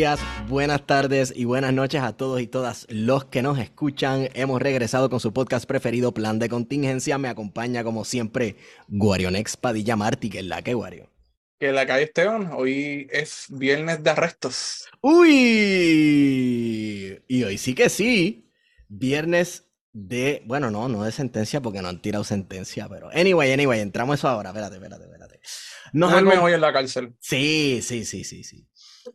Días, buenas tardes y buenas noches a todos y todas los que nos escuchan. Hemos regresado con su podcast preferido, Plan de Contingencia. Me acompaña, como siempre, Guarionex Padilla Martí, que es la que Guario. Que la calle Esteban, hoy es viernes de arrestos. ¡Uy! Y hoy sí que sí. Viernes de. Bueno, no, no de sentencia porque no han tirado sentencia, pero. Anyway, anyway, entramos eso ahora. Espérate, espérate, espérate. Nos acom- hoy en la cárcel. Sí, sí, sí, sí, sí.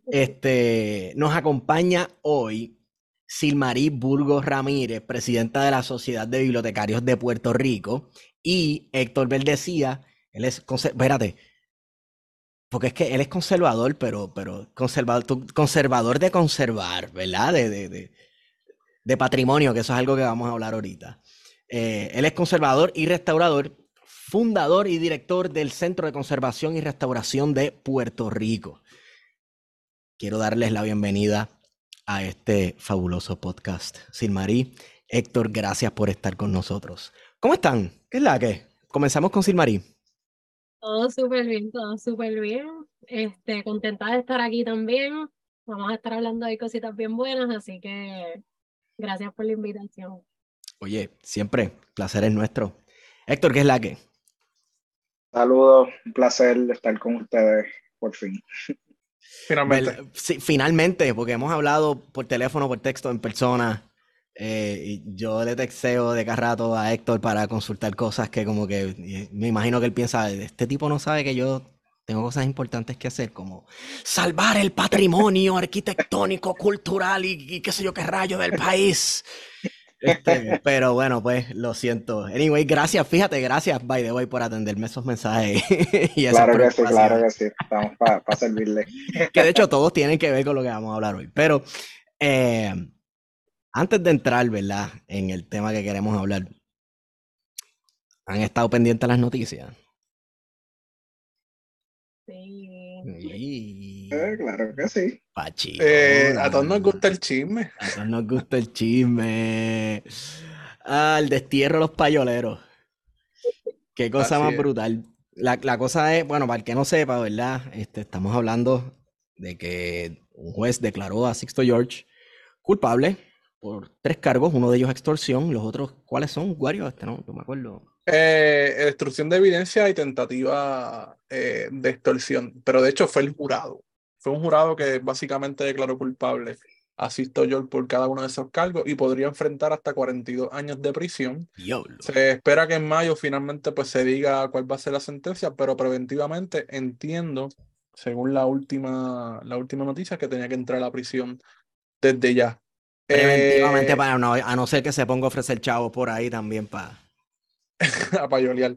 Este, nos acompaña hoy Silmarí Burgos Ramírez, presidenta de la Sociedad de Bibliotecarios de Puerto Rico, y Héctor Verdecía, él es, espérate, porque es que él es conservador, pero, pero conservador, conservador de conservar, ¿verdad? De, de, de, de patrimonio, que eso es algo que vamos a hablar ahorita. Eh, él es conservador y restaurador, fundador y director del Centro de Conservación y Restauración de Puerto Rico. Quiero darles la bienvenida a este fabuloso podcast. Silmarí, Héctor, gracias por estar con nosotros. ¿Cómo están? ¿Qué es la que? Comenzamos con Silmarí. Todo súper bien, todo súper bien. Este, contenta de estar aquí también. Vamos a estar hablando de cositas bien buenas, así que gracias por la invitación. Oye, siempre, placer es nuestro. Héctor, ¿qué es la que? Saludos, un placer estar con ustedes por fin. Finalmente. Sí, finalmente, porque hemos hablado por teléfono, por texto, en persona. eh, yo le texteo de cada rato a Héctor para consultar cosas que como que y me imagino que él piensa, este tipo no sabe que yo tengo cosas importantes que hacer, como salvar el patrimonio arquitectónico, cultural y, y qué sé yo qué rayo del país. Este, pero bueno, pues lo siento. Anyway, gracias, fíjate, gracias, by the way, por atenderme esos mensajes y esas Claro que sí, claro que sí, estamos para servirle. que de hecho todos tienen que ver con lo que vamos a hablar hoy. Pero eh, antes de entrar, ¿verdad? En el tema que queremos hablar, ¿han estado pendientes las noticias? Sí. Sí, Eh, claro que sí. pachito. Eh, a todos nos gusta el chisme. A todos nos gusta el chisme. Ah, el destierro de los payoleros. Qué cosa Así más es. brutal. La, la cosa es, bueno, para el que no sepa, ¿verdad? Este, estamos hablando de que un juez declaró a Sixto George culpable por tres cargos, uno de ellos extorsión, los otros, ¿cuáles son? Wario, este no, no me acuerdo. Eh, destrucción de evidencia y tentativa eh, de extorsión. Pero de hecho fue el jurado. Fue un jurado que básicamente declaró culpable a George por cada uno de esos cargos y podría enfrentar hasta 42 años de prisión. Diablo. Se espera que en mayo finalmente pues se diga cuál va a ser la sentencia, pero preventivamente entiendo, según la última, la última noticia, que tenía que entrar a la prisión desde ya. Preventivamente Eh, para no, a no ser que se ponga a ofrecer chavos por ahí también para. a payolear.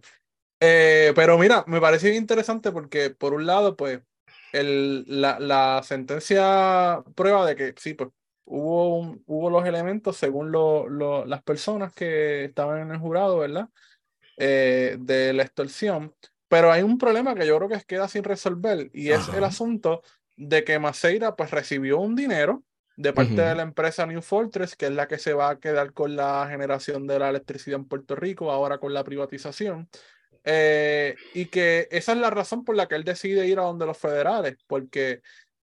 Eh, pero mira, me parece bien interesante porque por un lado, pues, el, la, la sentencia prueba de que sí, pues, hubo, un- hubo los elementos según lo- lo- las personas que estaban en el jurado, ¿verdad? Eh, de la extorsión. Pero hay un problema que yo creo que queda sin resolver y es el asunto de que Maceira, pues, recibió un dinero de parte de la empresa New Fortress, que es la que se va a quedar con la generación de la electricidad en Puerto Rico, ahora con la privatización. Eh, y que esa es la razón por la que él decide ir a donde los federales, porque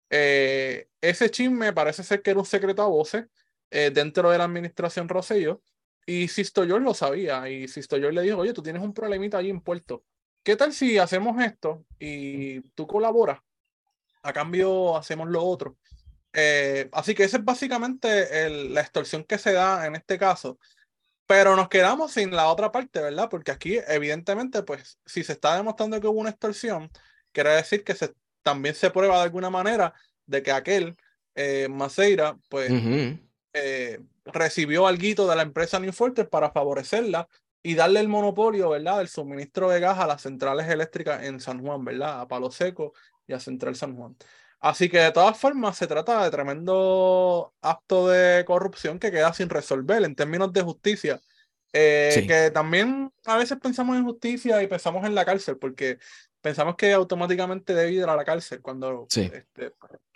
eh, ese chisme parece ser que era un secreto a voces eh, dentro de la administración Rosselló, y Sisto George lo sabía, y Sisto George le dijo, oye, tú tienes un problemita allí en Puerto, ¿qué tal si hacemos esto y tú colaboras? a cambio hacemos lo otro. Eh, así que esa es básicamente la extorsión que se da en este caso. Pero nos quedamos sin la otra parte, ¿verdad? Porque aquí, evidentemente, pues, si se está demostrando que hubo una extorsión, quiere decir que se, también se prueba de alguna manera de que aquel eh, Maceira, pues, eh, recibió algo de la empresa New Fortress para favorecerla y darle el monopolio, ¿verdad?, del suministro de gas a las centrales eléctricas en San Juan, ¿verdad?, a Palo Seco y a Central San Juan. Así que de todas formas se trata de tremendo acto de corrupción que queda sin resolver en términos de justicia. Eh, que también a veces pensamos en justicia y pensamos en la cárcel, porque pensamos que automáticamente debe ir a la cárcel, cuando este,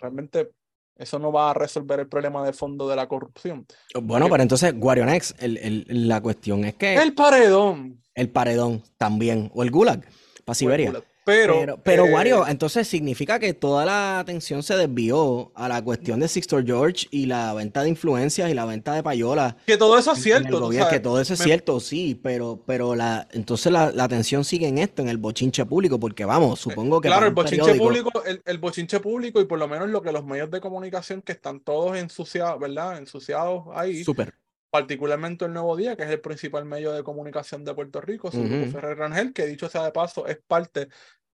realmente eso no va a resolver el problema de fondo de la corrupción. Bueno, pero entonces, Guarionex, el, el, la cuestión es que... El paredón. El paredón también, o el gulag, para Siberia. Pero, pero, Wario, eh, entonces significa que toda la atención se desvió a la cuestión de Sixto George y la venta de influencias y la venta de payola. Que todo eso es cierto. que todo eso es cierto, sí, pero, pero la, entonces la, atención sigue en esto, en el bochinche público, porque vamos, eh, supongo que. Claro, el bochinche público, el, bochinche público y por lo menos lo que los medios de comunicación que están todos ensuciados, ¿verdad? Ensuciados ahí. Súper particularmente el Nuevo Día, que es el principal medio de comunicación de Puerto Rico, su Ferrer Rangel, que dicho sea de paso, es parte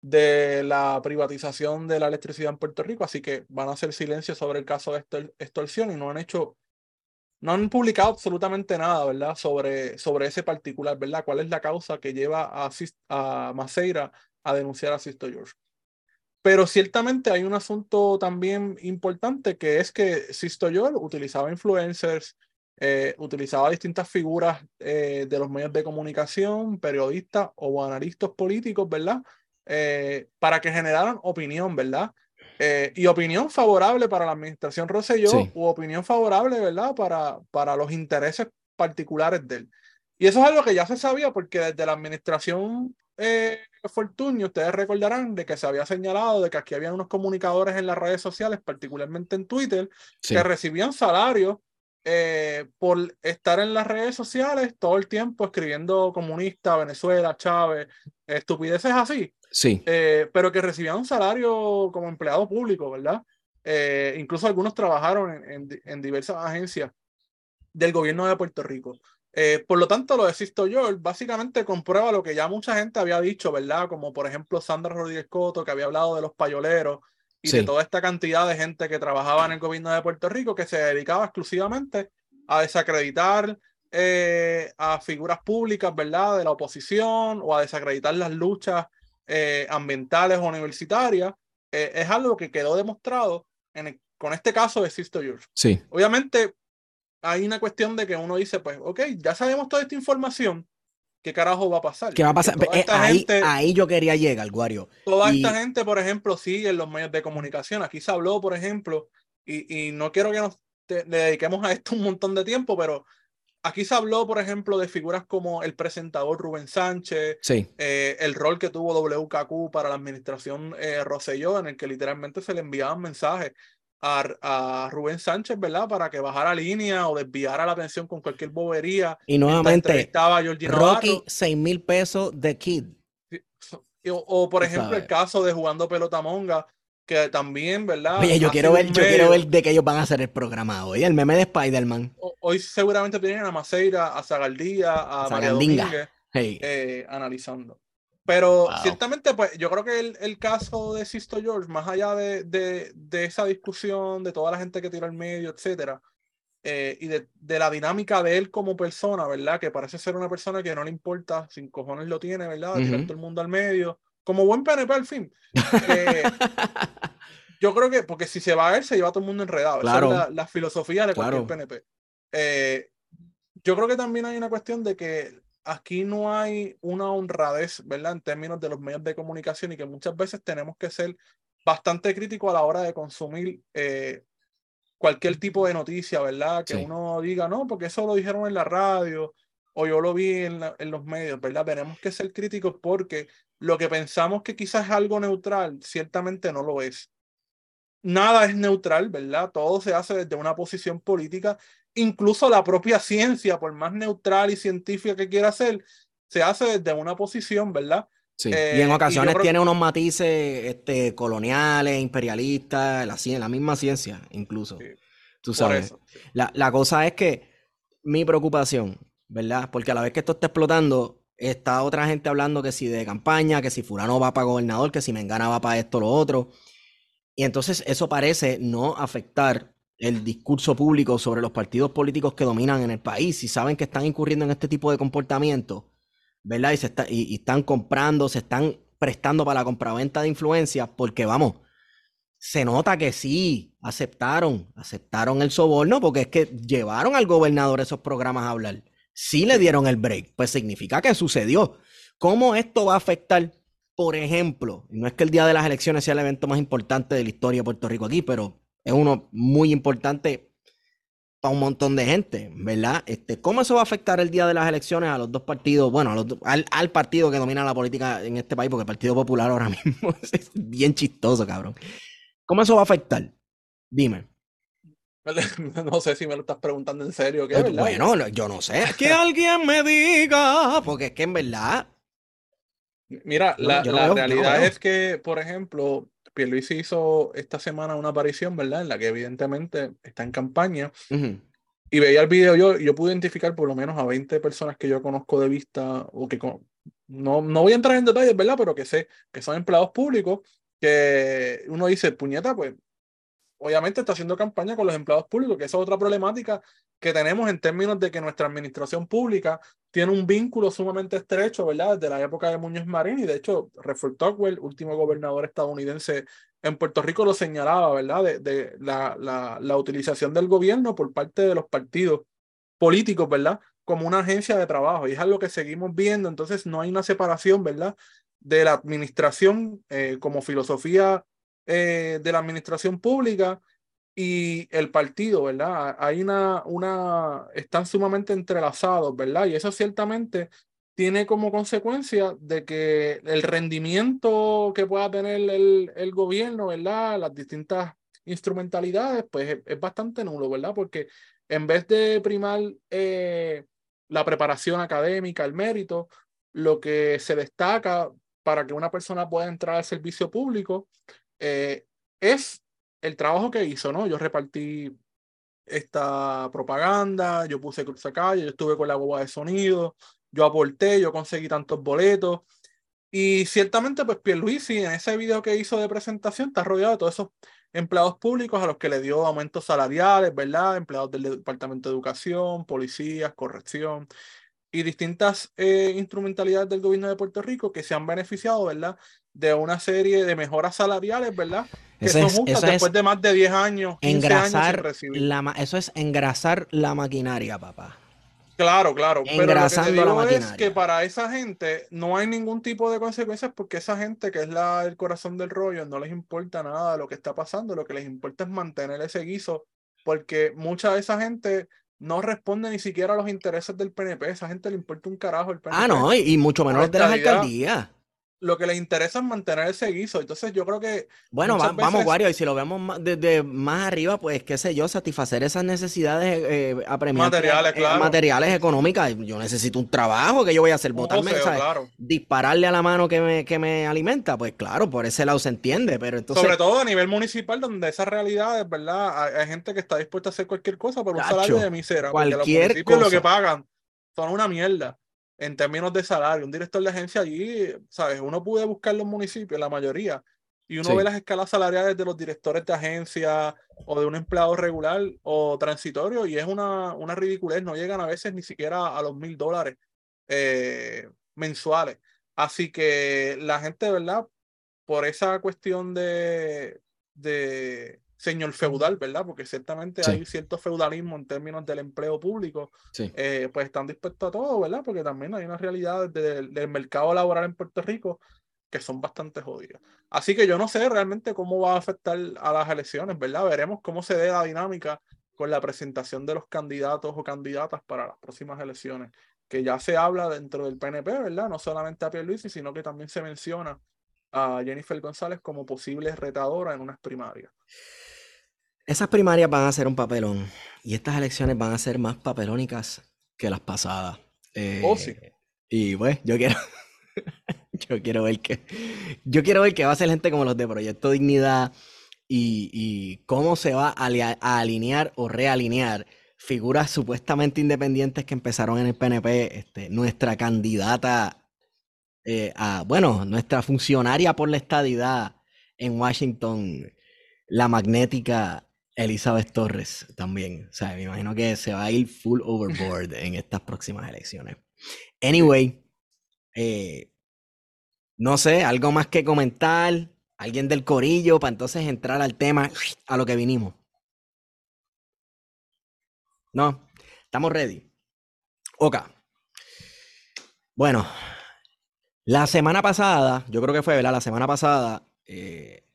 de la privatización de la electricidad en Puerto Rico, así que van a hacer silencio sobre el caso de extorsión y no han hecho, no han publicado absolutamente nada, ¿verdad? Sobre, sobre ese particular, ¿verdad? ¿Cuál es la causa que lleva a, a Maceira a denunciar a Sisto George? Pero ciertamente hay un asunto también importante que es que Sisto George utilizaba influencers, eh, utilizaba distintas figuras eh, de los medios de comunicación, periodistas o analistas políticos, ¿verdad? Eh, para que generaran opinión, ¿verdad? Y opinión favorable para la administración Rosselló u opinión favorable, ¿verdad? Para, para los intereses particulares de él. Y eso es algo que ya se sabía porque desde la administración eh, Fortunio, ustedes recordarán de que se había señalado de que aquí había unos comunicadores en las redes sociales, particularmente en Twitter, que recibían salarios eh, por estar en las redes sociales todo el tiempo escribiendo comunista, Venezuela, Chávez, estupideces así. Sí. Eh, pero que recibían un salario como empleado público, ¿verdad? Eh, incluso algunos trabajaron en, en, diversas agencias del gobierno de Puerto Rico. por lo tanto, lo de Sisto George básicamente comprueba lo que ya mucha gente había dicho, ¿verdad? Como por ejemplo Sandra Rodríguez Coto, que había hablado de los payoleros y de toda esta cantidad de gente que trabajaba en el gobierno de Puerto Rico que se dedicaba exclusivamente a desacreditar eh, a figuras públicas, ¿verdad? De la oposición o a desacreditar las luchas eh, ambientales o universitarias. Eh, es algo que quedó demostrado en con este caso de Sisto George. Sí. Obviamente hay una cuestión de que uno dice, pues, ok, ya sabemos toda esta información, ¿qué carajo va a pasar? ¿Qué va a pasar? Eh, ahí, ahí, yo quería llegar, Guario. Toda esta gente, por ejemplo, sigue en los medios de comunicación. Aquí se habló, por ejemplo, y, y no quiero que nos dediquemos a esto un montón de tiempo, pero aquí se habló, por ejemplo, de figuras como el presentador Rubén Sánchez, sí. Eh, el rol que tuvo WKQ para la administración eh, Rosselló, en el que literalmente se le enviaban mensajes a, Rubén Sánchez, ¿verdad? Para que bajara línea o desviara la atención con cualquier bobería. Y nuevamente, estaba Rocky, 6 mil pesos de Kid. O, por ejemplo, el caso de Jugando Pelota Monga, que también, ¿verdad? Oye, yo quiero ver, yo quiero ver de qué ellos van a hacer el programa hoy, el meme de Spider-Man. Hoy seguramente tienen a Maceira, a Zagaldía, a María Domínguez eh, analizando. Pero ciertamente, pues yo creo que el, el, caso de Sisto George, más allá de, de, de, esa discusión, de toda la gente que tira al medio, etcétera, eh, y de, de, la dinámica de él como persona, ¿verdad? Que parece ser una persona que no le importa, sin cojones lo tiene, ¿verdad? Tirar todo el mundo al medio, como buen PNP al fin. Eh, yo creo que, porque si se va a él, se lleva todo el mundo enredado. Claro. Esa es la, filosofía de cualquier PNP. Eh, yo creo que también hay una cuestión de que aquí no hay una honradez, ¿verdad? En términos de los medios de comunicación y que muchas veces tenemos que ser bastante críticos a la hora de consumir eh, cualquier tipo de noticia, ¿verdad? Que uno diga, no, porque eso lo dijeron en la radio o yo lo vi en, en, los medios, ¿verdad? Tenemos que ser críticos porque lo que pensamos que quizás es algo neutral, ciertamente no lo es. Nada es neutral, ¿verdad? Todo se hace desde una posición política incluso la propia ciencia, por más neutral y científica que quiera ser, se hace desde una posición, ¿verdad? Sí. Eh, y en y yo ocasiones creo- tiene unos matices este, coloniales, imperialistas, la, la misma ciencia, incluso. Sí, Tú sabes. La, la cosa es que mi preocupación, ¿verdad? Porque a la vez que esto está explotando, está otra gente hablando que si de campaña, que si Fulano va para gobernador, que si Mengana va para esto, lo otro. Y entonces eso parece no afectar el discurso público sobre los partidos políticos que dominan en el país. Si saben que están incurriendo en este tipo de comportamiento, ¿verdad? Y, se está, y, y están comprando, se están prestando para la compraventa de influencias, porque vamos, se nota que sí, aceptaron, aceptaron el soborno, porque es que llevaron al gobernador esos programas a hablar. Sí le dieron el break, pues significa que sucedió. ¿Cómo esto va a afectar, por ejemplo, no es que el día de las elecciones sea el evento más importante de la historia de Puerto Rico aquí, pero es uno muy importante para un montón de gente, ¿verdad? Este, ¿cómo eso va a afectar el día de las elecciones a los dos partidos? Bueno, a los do- al, al partido que domina la política en este país, porque el Partido Popular ahora mismo es bien chistoso, cabrón. ¿Cómo eso va a afectar? Dime. No sé si me lo estás preguntando en serio, ¿qué? Eh, ¿verdad? Bueno, no, yo no sé. Que alguien me diga, porque es que en verdad, Mira, la, la veo, realidad veo. es que, por ejemplo, Pierluisi hizo esta semana una aparición, ¿verdad? En la que evidentemente está en campaña. Y veía el video, yo, yo pude identificar por lo menos a 20 personas que yo conozco de vista, o que con- no, no voy a entrar en detalles, ¿verdad? Pero que sé que son empleados públicos, que uno dice, puñeta, pues obviamente está haciendo campaña con los empleados públicos, que esa es otra problemática que tenemos en términos de que nuestra administración pública tiene un vínculo sumamente estrecho, ¿verdad? Desde la época de Muñoz Marín, y de hecho, Redford Tocqueville, último gobernador estadounidense en Puerto Rico, lo señalaba, ¿verdad? De, de la, la, la utilización del gobierno por parte de los partidos políticos, ¿verdad? Como una agencia de trabajo, y es algo que seguimos viendo, entonces no hay una separación, ¿verdad? De la administración eh, como filosofía eh, de la administración pública y el partido, ¿verdad? Hay una, una, están sumamente entrelazados, ¿verdad? Y eso ciertamente tiene como consecuencia de que el rendimiento que pueda tener el, el gobierno, ¿verdad? Las distintas instrumentalidades, pues es, bastante nulo, ¿verdad? Porque en vez de primar eh, la preparación académica, el mérito, lo que se destaca para que una persona pueda entrar al servicio público eh, es el trabajo que hizo, ¿no? Yo repartí esta propaganda, yo puse cruzacalle, yo estuve con la boba de sonido, yo aporté, yo conseguí tantos boletos. Y ciertamente, pues Pierluisi en ese video que hizo de presentación está rodeado de todos esos empleados públicos a los que le dio aumentos salariales, ¿verdad? Empleados del Departamento de Educación, policías, corrección y distintas eh, instrumentalidades del gobierno de Puerto Rico que se han beneficiado, ¿verdad? De una serie de mejoras salariales, ¿verdad? Que Eso son es- justas es después de más de 10 años, 15 años sin engrasar recibir. la, eso es engrasar la maquinaria, papá. Claro, claro. Pero lo que te Engrasando la digo es que para esa gente no hay ningún tipo de consecuencias porque esa gente que es la, el corazón del rollo no les importa nada de lo que está pasando, lo que les importa es mantener ese guiso porque mucha de esa gente no responde ni siquiera a los intereses del PNP, esa gente le importa un carajo el PNP. Ah, no, y, y mucho menos de las alcaldías. Lo que les interesa es mantener ese guiso. Entonces yo creo que Bueno, va- vamos, Wario, y si lo vemos más- desde más arriba, pues qué sé yo, satisfacer esas necesidades eh, apremiantes, Materiales, eh, claro. materiales económicas. Yo necesito un trabajo que yo voy a hacer, botarme, claro. dispararle a la mano que me, que me alimenta, pues claro, por ese lado se entiende, pero entonces, Sobre todo a nivel municipal, donde esas realidades, ¿verdad? Hay, hay gente que está dispuesta a hacer cualquier cosa por un Chacho, salario de misera. Porque los cualquier municipios lo que cosa. pagan son una mierda en términos de salario. Un director de agencia allí, ¿sabes? Uno puede buscar los municipios, la mayoría, y uno Sí. ve las escalas salariales de los directores de agencia o de un empleado regular o transitorio, y es una, una ridiculez. No llegan a veces ni siquiera a los mil dólares eh, mensuales. Así que la gente, ¿verdad? Por esa cuestión de, de señor feudal, ¿verdad? Porque ciertamente Sí. hay cierto feudalismo en términos del empleo público, sí. eh, pues están dispuestos a todo, ¿verdad? Porque también hay unas realidades del, del mercado laboral en Puerto Rico que son bastante jodidas. Así que yo no sé realmente cómo va a afectar a las elecciones, ¿verdad? Veremos cómo se dé la dinámica con la presentación de los candidatos o candidatas para las próximas elecciones, que ya se habla dentro del PNP, ¿verdad? No solamente a Pierluisi, sino que también se menciona a Jennifer González como posible retadora en unas primarias. Esas primarias van a ser un papelón y estas elecciones van a ser más papelónicas que las pasadas. Eh, Oh, sí. Y pues, yo quiero, yo quiero ver que yo quiero ver que va a ser gente como los de Proyecto Dignidad y, y cómo se va a, a, alinear o realinear figuras supuestamente independientes que empezaron en el PNP, este, nuestra candidata eh, a, bueno, nuestra funcionaria por la estadidad en Washington, la magnética Elizabeth Torres también. O sea, me imagino que se va a ir full overboard en estas próximas elecciones. Anyway, eh, no sé, algo más que comentar. Alguien del corillo para entonces entrar al tema, a lo que vinimos. No, estamos ready. Ok. Bueno, la semana pasada, yo creo que fue, ¿verdad? La semana pasada eh,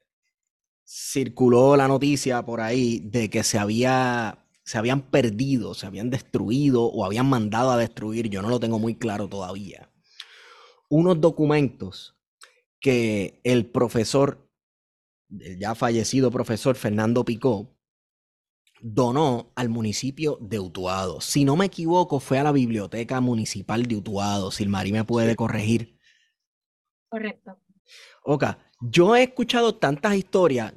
circuló la noticia por ahí de que se había se habían perdido, se habían destruido o habían mandado a destruir, yo no lo tengo muy claro todavía, unos documentos que el profesor, el ya fallecido profesor Fernando Picó, donó al municipio de Utuado. Si no me equivoco, fue a la biblioteca municipal de Utuado. Si el Marí me puede corregir. Correcto. Ok, yo he escuchado tantas historias.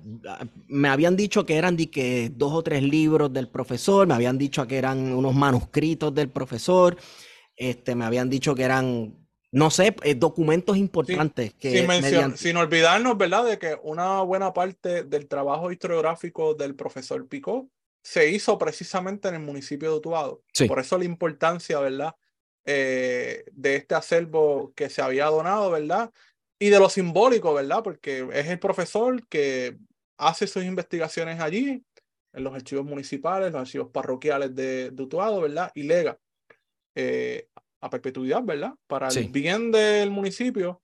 Me habían dicho que eran de que dos o tres libros del profesor, me habían dicho que eran unos manuscritos del profesor, este, me habían dicho que eran, no sé, eh, documentos importantes. que sin, sin olvidarnos, ¿verdad?, de que una buena parte del trabajo historiográfico del profesor Picó se hizo precisamente en el municipio de Utuado. Por eso la importancia, ¿verdad? Eh, de este acervo que se había donado, ¿verdad? Y de lo simbólico, ¿verdad? Porque es el profesor que hace sus investigaciones allí, en los archivos municipales, los archivos parroquiales de, de Utuado, ¿verdad? Y lega eh, a perpetuidad, ¿verdad? Para el bien del municipio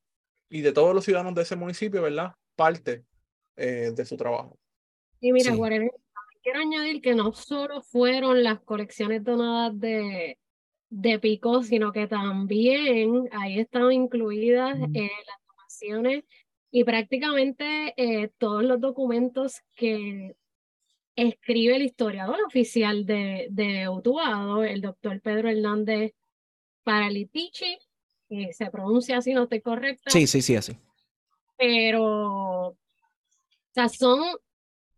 y de todos los ciudadanos de ese municipio, ¿verdad? Parte eh, de su trabajo. Y mira, quiero añadir que no solo fueron las colecciones donadas de, de Pico, sino que también ahí están incluidas eh, las y prácticamente eh, todos los documentos que escribe el historiador oficial de, de Utuado, el doctor Pedro Hernández Paralitici, que se pronuncia así, no estoy correcta. Sí, sí, sí, así. Pero, o sea, son,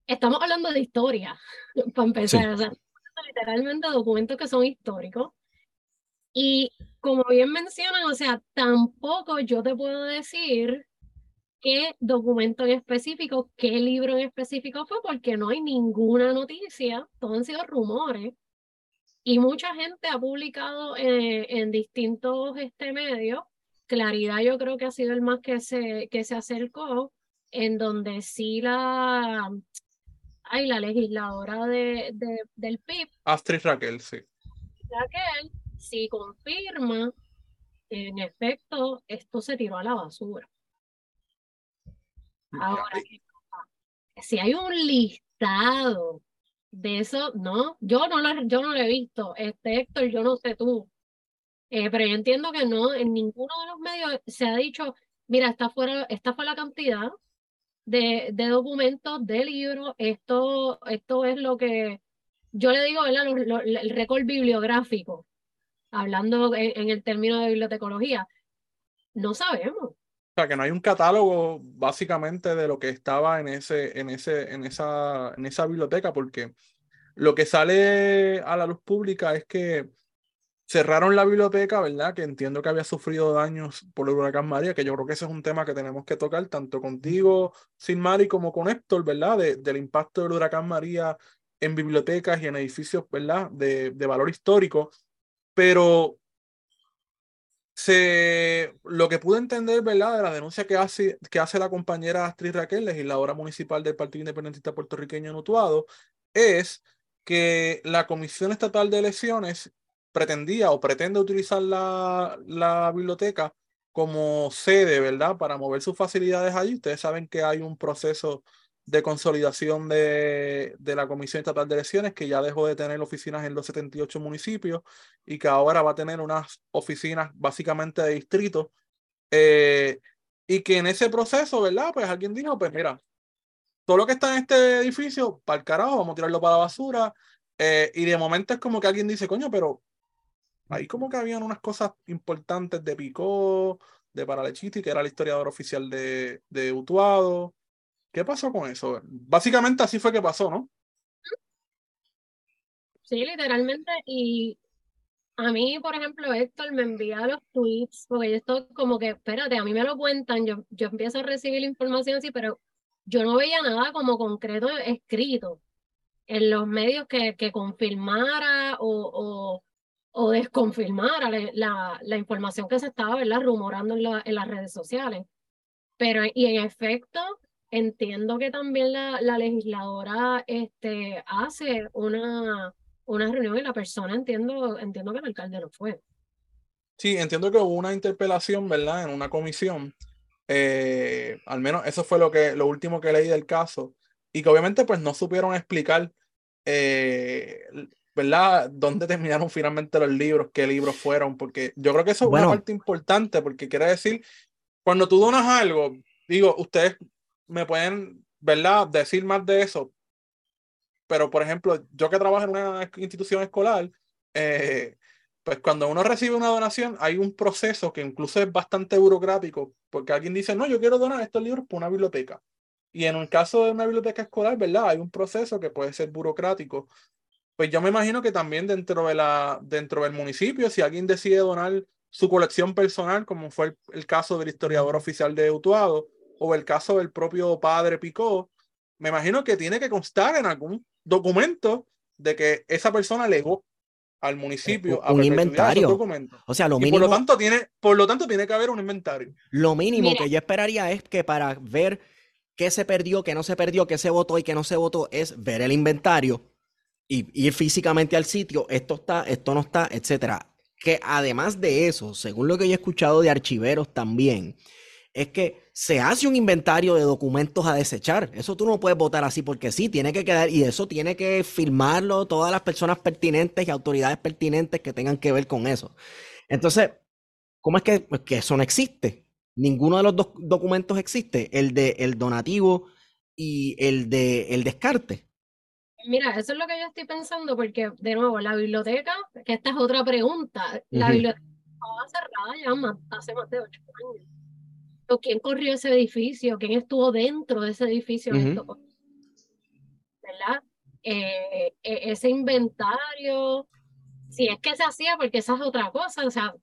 estamos hablando de historia, para empezar, o sea, literalmente documentos que son históricos. Y como bien mencionan, o sea, tampoco yo te puedo decir qué documento en específico, qué libro en específico fue, porque no hay ninguna noticia, todos han sido rumores. Y mucha gente ha publicado eh, en distintos este, medios. Claridad yo creo que ha sido el más que se, que se acercó, en donde sí la, hay la legisladora de, de, del PIB. Astrid Raquel, sí. Raquel si confirma en efecto esto se tiró a la basura. Ahora, si hay un listado de eso, no, yo no lo, yo no lo he visto. Este Héctor, yo no sé tú. Eh, pero yo entiendo que no, en ninguno de los medios se ha dicho, mira, esta, fuera, esta fue la cantidad de, de documentos, de libros, esto, esto es lo que yo le digo, el récord bibliográfico hablando en, el término de bibliotecología, no sabemos. O sea, que no hay un catálogo básicamente de lo que estaba en, ese, en, ese, en, esa, en esa biblioteca, porque lo que sale a la luz pública es que cerraron la biblioteca, ¿verdad? Que entiendo que había sufrido daños por el huracán María, que yo creo que ese es un tema que tenemos que tocar tanto contigo, Sin Mari, como con Héctor, ¿verdad? De, del impacto del huracán María en bibliotecas y en edificios, ¿verdad? De, de valor histórico. Pero se, lo que pude entender, ¿verdad?, de la denuncia que hace, que hace la compañera Astrid Raquel, legisladora municipal del Partido Independentista Puertorriqueño en Utuado, es que la Comisión Estatal de Elecciones pretendía o pretende utilizar la, la biblioteca como sede, ¿verdad?, para mover sus facilidades allí. Ustedes saben que hay un proceso de consolidación de, de, la Comisión Estatal de Elecciones, que ya dejó de tener oficinas en los 78 municipios y que ahora va a tener unas oficinas básicamente de distrito. Eh, y que en ese proceso, ¿verdad? Pues alguien dijo, pues mira, todo lo que está en este edificio, para el carajo, vamos a tirarlo para la basura. Eh, y de momento es como que alguien dice, coño, pero ahí como que habían unas cosas importantes de Picó, de Paralechiti, que era el historiador oficial de, de Utuado. ¿Qué pasó con eso? Básicamente así fue que pasó, ¿no? Sí, literalmente. Y a mí, por ejemplo, Héctor me envía los tweets, porque yo estoy como que, espérate, a mí me lo cuentan, yo, yo empiezo a recibir la información así, pero yo no veía nada como concreto escrito en los medios que, que confirmara o, o, o desconfirmara la, la, información que se estaba ¿verdad? rumorando en, la, en las redes sociales. Pero, y en efecto, entiendo que también la, la legisladora este, hace una, una reunión y la persona entiendo, entiendo que el alcalde no fue. Sí, entiendo que hubo una interpelación, ¿verdad? En una comisión. Eh, al menos eso fue lo, que, lo último que leí del caso. Y que obviamente pues no supieron explicar, eh, ¿verdad? Dónde terminaron finalmente los libros, qué libros fueron, porque yo creo que eso es una parte importante, porque quiere decir, cuando tú donas algo, digo, ustedes me pueden, ¿verdad? Decir más de eso, pero por ejemplo, yo que trabajo en una institución escolar, eh, pues cuando uno recibe una donación hay un proceso que incluso es bastante burocrático, porque alguien dice, no, yo quiero donar estos libros para una biblioteca. Y en el caso de una biblioteca escolar, ¿verdad? Hay un proceso que puede ser burocrático. Pues yo me imagino que también dentro, de la, dentro del municipio, si alguien decide donar su colección personal, como fue el, el caso del historiador oficial de Utuado, o el caso del propio padre Picó, me imagino que tiene que constar en algún documento de que esa persona legó al municipio un, inventario. O sea, lo mínimo. por lo tanto tiene, por lo tanto tiene que haber un inventario. Lo mínimo que yo esperaría es que para ver qué se perdió, qué no se perdió, qué se votó y qué no se votó, es ver el inventario y ir físicamente al sitio. Esto está, esto no está, etcétera. Que además de eso, según lo que yo he escuchado de archiveros también, es que se hace un inventario de documentos a desechar. Eso tú no puedes votar así porque sí, tiene que quedar y eso tiene que firmarlo todas las personas pertinentes y autoridades pertinentes que tengan que ver con eso. Entonces, ¿cómo es que, pues que eso no existe? Ninguno de los dos documentos existe, el de el donativo y el de el descarte. Mira, eso es lo que yo estoy pensando porque de nuevo la biblioteca, que esta es otra pregunta, la biblioteca estaba cerrada ya hace más de ocho años quién corrió ese edificio, quién estuvo dentro de ese edificio, ¿verdad? Eh, e, ese inventario, si es que se hacía, porque esa es otra cosa, o sea,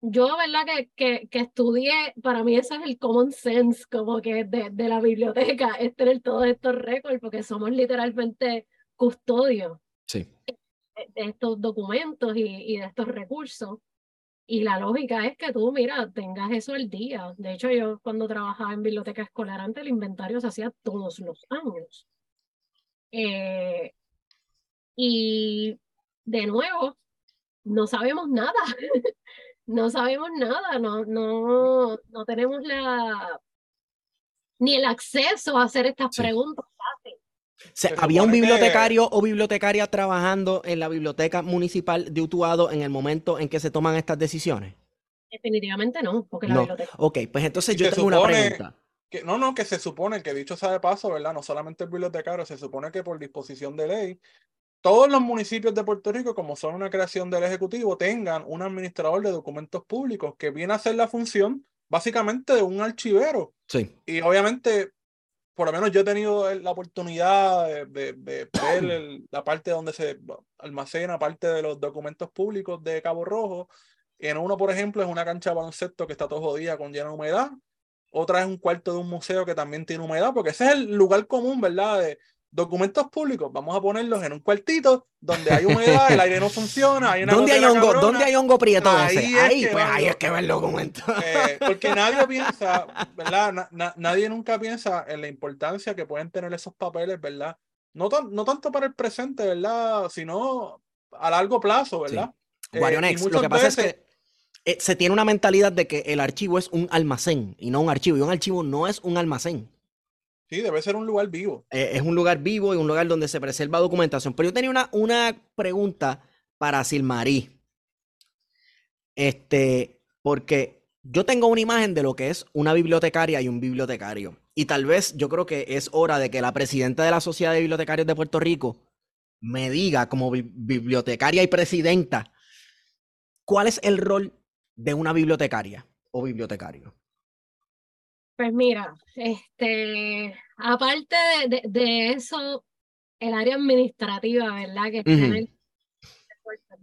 yo, ¿verdad? Que, que, que estudié, para mí eso es el common sense, como que de, de la biblioteca, es tener todos estos récords, porque somos literalmente custodios sí. de, estos documentos y, y de estos recursos. Y la lógica es que tú, mira, tengas eso al día. De hecho, yo cuando trabajaba en biblioteca escolar antes, el inventario se hacía todos los años. Eh, y de nuevo, no sabemos nada. no sabemos nada, no, no, no tenemos la ni el acceso a hacer estas preguntas ¿Había un bibliotecario o bibliotecaria trabajando en la biblioteca municipal de Utuado en el momento en que se toman estas decisiones? Definitivamente no, porque la biblioteca. Ok, pues entonces yo tengo una pregunta. Que, no, no, que se supone que dicho sea de paso, ¿verdad? No solamente el bibliotecario, se supone que por disposición de ley, todos los municipios de Puerto Rico, como son una creación del Ejecutivo, tengan un administrador de documentos públicos que viene a hacer la función básicamente de un archivero. Sí. Y obviamente por lo menos yo he tenido la oportunidad de, ver la parte donde se almacena parte de los documentos públicos de Cabo Rojo. En uno, por ejemplo, es una cancha de baloncesto que está todo jodida con llena de humedad. Otra es un cuarto de un museo que también tiene humedad, porque ese es el lugar común, ¿verdad? Documentos públicos, vamos a ponerlos en un cuartito donde hay humedad, el aire no funciona, hay una ¿Dónde hay hongo? ¿Dónde hay hongo prieto ahí Ahí, pues ahí es que va el documento. Eh, porque nadie piensa, ¿verdad? nadie nunca piensa en la importancia que pueden tener esos papeles, ¿verdad? No, no tanto para el presente, ¿verdad? Sino a largo plazo, ¿verdad? Sí. Eh, lo que pasa es que eh, se tiene una mentalidad de que el archivo es un almacén y no un archivo. Y un archivo no es un almacén. Sí, debe ser un lugar vivo. Eh, es un lugar vivo y un lugar donde se preserva documentación. Pero yo tenía una, una pregunta para Silmarí. Este, porque yo tengo una imagen de lo que es una bibliotecaria y un bibliotecario. Y tal vez yo creo que es hora de que la presidenta de la Sociedad de Bibliotecarios de Puerto Rico me diga, como bibliotecaria y presidenta, cuál es el rol de una bibliotecaria. o bibliotecario? Pues mira, este, aparte de, de, eso, el área administrativa, ¿verdad? Que es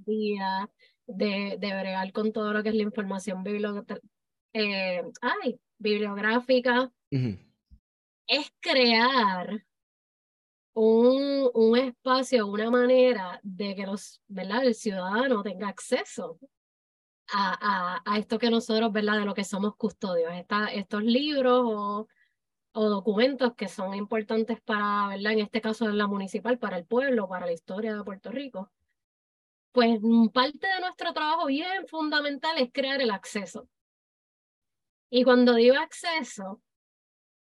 día, de, de bregar con todo lo que es la información eh, ay, bibliográfica, es crear un, un, espacio, una manera de que los, ¿verdad? el ciudadano tenga acceso a, a, a, esto que nosotros, ¿verdad? De lo que somos custodios, estos libros o, o, documentos que son importantes para, ¿verdad? En este caso de la municipal, para el pueblo, para la historia de Puerto Rico. Pues parte de nuestro trabajo bien fundamental es crear el acceso. Y cuando digo acceso,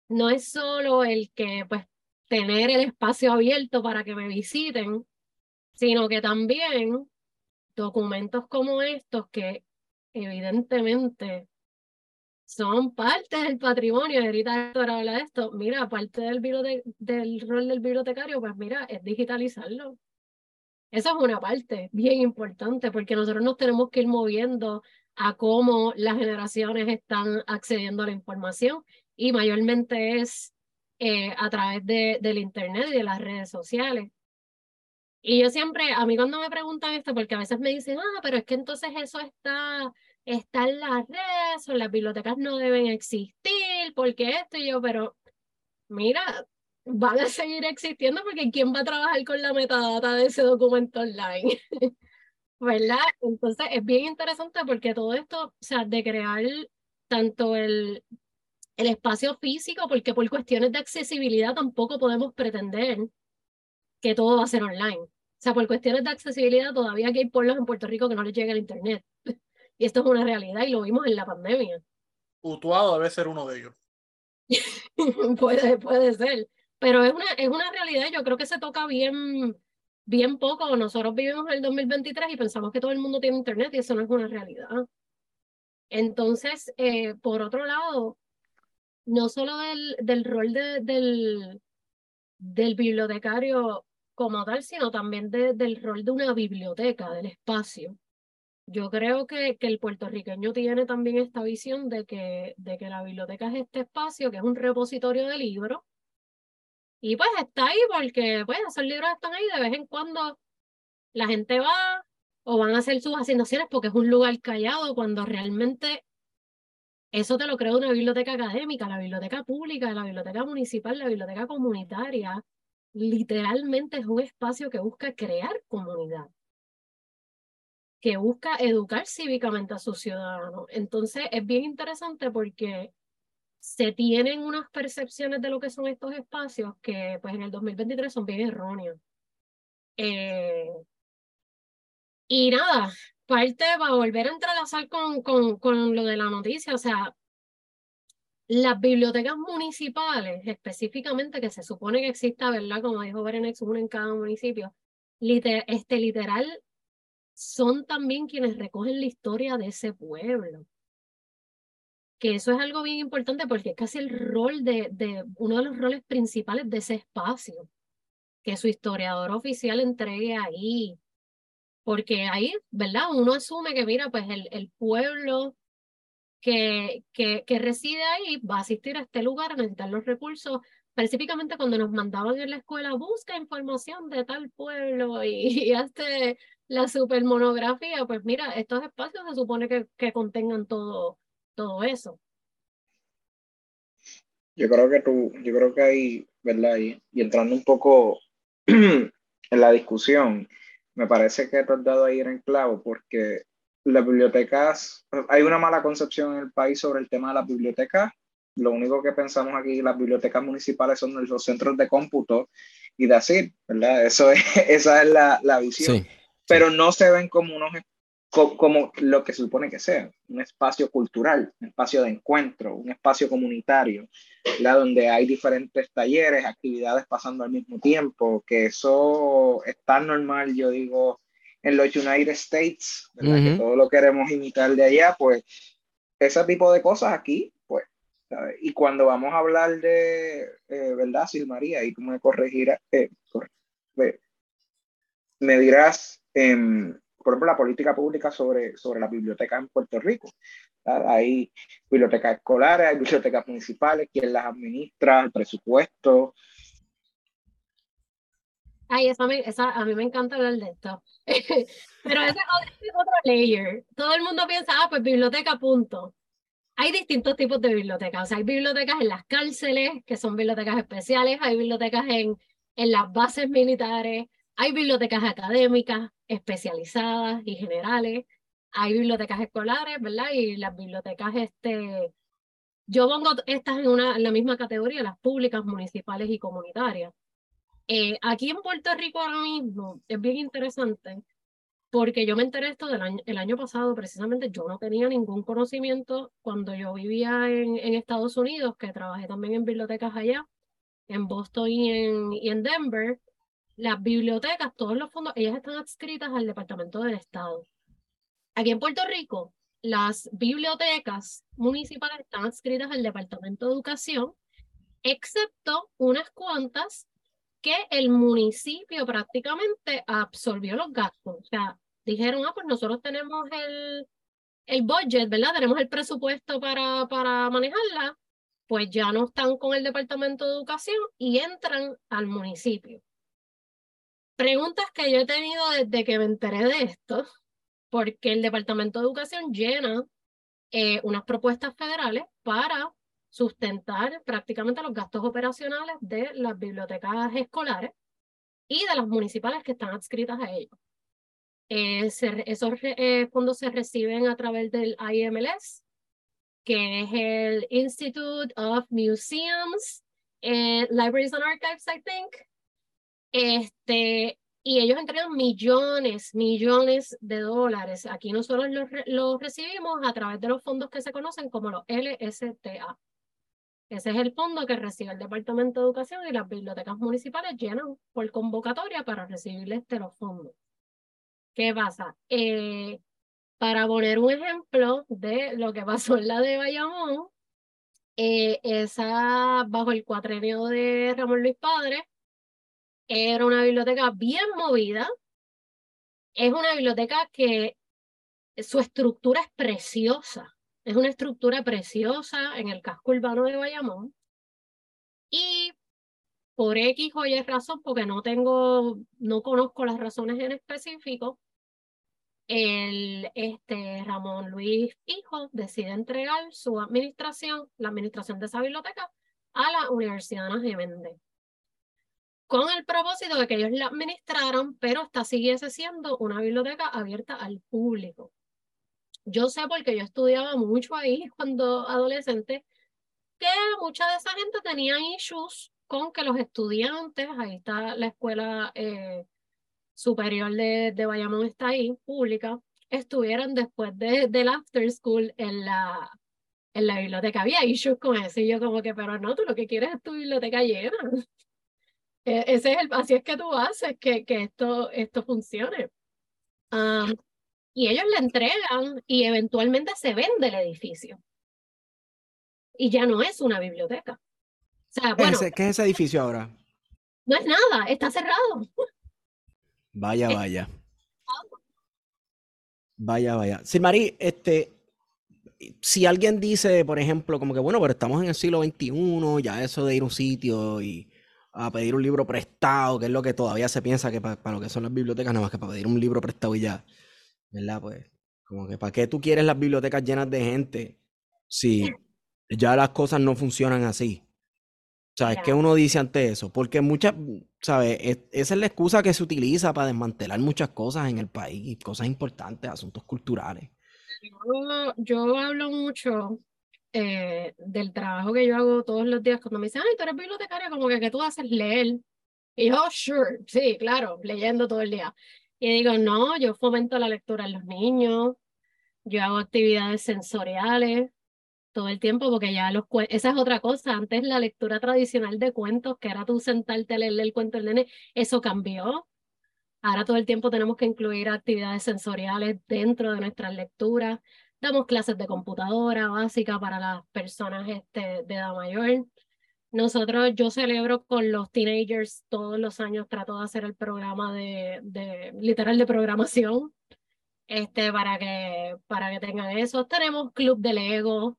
no es solo el que, pues, tener el espacio abierto para que me visiten, sino que también documentos como estos que evidentemente son parte del patrimonio. Ahorita Héctor habla de esto. Mira, parte del, rol del bibliotecario, pues mira, es digitalizarlo. Esa es una parte bien importante porque nosotros nos tenemos que ir moviendo a cómo las generaciones están accediendo a la información y mayormente es eh, a través de, del Internet y de las redes sociales. Y yo siempre, a mí cuando me preguntan esto, porque a veces me dicen, ah, pero es que entonces eso está, está en las redes o las bibliotecas no deben existir, porque esto y yo, pero mira, van a seguir existiendo porque ¿quién va a trabajar con la metadata de ese documento online? ¿Verdad? Entonces es bien interesante porque todo esto, o sea, de crear tanto el, el espacio físico, porque por cuestiones de accesibilidad tampoco podemos pretender que todo va a ser online. O sea, por cuestiones de accesibilidad todavía hay pueblos en Puerto Rico que no les llega el internet. Y esto es una realidad y lo vimos en la pandemia. Utuado debe ser uno de ellos. puede, puede ser. Pero es una, es una realidad, yo creo que se toca bien, bien poco. Nosotros vivimos en el 2023 y pensamos que todo el mundo tiene internet y eso no es una realidad. Entonces, eh, por otro lado, no solo del, del rol de, del, del bibliotecario como tal, sino también del rol de una biblioteca, del espacio. Yo creo que, que, el puertorriqueño tiene también esta visión de que, de que la biblioteca es este espacio que es un repositorio de libros. Y pues está ahí porque pues, esos libros están ahí de vez en cuando la gente va o van a hacer sus asignaciones porque es un lugar callado cuando realmente eso te lo creo una biblioteca académica, la biblioteca pública, la biblioteca municipal, la biblioteca comunitaria. Literalmente es un espacio que busca crear comunidad, que busca educar cívicamente a sus ciudadanos. Entonces es bien interesante porque se tienen unas percepciones de lo que son estos espacios que pues en el 2023 son bien erróneas. Eh, y nada, parte, para volver a entrelazar con, con, con lo de la noticia, o sea, las bibliotecas municipales, específicamente, que se supone que exista, ¿verdad? Como dijo Berenex, una en cada municipio, este, literal, son también quienes recogen la historia de ese pueblo. Que eso es algo bien importante porque es casi el rol de, de uno de los roles principales de ese espacio. Que su historiador oficial entregue ahí porque ahí, ¿verdad? Uno asume que, mira, pues el, el pueblo que, que, que, reside ahí va a asistir a este lugar a necesitar los recursos. Específicamente cuando nos mandaban en la escuela, busca información de tal pueblo y, y hazte la super monografía, pues mira, estos espacios se supone que, que contengan todo, todo eso. Yo creo que tú, yo creo que ahí, ¿verdad? Y, y entrando un poco en la discusión, me parece que te has dado ahí en clavo porque las bibliotecas, hay una mala concepción en el país sobre el tema de las bibliotecas. Lo único que pensamos aquí, las bibliotecas municipales son los centros de cómputo y de así, ¿verdad? Eso es, esa es la, la visión. Pero no se ven como unos como lo que se supone que sea, un espacio cultural, un espacio de encuentro, un espacio comunitario, donde hay diferentes talleres, actividades pasando al mismo tiempo, que eso es tan normal, yo digo, en los United States, que todo lo queremos imitar de allá, pues ese tipo de cosas aquí, pues, y cuando vamos a hablar de, eh, ¿verdad, Sil María? Y tú me corregirás, eh, me dirás, eh, por ejemplo, la política pública sobre, sobre las bibliotecas en Puerto Rico. Hay bibliotecas escolares, hay bibliotecas municipales, quién las administra, el presupuesto. Ay, esa, a mí me encanta hablar de esto. Pero ese es otro layer. Todo el mundo piensa, ah, pues biblioteca, punto. Hay distintos tipos de bibliotecas. O sea, hay bibliotecas en las cárceles, que son bibliotecas especiales, hay bibliotecas en, en las bases militares, hay bibliotecas académicas especializadas y generales, hay bibliotecas escolares, ¿verdad? Y las bibliotecas, este, yo pongo estas en, una, en la misma categoría, las públicas, municipales y comunitarias. Eh, aquí en Puerto Rico ahora mismo es bien interesante porque yo me enteré esto del año, el año pasado, precisamente yo no tenía ningún conocimiento cuando yo vivía en, en Estados Unidos, que trabajé también en bibliotecas allá, en Boston y en, y en Denver las bibliotecas, todos los fondos, ellas están adscritas al Departamento del Estado. Aquí en Puerto Rico, las bibliotecas municipales están adscritas al Departamento de Educación, excepto unas cuantas que el municipio prácticamente absorbió los gastos. O sea, dijeron, ah, pues nosotros tenemos el, el budget, ¿verdad? Tenemos el presupuesto para, para manejarla, pues ya no están con el Departamento de Educación y entran al municipio. Preguntas que yo he tenido desde que me enteré de esto, porque el Departamento de Educación llena eh, unas propuestas federales para sustentar prácticamente los gastos operacionales de las bibliotecas escolares y de las municipales que están adscritas a ellos. Eh, esos eh, fondos se reciben a través del IMLS, que es el Institute of Museums, and Libraries and Archives, I think, este, y ellos entregan millones, millones de dólares. Aquí nosotros los, recibimos a través de los fondos que se conocen como los LSTA. Ese es el fondo que recibe el Departamento de Educación y las bibliotecas municipales llenan por convocatoria para recibir este los fondos. ¿Qué pasa? Eh, para poner un ejemplo de lo que pasó en la de Bayamón, eh, esa bajo el cuatrenio de Ramón Luis Padre, era una biblioteca bien movida. Es una biblioteca que su estructura es preciosa. Es una estructura preciosa en el casco urbano de Bayamón. Y por X o Y razón, porque no tengo, no conozco las razones en específico, el este, Ramón Luis Hijo decide entregar su administración, la administración de esa biblioteca, a la Universidad de Ana con el propósito de que ellos la administraran, pero esta siguiese siendo una biblioteca abierta al público. Yo sé porque yo estudiaba mucho ahí cuando adolescente, que mucha de esa gente tenía issues con que los estudiantes, ahí está la escuela eh, superior de, de Bayamón, está ahí, pública, estuvieran después de, del after school en la, en la biblioteca. Había issues con eso y yo como que, pero no, tú lo que quieres es tu biblioteca llena. E, ese es el, así es que tú haces que, que esto, esto funcione. Y ellos le entregan y eventualmente se vende el edificio. Y ya no es una biblioteca. O sea, bueno, ¿Qué, es ese edificio ahora? No es nada, está cerrado. Vaya, vaya. Vaya, vaya. Sí, Mari, este, si alguien dice, por ejemplo, como que bueno, pero estamos en el siglo XXI, ya eso de ir a un sitio y a pedir un libro prestado, que es lo que todavía se piensa que para, lo que son las bibliotecas, nada más que para pedir un libro prestado y ya. ¿Verdad? Pues, como que ¿para qué tú quieres las bibliotecas llenas de gente si ya las cosas no funcionan así? ¿Sabes qué uno dice ante eso? Porque muchas, ¿sabes? esa es la excusa que se utiliza para desmantelar muchas cosas en el país, cosas importantes, asuntos culturales. Yo, yo hablo mucho eh, del trabajo que yo hago todos los días, cuando me dicen, ay, tú eres bibliotecaria, como que, que tú haces leer. Y yo, sure, sí, claro, leyendo todo el día. Y digo, no, yo fomento la lectura en los niños, yo hago actividades sensoriales todo el tiempo, porque ya los esa es otra cosa. Antes la lectura tradicional de cuentos, que era tú sentarte a leerle el cuento del nene, eso cambió. Ahora todo el tiempo tenemos que incluir actividades sensoriales dentro de nuestras lecturas. Damos clases de computadora básica para las personas este, de edad mayor. Nosotros, yo celebro con los teenagers todos los años, trato de hacer el programa de, literal de programación. este, para que, para que tengan eso. Tenemos Club de Lego.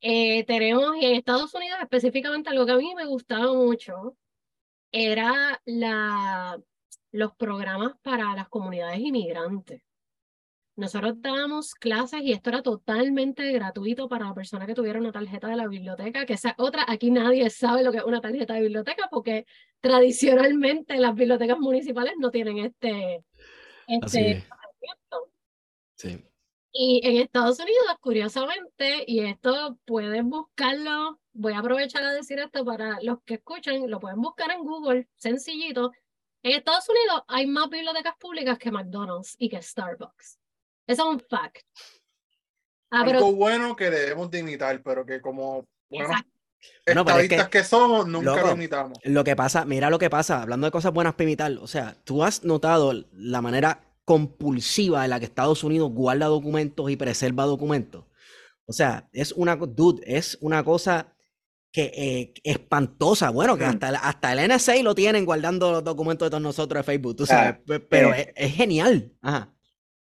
Eh, tenemos, y en Estados Unidos específicamente, algo que a mí me gustaba mucho era la, los programas para las comunidades inmigrantes. Nosotros dábamos clases y esto era totalmente gratuito para la persona que tuviera una tarjeta de la biblioteca, que esa otra, aquí nadie sabe lo que es una tarjeta de biblioteca porque tradicionalmente las bibliotecas municipales no tienen este, este Sí. Y en Estados Unidos, curiosamente, y esto pueden buscarlo, voy a aprovechar a decir esto para los que escuchan, lo pueden buscar en Google, sencillito. En Estados Unidos hay más bibliotecas públicas que McDonald's y que Starbucks. Eso es un fact. Ah, Algo bueno que debemos de imitar, pero que como bueno, estadistas que, somos, nunca lo imitamos. Lo que pasa, mira lo que pasa, hablando de cosas buenas para imitar, o sea, tú has notado la manera compulsiva en la que Estados Unidos guarda documentos y preserva documentos. O sea, es una, dude, es una cosa que eh, espantosa. Bueno, que hasta, hasta el NSA lo tienen guardando los documentos de todos nosotros de Facebook, tú sabes, pero eh, es, genial. Ajá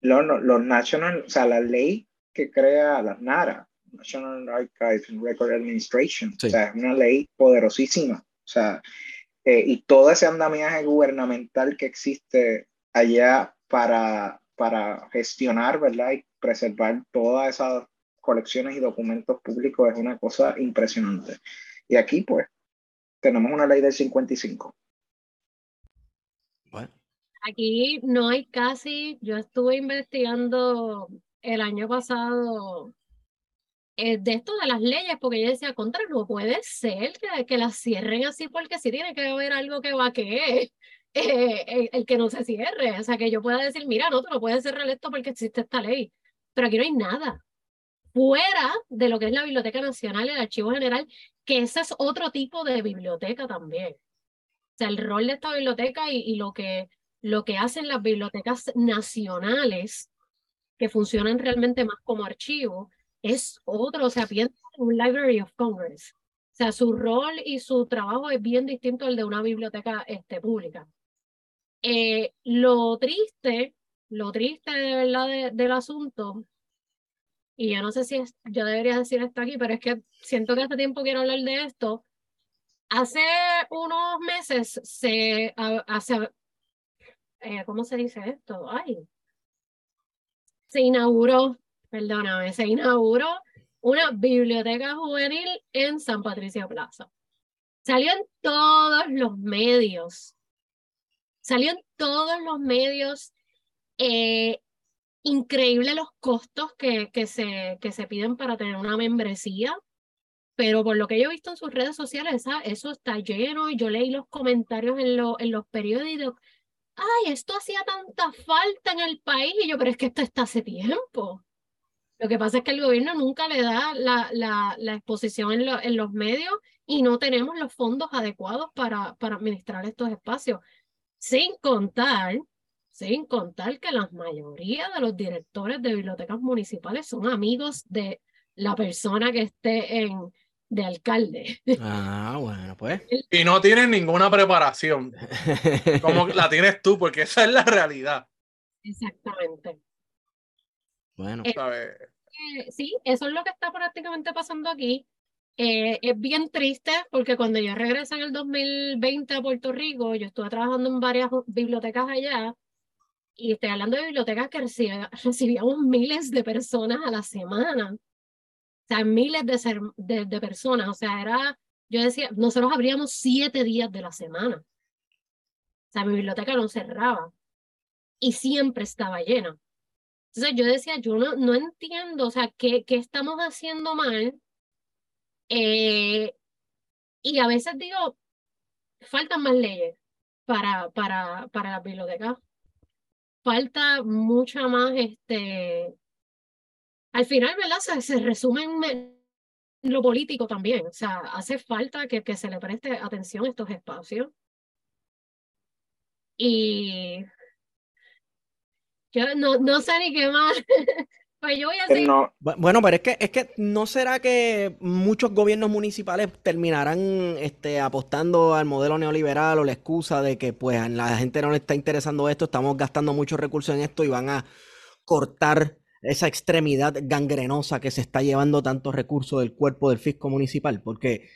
los, los national, o sea, la ley que crea las NARA, National Archives and Record Administration, o sea, es una ley poderosísima, o sea, eh, y todo ese andamiaje gubernamental que existe allá para, para gestionar, ¿verdad? Y preservar todas esas colecciones y documentos públicos es una cosa impresionante. Y aquí, pues, tenemos una ley del 55. Aquí no hay casi, yo estuve investigando el año pasado eh, de esto de las leyes, porque yo decía, contra, no puede ser que, que las cierren así, porque sí tiene que haber algo que va que eh, el, que no se cierre. O sea, que yo pueda decir, mira, no, tú no puedes cerrar esto porque existe esta ley. Pero aquí no hay nada. Fuera de lo que es la Biblioteca Nacional el Archivo General, que ese es otro tipo de biblioteca también. O sea, el rol de esta biblioteca y lo que lo que hacen las bibliotecas nacionales, que funcionan realmente más como archivo, es otro, o sea, piensa en un Library of Congress. O sea, su rol y su trabajo es bien distinto al de una biblioteca este, pública. Eh, lo triste, lo triste de verdad del asunto, y yo no sé si es, yo debería decir esto aquí, pero es que siento que hace tiempo quiero hablar de esto. Hace unos meses se, hace, eh, ¿cómo se dice esto? Ay, se inauguró, perdóname, se inauguró una biblioteca juvenil en San Patricio Plaza. Salió en todos los medios, salió en todos los medios. Eh, increíble los costos que, que, se, que se piden para tener una membresía, pero por lo que yo he visto en sus redes sociales, eso está lleno y yo leí los comentarios en, en los periódicos ay, esto hacía tanta falta en el país, y yo, pero es que esto está hace tiempo. Lo que pasa es que el gobierno nunca le da la, la, exposición en, en, los medios y no tenemos los fondos adecuados para, para administrar estos espacios. Sin contar, sin contar que la mayoría de los directores de bibliotecas municipales son amigos de la persona que esté en, de alcalde. Ah, bueno, pues. Y no tienen ninguna preparación, como la tienes tú, porque esa es la realidad. Exactamente. Bueno, eh, eh, sí, eso es lo que está prácticamente pasando aquí. Eh, es bien triste porque cuando yo regresé en el 2020 a Puerto Rico, yo estuve trabajando en varias bibliotecas allá y estoy hablando de bibliotecas que recibíamos miles de personas a la semana sea, miles de, de, personas, o sea, era, yo decía, nosotros abríamos siete días de la semana. O sea, mi biblioteca no cerraba y siempre estaba llena. Entonces yo decía, yo no, no entiendo, o sea, ¿qué, qué estamos haciendo mal? Eh, y a veces digo, faltan más leyes para, para, para las bibliotecas. Falta mucha más este, al final, ¿verdad? Se, se resume en lo político también. O sea, hace falta que, que se le preste atención a estos espacios. Y yo no, no sé ni qué más. pues yo voy a decir... Bueno, pero es que, es que no será que muchos gobiernos municipales terminarán este, apostando al modelo neoliberal o la excusa de que pues a la gente no le está interesando esto, estamos gastando muchos recursos en esto y van a cortar esa extremidad gangrenosa que se está llevando tantos recursos del cuerpo del fisco municipal? Porque...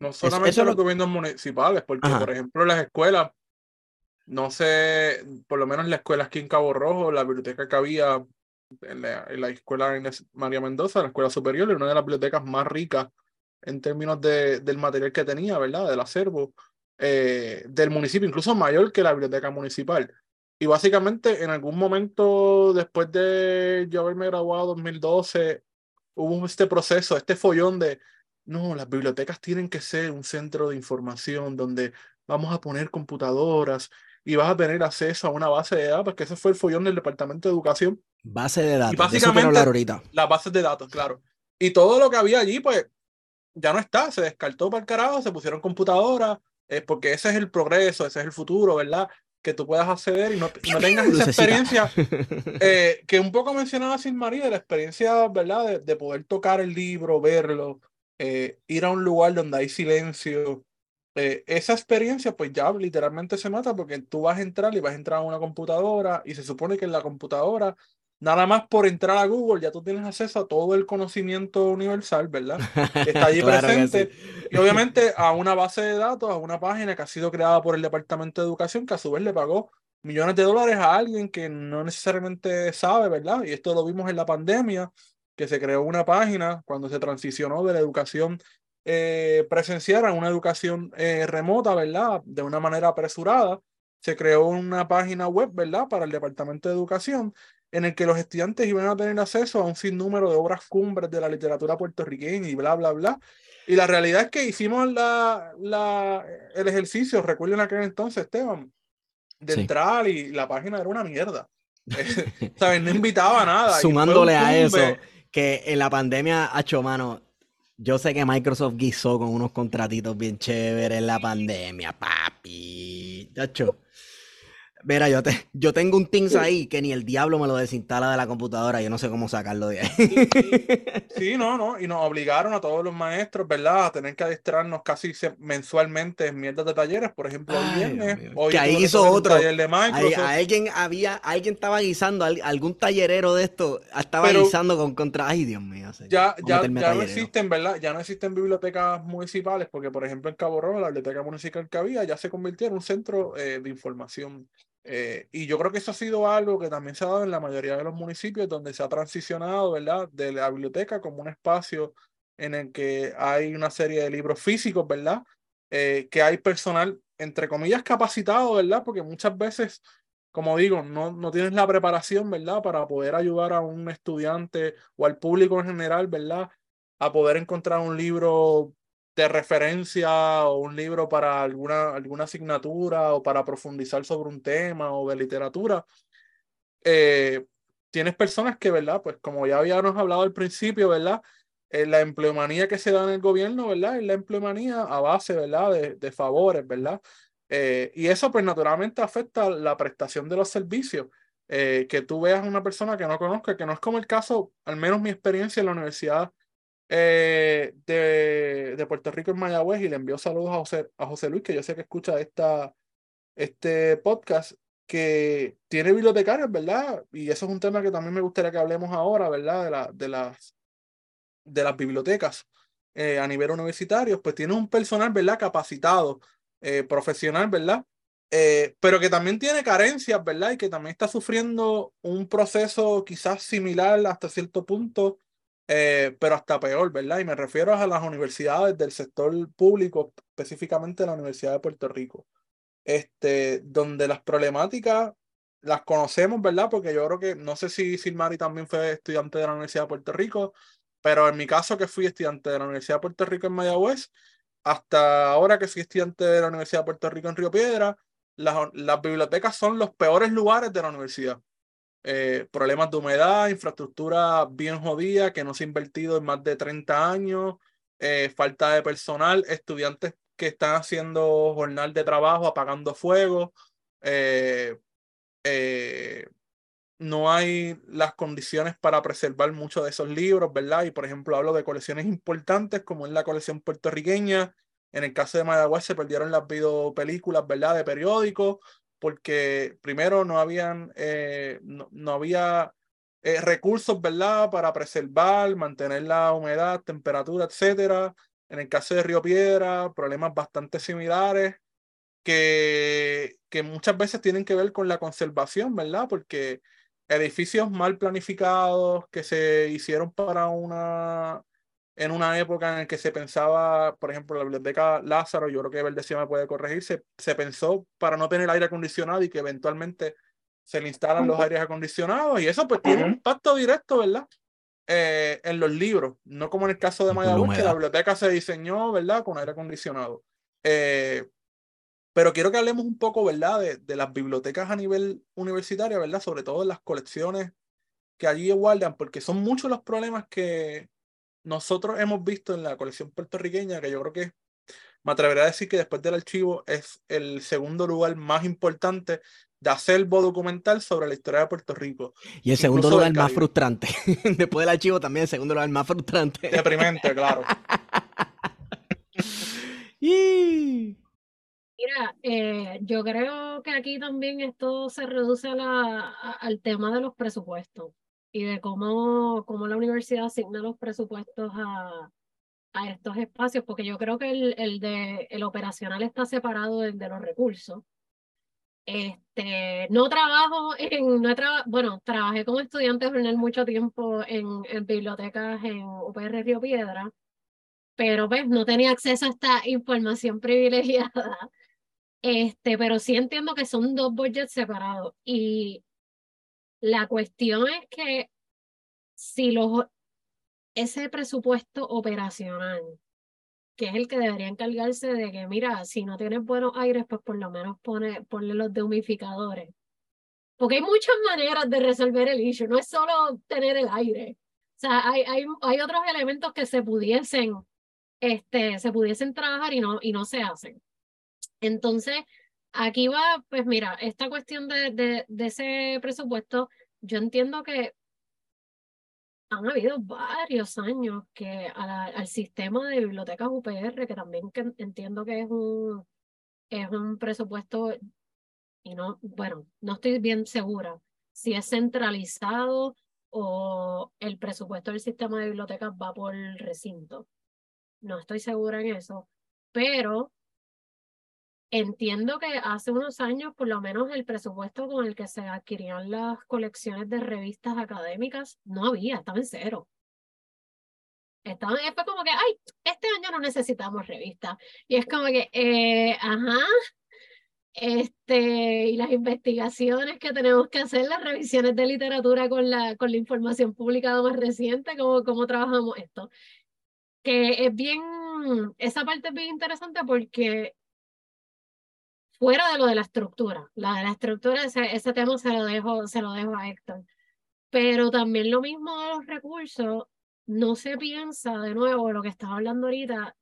No solamente los gobiernos municipales, porque por ejemplo las escuelas, no sé, por lo menos la escuela aquí en Cabo Rojo, la biblioteca que había en la, en la escuela María Mendoza, la escuela superior, una de las bibliotecas más ricas en términos de, del material que tenía, ¿verdad? Del acervo eh, del municipio, incluso mayor que la biblioteca municipal. Y básicamente en algún momento después de yo haberme graduado en 2012, hubo este proceso, este follón de, no, las bibliotecas tienen que ser un centro de información donde vamos a poner computadoras y vas a tener acceso a una base de datos, que ese fue el follón del Departamento de Educación. Base de datos. Y básicamente, ahorita. las bases de datos, claro. Y todo lo que había allí, pues, ya no está, se descartó para el carajo, se pusieron computadoras, es porque ese es el progreso, ese es el futuro, ¿verdad? Que tú puedas acceder y no, no tengas esa experiencia eh, que un poco mencionaba Sin María, la experiencia, ¿verdad? De, poder tocar el libro, verlo, eh, ir a un lugar donde hay silencio. Eh, esa experiencia, pues ya literalmente se mata porque tú vas a entrar y vas a entrar a una computadora y se supone que en la computadora Nada más por entrar a Google ya tú tienes acceso a todo el conocimiento universal, ¿verdad? Está allí presente. Y obviamente a una base de datos, a una página que ha sido creada por el Departamento de Educación, que a su vez le pagó millones de dólares a alguien que no necesariamente sabe, ¿verdad? Y esto lo vimos en la pandemia, que se creó una página cuando se transicionó de la educación eh, presencial a una educación eh, remota, ¿verdad? De una manera apresurada. Se creó una página web, ¿verdad? Para el Departamento de Educación en el que los estudiantes iban a tener acceso a un sinnúmero de obras cumbres de la literatura puertorriqueña y bla, bla, bla. Y la realidad es que hicimos la, la, el ejercicio, recuerden aquel entonces, Esteban, de entrar y la página era una mierda. ¿Sabes? No invitaba a nada. Sumándole a eso, que en la pandemia, hecho mano, yo sé que Microsoft guisó con unos contratitos bien chéveres en la pandemia, papi. Chacho. Mira, yo, te, yo tengo un Teams ahí que ni el diablo me lo desinstala de la computadora. Yo no sé cómo sacarlo de ahí. Sí, no, no. Y nos obligaron a todos los maestros, ¿verdad? A tener que adiestrarnos casi mensualmente en mierdas de talleres. Por ejemplo, el viernes. Hoy que ahí hizo otro. Taller de Microsoft. alguien había, alguien estaba guisando, algún tallerero de esto estaba guisando con contra. Ay, Dios mío. Ya, ya, ya no existen, ¿verdad? Ya no existen bibliotecas municipales, porque, por ejemplo, en Cabo Rojo, la biblioteca municipal que había ya se convirtió en un centro eh, de información eh, y yo creo que eso ha sido algo que también se ha dado en la mayoría de los municipios donde se ha transicionado, ¿verdad? De la biblioteca como un espacio en el que hay una serie de libros físicos, ¿verdad? Eh, que hay personal, entre comillas, capacitado, ¿verdad? Porque muchas veces, como digo, no, no tienes la preparación, ¿verdad? Para poder ayudar a un estudiante o al público en general, ¿verdad? A poder encontrar un libro de referencia o un libro para alguna, alguna asignatura o para profundizar sobre un tema o de literatura, eh, tienes personas que, ¿verdad? Pues como ya habíamos hablado al principio, ¿verdad? Eh, la empleomanía que se da en el gobierno, ¿verdad? Es la empleomanía a base, ¿verdad? De, de favores, ¿verdad? Eh, y eso, pues naturalmente afecta la prestación de los servicios. que tú veas a una persona que no conozca, que no es como el caso, al menos mi experiencia en la universidad eh, de, de, Puerto Rico en Mayagüez y le envió saludos a José, a José Luis, que yo sé que escucha esta, este podcast, que tiene bibliotecarios, ¿verdad? Y eso es un tema que también me gustaría que hablemos ahora, ¿verdad? De, la, de, las, de las bibliotecas eh, a nivel universitario, pues tiene un personal, ¿verdad? Capacitado, eh, profesional, ¿verdad? pero que también tiene carencias, ¿verdad? Y que también está sufriendo un proceso quizás similar hasta cierto punto eh, pero hasta peor, ¿verdad? Y me refiero a las universidades del sector público, específicamente la Universidad de Puerto Rico, este, donde las problemáticas las conocemos, ¿verdad? Porque yo creo que, no sé si Silmari también fue estudiante de la Universidad de Puerto Rico, pero en mi caso que fui estudiante de la Universidad de Puerto Rico en Mayagüez, hasta ahora que soy estudiante de la Universidad de Puerto Rico en Río Piedra, las, las bibliotecas son los peores lugares de la universidad. Eh, problemas de humedad, infraestructura bien jodida que no se ha invertido en más de 30 años, eh, falta de personal, estudiantes que están haciendo jornal de trabajo apagando fuego, eh, no hay las condiciones para preservar muchos de esos libros, ¿verdad? Y por ejemplo hablo de colecciones importantes como es la colección puertorriqueña, en el caso de Mayagüez se perdieron las videopelículas, ¿verdad? De periódicos, porque primero no habían, eh, no, había eh, recursos, ¿verdad? Para preservar, mantener la humedad, temperatura, etcétera. En el caso de Río Piedra, problemas bastante similares que, que muchas veces tienen que ver con la conservación, ¿verdad? Porque edificios mal planificados que se hicieron para una en una época en que se pensaba, por ejemplo, la biblioteca Lázaro, yo creo que Verdecía me puede corregir, se, se, pensó para no tener aire acondicionado y que eventualmente se le instalan los aires acondicionados y eso pues tiene un impacto directo, ¿verdad? Eh, en los libros, no como en el caso de Mayagüez, que la biblioteca se diseñó, ¿verdad? Con aire acondicionado. Eh, pero quiero que hablemos un poco, ¿verdad? De, de las bibliotecas a nivel universitario, ¿verdad? Sobre todo en las colecciones que allí guardan, porque son muchos los problemas que, nosotros hemos visto en la colección puertorriqueña, que yo creo que me atrevería a decir que después del archivo es el segundo lugar más importante de acervo documental sobre la historia de Puerto Rico. Y el segundo lugar más frustrante. después del archivo también el segundo lugar más frustrante. Deprimente, claro. Mira, eh, yo creo que aquí también esto se reduce a la, al tema de los presupuestos y de cómo, cómo la universidad asigna los presupuestos a, a estos espacios, porque yo creo que el, el, de, el operacional está separado del de los recursos. Este, no trabajo en, no bueno, trabajé como estudiante jornal mucho tiempo en, en bibliotecas en UPR Río Piedra, pero pues no tenía acceso a esta información privilegiada. Este, pero sí entiendo que son dos budgets separados y la cuestión es que si los, ese presupuesto operacional, que es el que debería encargarse de que, mira, si no tienes buenos aires, pues por lo menos pone, ponle los dehumificadores. Porque hay muchas maneras de resolver el issue, no es solo tener el aire. O sea, hay, hay, hay otros elementos que se pudiesen, este, se pudiesen trabajar y no, y no se hacen. Entonces, Aquí va, pues mira, esta cuestión de, de, ese presupuesto, yo entiendo que han habido varios años que al sistema de bibliotecas UPR, que también entiendo que es un, es un presupuesto, y no, bueno, no estoy bien segura si es centralizado o el presupuesto del sistema de bibliotecas va por recinto. No estoy segura en eso, pero Entiendo que hace unos años, por lo menos el presupuesto con el que se adquirían las colecciones de revistas académicas no había, estaba en cero. Estaba, fue como que, ay, este año no necesitamos revistas. Y es como que, eh, ajá, este, y las investigaciones que tenemos que hacer, las revisiones de literatura con la, con la información publicada más reciente, cómo, cómo trabajamos esto. Que es bien, esa parte es bien interesante porque fuera de lo de la estructura. La de la estructura, ese, ese tema se lo, dejo, se lo dejo a Héctor. Pero también lo mismo de los recursos, no se piensa de nuevo lo que estaba hablando ahorita,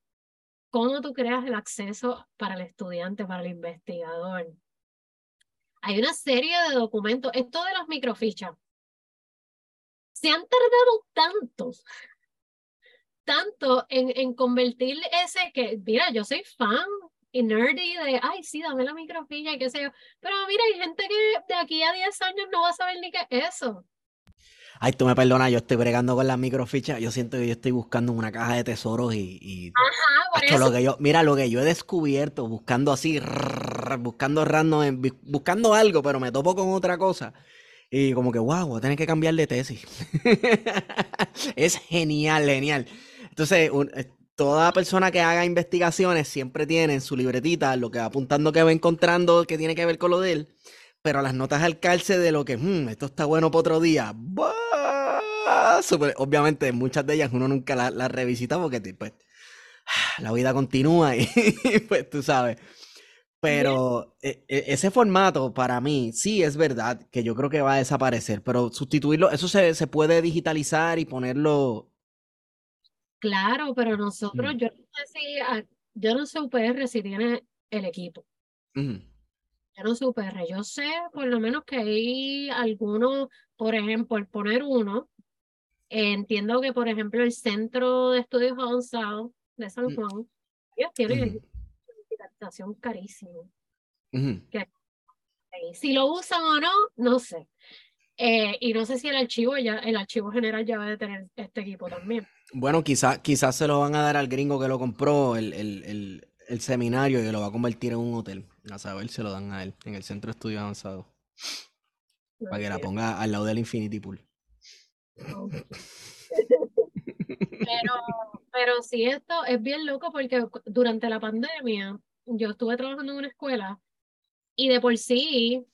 cómo tú creas el acceso para el estudiante, para el investigador. Hay una serie de documentos, esto de las microfichas. Se han tardado tantos, tanto en, en convertir ese que, mira, yo soy fan y nerdy de, ay, sí, dame la microfilla y qué sé yo. Pero mira, hay gente que de aquí a 10 años no va a saber ni qué es eso. Ay, tú me perdonas, yo estoy bregando con las microfichas. Yo siento que yo estoy buscando una caja de tesoros y. Ajá, por Lo que yo, mira, lo que yo he descubierto, buscando así, buscando random, buscando algo, pero me topo con otra cosa. Y como que, wow, voy a tener que cambiar de tesis. es genial, genial. Entonces, toda persona que haga investigaciones siempre tiene en su libretita lo que va apuntando que va encontrando que tiene que ver con lo de él, pero las notas al calce de lo que, hmm, esto está bueno para otro día. obviamente, muchas de ellas uno nunca las la revisita porque pues, la vida continúa y pues tú sabes. Pero e, e, ese formato para mí sí es verdad que yo creo que va a desaparecer, pero sustituirlo, eso se, se puede digitalizar y ponerlo Claro, pero nosotros, mm. yo no sé si, yo no sé UPR si tiene el equipo. Yo no sé UPR, yo sé por lo menos que hay algunos, por ejemplo, el poner uno, entiendo que por ejemplo el Centro de Estudios Avanzados de San mm. Juan, ellos tienen una digitalización carísima. si lo usan o no, no sé. Eh, y no sé si el archivo ya, el archivo general ya va a tener este equipo también. Bueno, quizás quizás se lo van a dar al gringo que lo compró el, el, el, el seminario y que lo va a convertir en un hotel. A saber, se lo dan a él en el centro de estudios avanzados. Para que la ponga al lado del Infinity Pool. Pero, pero sí, esto es bien loco porque durante la pandemia yo estuve trabajando en una escuela y de por sí,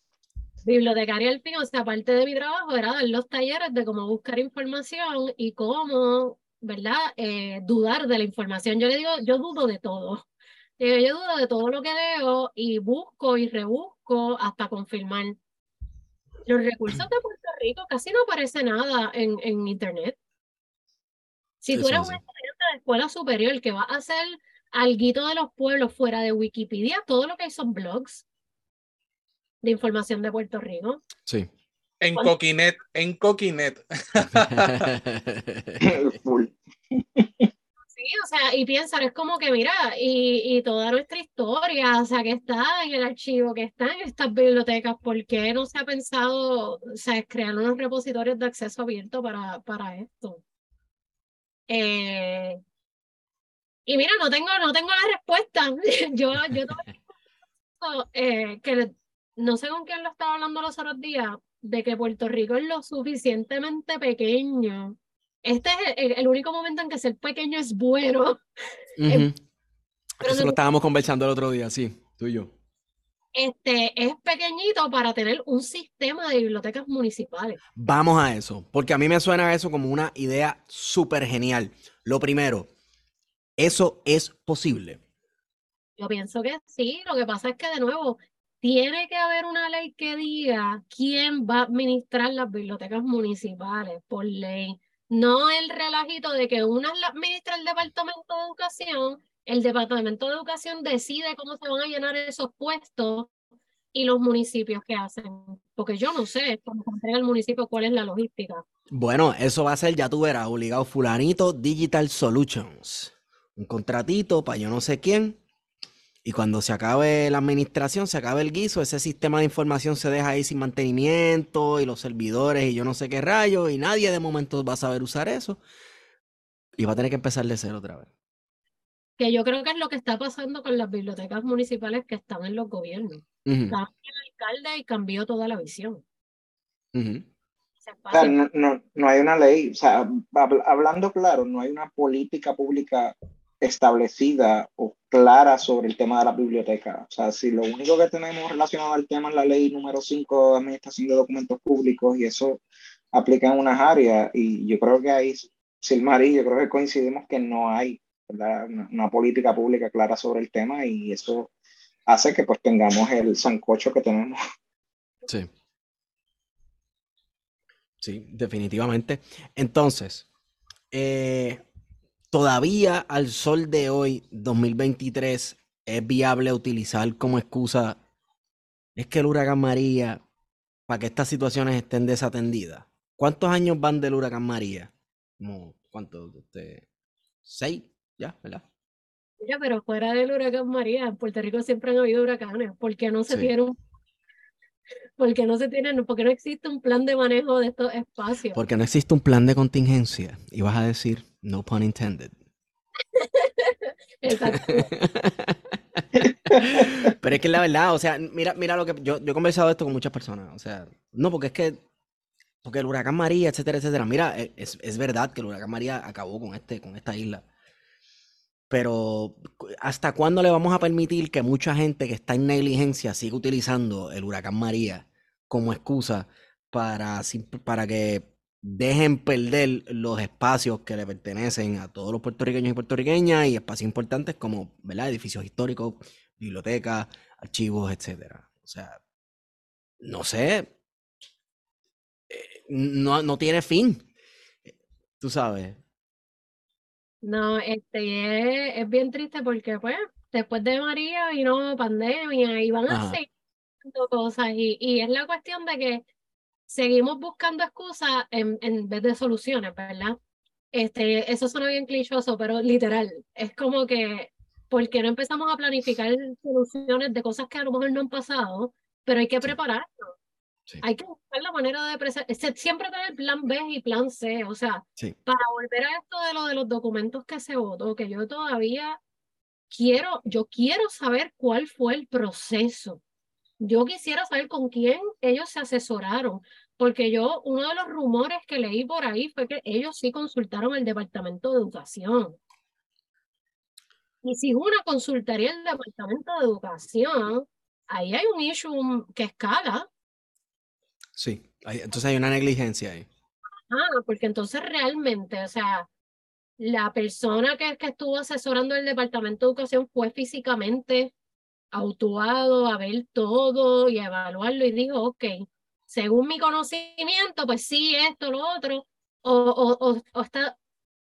bibliotecaria al fin, o sea, parte de mi trabajo era dar los talleres de cómo buscar información y cómo, ¿verdad? Eh, dudar de la información. Yo le digo, yo dudo de todo. Eh, yo dudo de todo lo que leo y busco y rebusco hasta confirmar. Los recursos de Puerto Rico casi no aparece nada en, en internet. Si tú eres un estudiante de escuela superior que va a hacer algo de los pueblos fuera de Wikipedia, todo lo que hay son blogs de información de Puerto Rico. Sí. En Coquinet, en Coquinet. Sí, o sea, y piensan, es como que, mira, y, y, toda nuestra historia, o sea, que está en el archivo, que está en estas bibliotecas, ¿por qué no se ha pensado, o sea, crear unos repositorios de acceso abierto para, para esto? Eh, y mira, no tengo, no tengo la respuesta. yo, yo eh, que no sé con quién lo estaba hablando los otros días, de que Puerto Rico es lo suficientemente pequeño. Este es el, único momento en que ser pequeño es bueno. Eso lo estábamos conversando el otro día, sí, tú y yo. Este es pequeñito para tener un sistema de bibliotecas municipales. Vamos a eso, porque a mí me suena eso como una idea súper genial. Lo primero, ¿eso es posible? Yo pienso que sí, lo que pasa es que de nuevo tiene que haber una ley que diga quién va a administrar las bibliotecas municipales por ley. No el relajito de que una la administra el Departamento de Educación, el Departamento de Educación decide cómo se van a llenar esos puestos y los municipios que hacen. Porque yo no sé, cuando en el municipio, cuál es la logística. Bueno, eso va a ser, ya tú verás, obligado fulanito Digital Solutions. Un contratito para yo no sé quién y cuando se acabe la administración, se acabe el guiso, ese sistema de información se deja ahí sin mantenimiento y los servidores y yo no sé qué rayos y nadie de momento va a saber usar eso y va a tener que empezar de cero otra vez. Que yo creo que es lo que está pasando con las bibliotecas municipales que están en los gobiernos. el alcalde y cambió toda la visión. no, no, no, hay una ley, o sea, hablando claro, no hay una política pública establecida o clara sobre el tema de la biblioteca. O sea, si lo único que tenemos relacionado al tema es la ley número 5 de administración de documentos públicos y eso aplica en unas áreas y yo creo que ahí, Silmari, yo creo que coincidimos que no hay una, una, política pública clara sobre el tema y eso hace que pues tengamos el sancocho que tenemos. Sí. Sí, definitivamente. Entonces, eh, todavía al sol de hoy, 2023, es viable utilizar como excusa, es que el huracán María, para que estas situaciones estén desatendidas. ¿Cuántos años van del huracán María? Como, ¿Cuántos? Este, seis, ya, ¿verdad? Mira, pero fuera del huracán María, en Puerto Rico siempre han habido huracanes. ¿Por qué no se tiene un porque no se tiene, porque no existe un plan de manejo de estos espacios. Porque no existe un plan de contingencia. Y vas a decir, no pun intended. Exacto. Pero es que la verdad, o sea, mira, mira lo que yo, yo he conversado esto con muchas personas. O sea, no, porque es que, porque el huracán María, etcétera, etcétera. Mira, e, es, es verdad que el huracán María acabó con este, con esta isla. Pero ¿hasta cuándo le vamos a permitir que mucha gente que está en negligencia siga utilizando el huracán María como excusa para, para que dejen perder los espacios que le pertenecen a todos los puertorriqueños y puertorriqueñas y espacios importantes como ¿verdad? edificios históricos, bibliotecas, archivos, etcétera. O sea, no sé, eh, no, no tiene fin, tú sabes. No, este es, es bien triste porque pues después de María vino pandemia y van a seguir cosas y, y es la cuestión de que seguimos buscando excusas en, en vez de soluciones, ¿verdad? Este, eso suena bien clichoso, pero literal, es como que, ¿por qué no empezamos a planificar soluciones de cosas que a lo mejor no han pasado, pero hay que prepararnos? Hay que buscar la manera de preservar, siempre tener plan B y plan C, o sea, para volver a esto de lo de los documentos que se votó, que yo todavía quiero, yo quiero saber cuál fue el proceso. Yo quisiera saber con quién ellos se asesoraron, porque yo, uno de los rumores que leí por ahí fue que ellos sí consultaron el Departamento de Educación. Y si uno consultaría el Departamento de Educación, ahí hay un issue que escala. Sí, entonces hay una negligencia ahí. Ah, porque entonces realmente, o sea, la persona que, que estuvo asesorando el Departamento de Educación fue físicamente autuado a ver todo y a evaluarlo y dijo, ok, según mi conocimiento, pues sí, esto, lo otro, o, o, o, está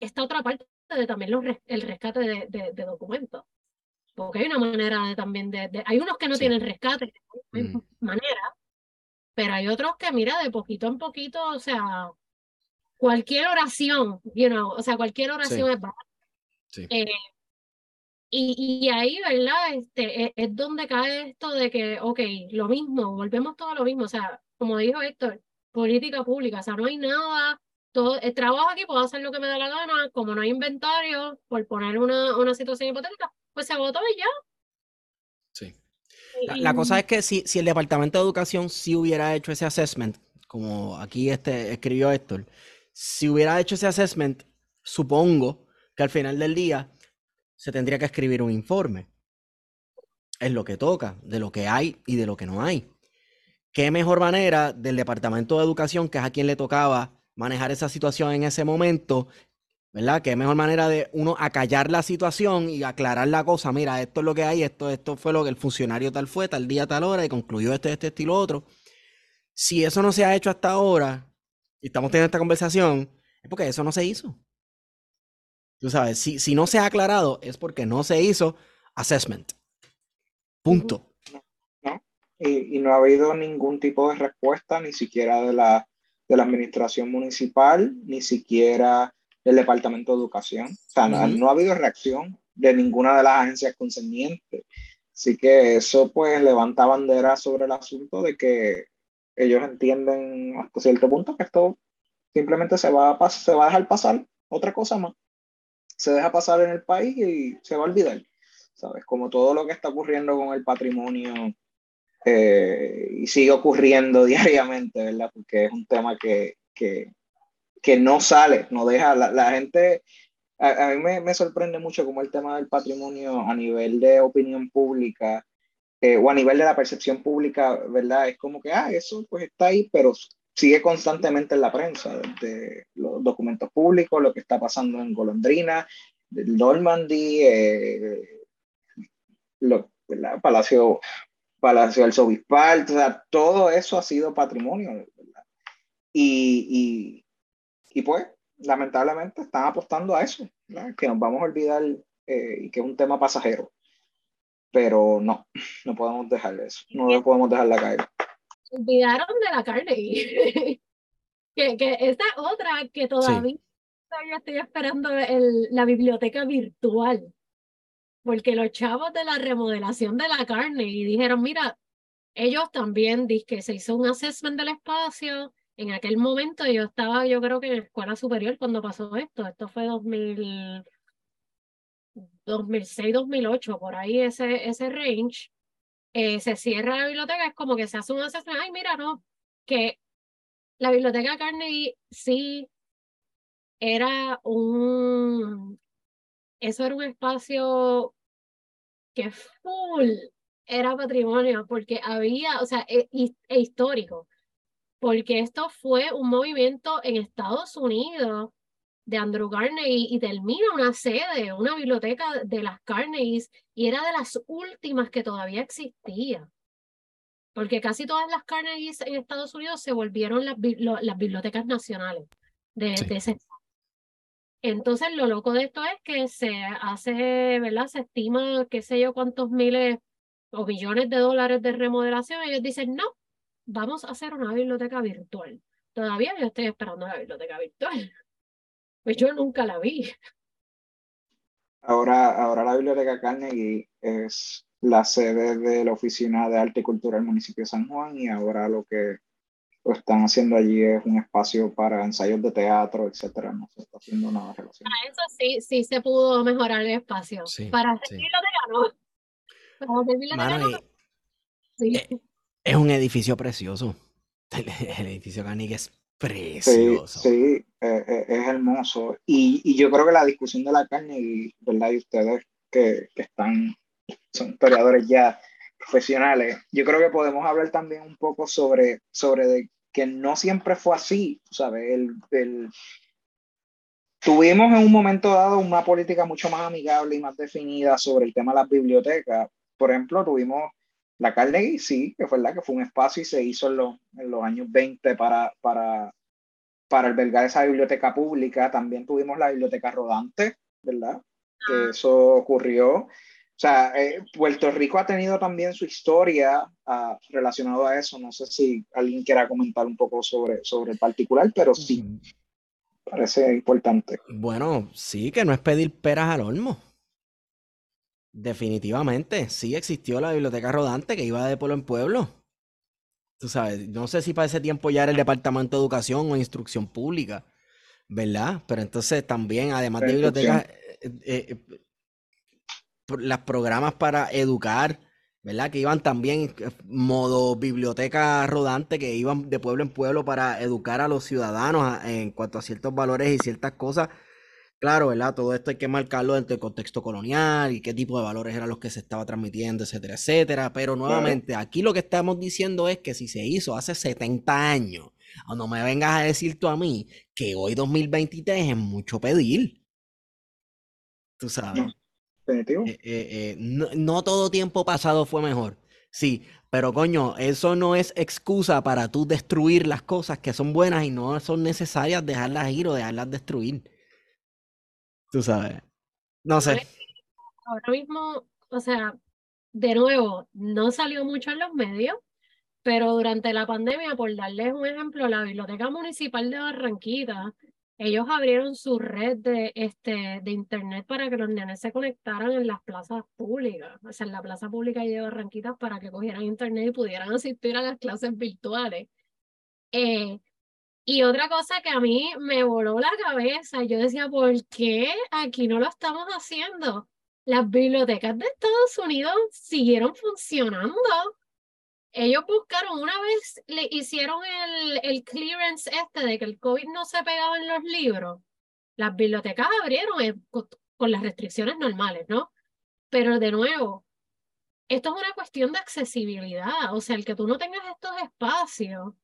esta otra parte de también los, el rescate de, de, documentos. Porque hay una manera de también de, hay unos que no tienen rescate, de manera, pero hay otros que, mira, de poquito en poquito, o sea, cualquier oración, you know, o sea, cualquier oración es baja. Eh, y, y, ahí, ¿verdad? Este, es, es, donde cae esto de que, ok, lo mismo, volvemos todo lo mismo, o sea, como dijo Héctor, política pública, o sea, no hay nada todo, el trabajo aquí puedo hacer lo que me da la gana, como no hay inventario, por poner una, una situación hipotética, pues se votó y ya. Sí. La, cosa es que si, si el Departamento de Educación sí hubiera hecho ese assessment, como aquí este, escribió Héctor, si hubiera hecho ese assessment, supongo que al final del día se tendría que escribir un informe. Es lo que toca, de lo que hay y de lo que no hay. ¿Qué mejor manera del Departamento de Educación, que es a quien le tocaba manejar esa situación en ese momento, ¿verdad? Que mejor manera de uno acallar la situación y aclarar la cosa. Mira, esto es lo que hay, esto, esto fue lo que el funcionario tal fue, tal día, tal hora, y concluyó este, este, estilo, otro. Si eso no se ha hecho hasta ahora, y estamos teniendo esta conversación, es porque eso no se hizo. Tú sabes, si, si no se ha aclarado, es porque no se hizo assessment. Punto. Y, y no ha habido ningún tipo de respuesta, ni siquiera de la de la administración municipal, ni siquiera del Departamento de Educación. O sea, no, ha habido reacción de ninguna de las agencias concernientes. Así que eso pues levanta bandera sobre el asunto de que ellos entienden hasta cierto punto que esto simplemente se va a, se va a dejar pasar, otra cosa más. Se deja pasar en el país y se va a olvidar. ¿Sabes? Como todo lo que está ocurriendo con el patrimonio eh, y sigue ocurriendo diariamente, ¿verdad? Porque es un tema que, que, que no sale, no deja, la, la gente, a, mí me, me, sorprende mucho como el tema del patrimonio a nivel de opinión pública eh, o a nivel de la percepción pública, ¿verdad? Es como que, ah, eso pues está ahí, pero sigue constantemente en la prensa, de los documentos públicos, lo que está pasando en Golondrina, del Normandy, eh, lo, Palacio Palacio Arzobispal, o sea, todo eso ha sido patrimonio. Y, y, pues, lamentablemente están apostando a eso, que nos vamos a olvidar eh, y que es un tema pasajero. Pero no, no podemos dejar eso, no lo podemos dejar la caer. Olvidaron de la carne. que, que esta otra que todavía, estoy esperando el, la biblioteca virtual porque los chavos de la remodelación de la carne y dijeron, mira, ellos también, que se hizo un assessment del espacio. En aquel momento yo estaba, yo creo que en la escuela superior cuando pasó esto. Esto fue 2000, 2006, 2008, por ahí ese, ese range. Eh, se cierra la biblioteca, es como que se hace un assessment. Ay, mira, no, que la biblioteca Carnegie sí era un, eso era un espacio que full era patrimonio, porque había, o sea, e, e, histórico, porque esto fue un movimiento en Estados Unidos de Andrew Carnegie y termina una sede, una biblioteca de las Carnegies y era de las últimas que todavía existía. Porque casi todas las Carnegies en Estados Unidos se volvieron las, las bibliotecas nacionales de, de ese entonces, lo loco de esto es que se hace, ¿verdad? Se estima, qué sé yo, cuántos miles o millones de dólares de remodelación. ellos dicen, no, vamos a hacer una biblioteca virtual. Todavía yo estoy esperando la biblioteca virtual. Pues yo nunca la vi. Ahora, ahora la Biblioteca Carnegie es la sede de la Oficina de Arte y Cultura del municipio de San Juan y ahora lo que lo están haciendo allí es un espacio para ensayos de teatro, etcétera. No se está haciendo nada relacionado. Para eso sí, sí se pudo mejorar el espacio. Sí, para sí. biblioteca no. Para hacer biblioteca Mano, no. y Sí. eh, es un edificio precioso. El, el edificio Carnegie es precioso. sí, eh, eh, es hermoso. Y, y yo creo que la discusión de la carne, y, ¿verdad? Y ustedes que, están, son historiadores ya profesionales, yo creo que podemos hablar también un poco sobre, sobre que no siempre fue así, ¿sabes? El- tuvimos en un momento dado una política mucho más amigable y más definida sobre el tema de las bibliotecas. Por ejemplo, tuvimos la Carnegie, sí, que fue verdad que fue un espacio y se hizo en los, en los años 20 para, para, para albergar esa biblioteca pública. También tuvimos la biblioteca rodante, ¿verdad? Que eso ocurrió. O sea, eh, Puerto Rico ha tenido también su historia ah, relacionado a eso. No sé si alguien quiera comentar un poco sobre, sobre el particular, pero sí, parece importante. Bueno, sí, que no es pedir peras al olmo. Definitivamente, sí existió la biblioteca rodante que iba de pueblo en pueblo. Tú sabes, no sé si para ese tiempo ya era el Departamento de Educación o Instrucción Pública, ¿verdad? Pero entonces también, además de bibliotecas, eh, eh, eh, las programas para educar, ¿verdad? Que iban también eh, modo biblioteca rodante, que iban de pueblo en pueblo para educar a los ciudadanos en cuanto a ciertos valores y ciertas cosas. Claro, ¿verdad? Todo esto hay que marcarlo dentro del contexto colonial y qué tipo de valores eran los que se estaba transmitiendo, etcétera, etcétera. Pero nuevamente, aquí lo que estamos diciendo es que si se hizo hace 70 años, o no me vengas a decir tú a mí que hoy 2023 es mucho pedir. Tú sabes. Eh, eh, eh, no, no todo tiempo pasado fue mejor. Sí, pero coño, eso no es excusa para tú destruir las cosas que son buenas y no son necesarias dejarlas ir o dejarlas destruir. Tú sabes. No sé. Ahora mismo, o sea, de nuevo, no salió mucho en los medios, pero durante la pandemia, por darles un ejemplo, la Biblioteca Municipal de Barranquita, ellos abrieron su red de, este, de internet para que los nenes se conectaran en las plazas públicas, o sea, en la plaza pública de Barranquita para que cogieran internet y pudieran asistir a las clases virtuales. Eh, y otra cosa que a mí me voló la cabeza, yo decía, ¿por qué aquí no lo estamos haciendo? Las bibliotecas de Estados Unidos siguieron funcionando. Ellos buscaron, una vez le hicieron el, el clearance este de que el COVID no se pegaba en los libros, las bibliotecas abrieron eh, con, con las restricciones normales, ¿no? Pero de nuevo, esto es una cuestión de accesibilidad, o sea, el que tú no tengas estos espacios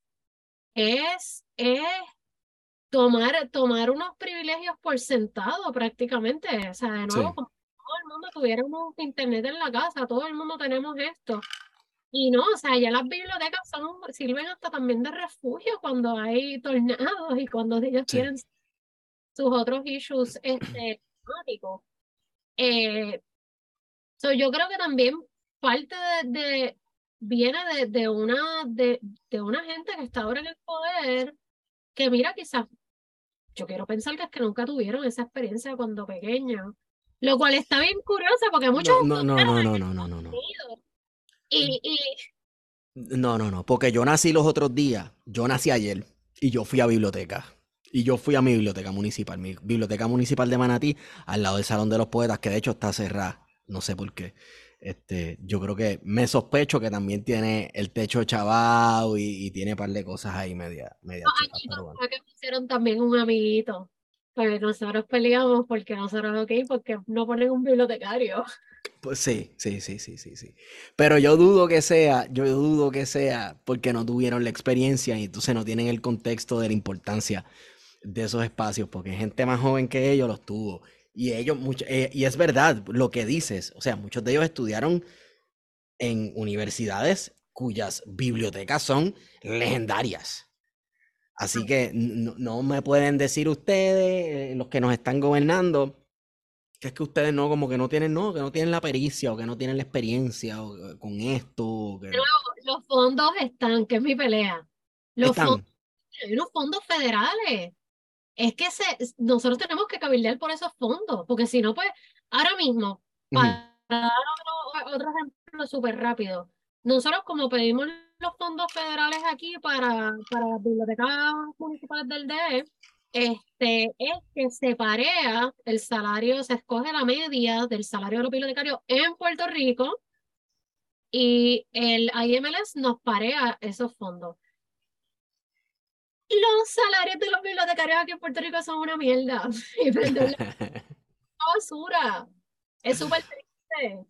es, es tomar, tomar unos privilegios por sentado prácticamente. O sea, de nuevo, Sí. como si todo el mundo tuviéramos internet en la casa, todo el mundo tenemos esto. Y no, o sea, ya las bibliotecas son, sirven hasta también de refugio cuando hay tornados y cuando ellos Sí. tienen sus otros issues este, climáticos. Eh, so, yo creo que también parte de, de- viene de, de una de, de una gente que está ahora en el poder, que mira, quizás, yo quiero pensar que es que nunca tuvieron esa experiencia cuando pequeños, lo cual está bien curioso porque muchos No, no, no, no, no, no, no, no. Y, y No, no, no, porque yo nací los otros días, yo nací ayer y yo fui a biblioteca. Y yo fui a mi biblioteca municipal, mi biblioteca municipal de Manatí, al lado del Salón de los Poetas, que de hecho está cerrada, no sé por qué. Este, yo creo que me sospecho que también tiene el techo chavado y, y tiene un par de cosas ahí media, media chuecas, añitos pero bueno. fue que pusieron también un amiguito. Pues nosotros peleamos porque nosotros, ok, porque no ponen un bibliotecario. Pues sí, sí, sí, sí, sí, sí. Pero yo dudo que sea, yo dudo que sea porque no tuvieron la experiencia y entonces no tienen el contexto de la importancia de esos espacios, porque gente más joven que ellos los tuvo. Y ellos, mucho, eh, y es verdad lo que dices, o sea, muchos de ellos estudiaron en universidades cuyas bibliotecas son legendarias. Así que no, no me pueden decir ustedes, eh, los que nos están gobernando, que es que ustedes no, como que no tienen, no, que no tienen la pericia o que no tienen la experiencia o, eh, con esto. o que- Los fondos están, que es mi pelea. Los Están. fondos, hay unos fondos federales. Es que se, nosotros tenemos que cabildear por esos fondos, porque si no, pues, ahora mismo, para dar otro, otro ejemplo súper rápido, nosotros como pedimos los fondos federales aquí para, para las bibliotecas municipales del DE, este, es que se parea el salario, se escoge la media del salario de los bibliotecarios en Puerto Rico y el IMLS nos parea esos fondos. Los salarios de los bibliotecarios aquí en Puerto Rico son una mierda. basura. Es súper triste.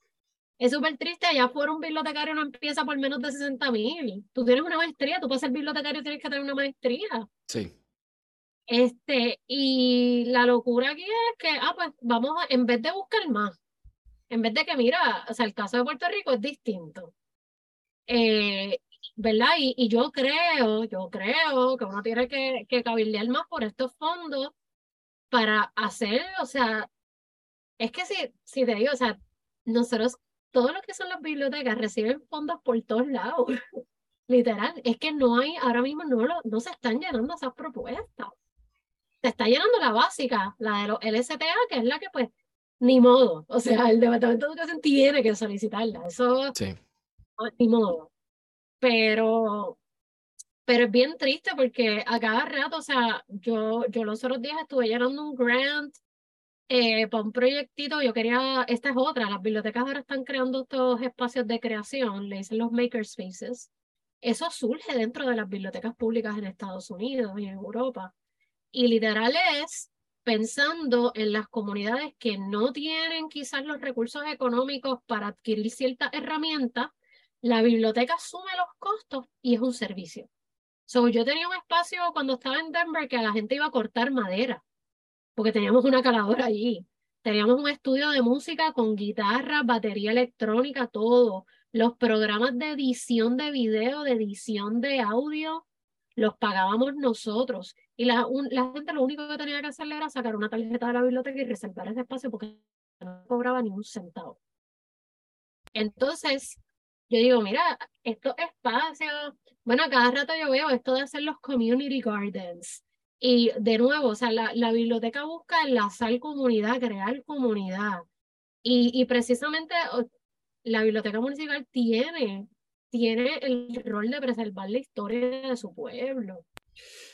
Es súper triste. Allá fuera un bibliotecario no empieza por menos de 60 mil. Tú tienes una maestría, tú para ser bibliotecario tienes que tener una maestría. Sí. Este, y la locura aquí es que, ah, pues vamos a, en vez de buscar más, en vez de que, mira, o sea, el caso de Puerto Rico es distinto. Eh, ¿Verdad? Y, y, yo creo, yo creo que uno tiene que, que cabildear más por estos fondos para hacer, o sea, es que si, si te digo, o sea, nosotros, todos los que son las bibliotecas reciben fondos por todos lados. Literal, es que no hay, ahora mismo no, lo, no se están llenando esas propuestas. Se está llenando la básica, la de los LSTA, que es la que pues, ni modo. O sea, el Departamento de Educación tiene que solicitarla. Eso, sí. ni modo. Pero, pero es bien triste porque a cada rato, o sea, yo, yo los otros días estuve llenando un grant eh, para un proyectito, yo quería, esta es otra, las bibliotecas ahora están creando estos espacios de creación, le dicen los makerspaces. Eso surge dentro de las bibliotecas públicas en Estados Unidos y en Europa. Y literal es pensando en las comunidades que no tienen quizás los recursos económicos para adquirir ciertas herramientas, la biblioteca asume los costos y es un servicio. So, yo tenía un espacio cuando estaba en Denver que la gente iba a cortar madera porque teníamos una caladora allí. Teníamos un estudio de música con guitarra, batería electrónica, todo. Los programas de edición de video, de edición de audio, los pagábamos nosotros. Y la, gente lo único que tenía que hacer era sacar una tarjeta de la biblioteca y reservar ese espacio porque no cobraba ni un centavo. Entonces, yo digo, mira, estos espacios, bueno, cada rato yo veo esto de hacer los community gardens, y de nuevo, o sea, la, la biblioteca busca enlazar comunidad, crear comunidad. Y, y precisamente la biblioteca municipal tiene, tiene el rol de preservar la historia de su pueblo.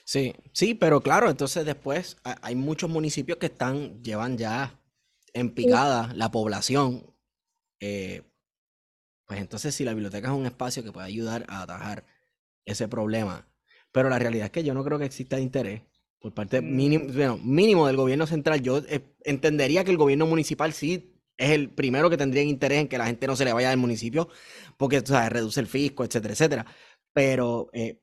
Sí, sí, pero claro, entonces después hay muchos municipios que están, llevan ya en picada la población. Eh, pues entonces si la biblioteca es un espacio que puede ayudar a atajar ese problema. Pero la realidad es que yo no creo que exista interés por parte mínimo, bueno, mínimo del gobierno central. Yo eh, entendería que el gobierno municipal sí es el primero que tendría interés en que la gente no se le vaya del municipio, porque sabes, reduce el fisco, etcétera, etcétera. Pero eh,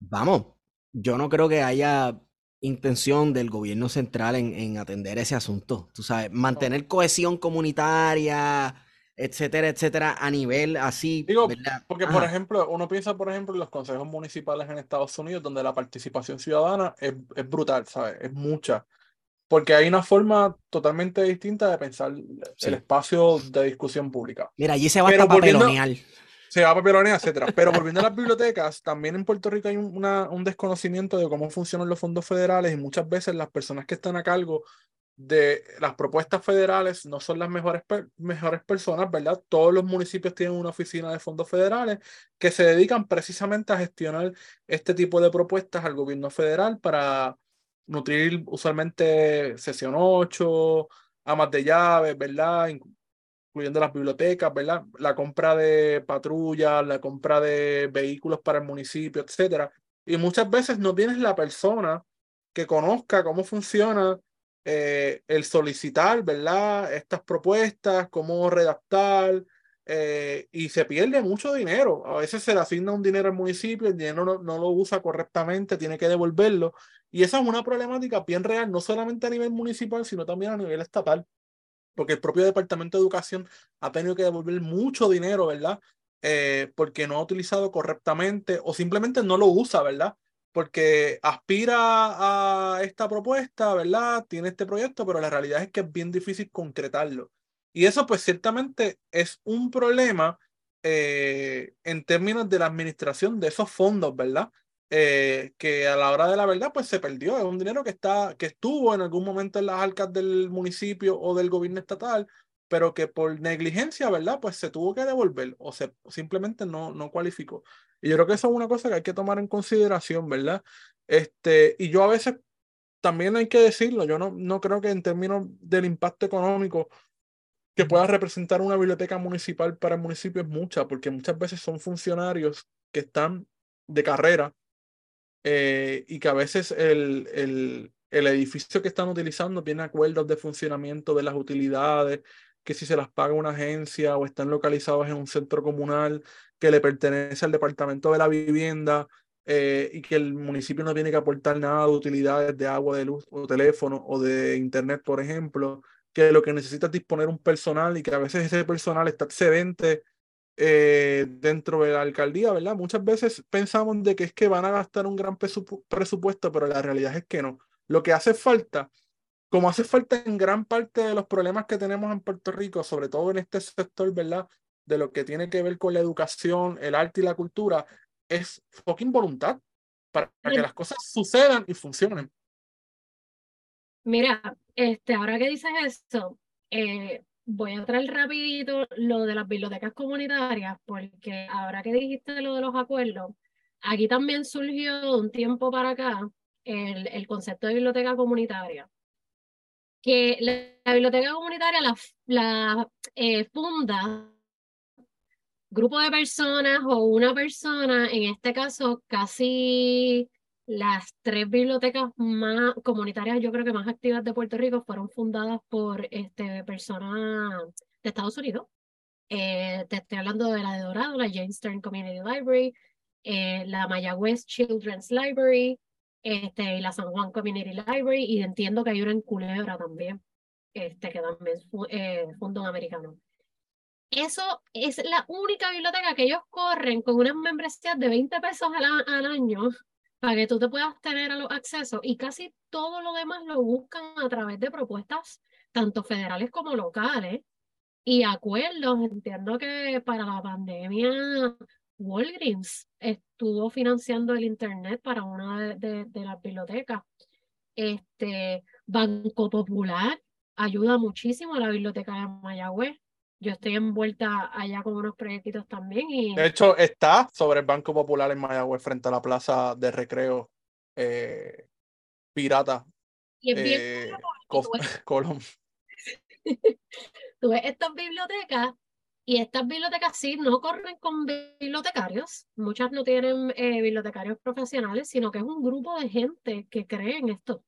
vamos, yo no creo que haya intención del gobierno central en, en atender ese asunto. Tú sabes, mantener cohesión comunitaria, etcétera, etcétera, a nivel así. Digo, porque por ejemplo, uno piensa, por ejemplo, en los consejos municipales en Estados Unidos, donde la participación ciudadana es, es brutal, ¿sabes? Es mucha. Porque hay una forma totalmente distinta de pensar el espacio de discusión pública. Mira, allí se va a papelonear. Se va a papelonear, etcétera. Pero volviendo a las bibliotecas, también en Puerto Rico hay una, un desconocimiento de cómo funcionan los fondos federales y muchas veces las personas que están a cargo de las propuestas federales no son las mejores, mejores personas, ¿verdad? Todos los municipios tienen una oficina de fondos federales que se dedican precisamente a gestionar este tipo de propuestas al gobierno federal para nutrir usualmente sesión 8, amas de llaves, ¿verdad? Incluyendo las bibliotecas, ¿verdad? La compra de patrullas, la compra de vehículos para el municipio, etcétera. Y muchas veces no tienes la persona que conozca cómo funciona eh, el solicitar, ¿verdad? Estas propuestas, cómo redactar, eh, y se pierde mucho dinero. A veces se le asigna un dinero al municipio, el dinero no, no, lo usa correctamente, tiene que devolverlo. Y esa es una problemática bien real, no solamente a nivel municipal, sino también a nivel estatal, porque el propio Departamento de Educación ha tenido que devolver mucho dinero, ¿verdad? Eh, porque no ha utilizado correctamente o simplemente no lo usa, ¿verdad? Porque aspira a esta propuesta, ¿verdad? Tiene este proyecto, pero la realidad es que es bien difícil concretarlo. Y eso pues ciertamente es un problema eh, en términos de la administración de esos fondos, ¿verdad? Eh, que a la hora de la verdad pues se perdió. Es un dinero que, está, que estuvo en algún momento en las arcas del municipio o del gobierno estatal, pero que por negligencia, ¿verdad? Pues se tuvo que devolver o se simplemente no, no cualificó. Y yo creo que eso es una cosa que hay que tomar en consideración, ¿verdad? Este, y yo a veces también hay que decirlo, yo no, no creo que en términos del impacto económico que pueda representar una biblioteca municipal para el municipio es mucha, porque muchas veces son funcionarios que están de carrera eh, y que a veces el, el, el edificio que están utilizando tiene acuerdos de funcionamiento de las utilidades, que si se las paga una agencia o están localizados en un centro comunal que le pertenece al departamento de la vivienda eh, y que el municipio no tiene que aportar nada de utilidades de agua, de luz o teléfono o de internet, por ejemplo, que lo que necesita es disponer un personal y que a veces ese personal está excedente eh, dentro de la alcaldía, ¿verdad? Muchas veces pensamos de que es que van a gastar un gran presupuesto, pero la realidad es que no. Lo que hace falta, como hace falta en gran parte de los problemas que tenemos en Puerto Rico, sobre todo en este sector, ¿verdad? De lo que tiene que ver con la educación, el arte y la cultura, es fucking voluntad para, que las cosas sucedan y funcionen. Mira, este, ahora que dices esto, eh, voy a traer rapidito lo de las bibliotecas comunitarias, porque ahora que dijiste lo de los acuerdos, aquí también surgió un tiempo para acá el, el concepto de biblioteca comunitaria. Que la, biblioteca comunitaria la, eh, funda grupo de personas o una persona, en este caso casi las tres bibliotecas más comunitarias, yo creo que más activas de Puerto Rico, fueron fundadas por este, personas de Estados Unidos. Eh, te estoy hablando de la de Dorado, la James Stern Community Library, eh, la Mayagüez Children's Library, este, y la San Juan Community Library, y entiendo que hay una en Culebra también, este, que también es eh, fondo americano. Eso es la única biblioteca que ellos corren con unas membresías de 20 pesos al, al año para que tú te puedas tener a los accesos y casi todo lo demás lo buscan a través de propuestas tanto federales como locales y acuerdos. Entiendo que para la pandemia Walgreens estuvo financiando el internet para una de, de las bibliotecas. Este Banco Popular ayuda muchísimo a la biblioteca de Mayagüez yo estoy envuelta allá con unos proyectitos también. Y... De hecho, está sobre el Banco Popular en Mayagüez frente a la plaza de recreo eh, pirata. Y es bien eh, Colón. Tú ves estas bibliotecas y estas bibliotecas sí no corren con bibliotecarios, muchas no tienen eh, bibliotecarios profesionales, sino que es un grupo de gente que cree en esto.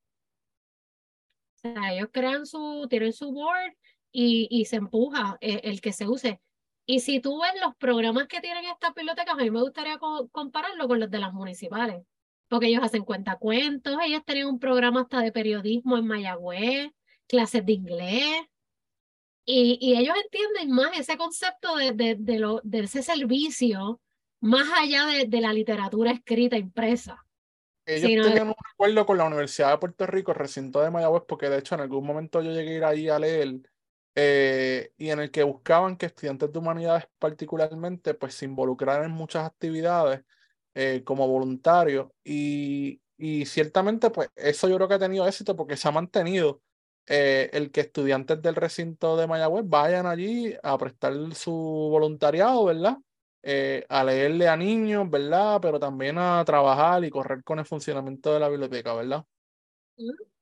O sea, ellos crean su, tienen su board y, y se empuja eh, el, que se use. Y si tú ves los programas que tienen estas bibliotecas, a mí me gustaría compararlo con los de las municipales, porque ellos hacen cuentacuentos, ellos tenían un programa hasta de periodismo en Mayagüez, clases de inglés, y, y ellos entienden más ese concepto de, de, de, lo, de ese servicio, más allá de, de la literatura escrita impresa. Ellos tenían un acuerdo con la Universidad de Puerto Rico, recinto de Mayagüez, porque de hecho en algún momento yo llegué a ir ahí a leer eh, y en el que buscaban que estudiantes de humanidades particularmente pues se involucraran en muchas actividades eh, como voluntarios y, y, ciertamente pues eso yo creo que ha tenido éxito porque se ha mantenido eh, el que estudiantes del recinto de Mayagüez vayan allí a prestar su voluntariado, ¿verdad? a leerle a niños, ¿verdad? Pero también a trabajar y correr con el funcionamiento de la biblioteca, ¿verdad?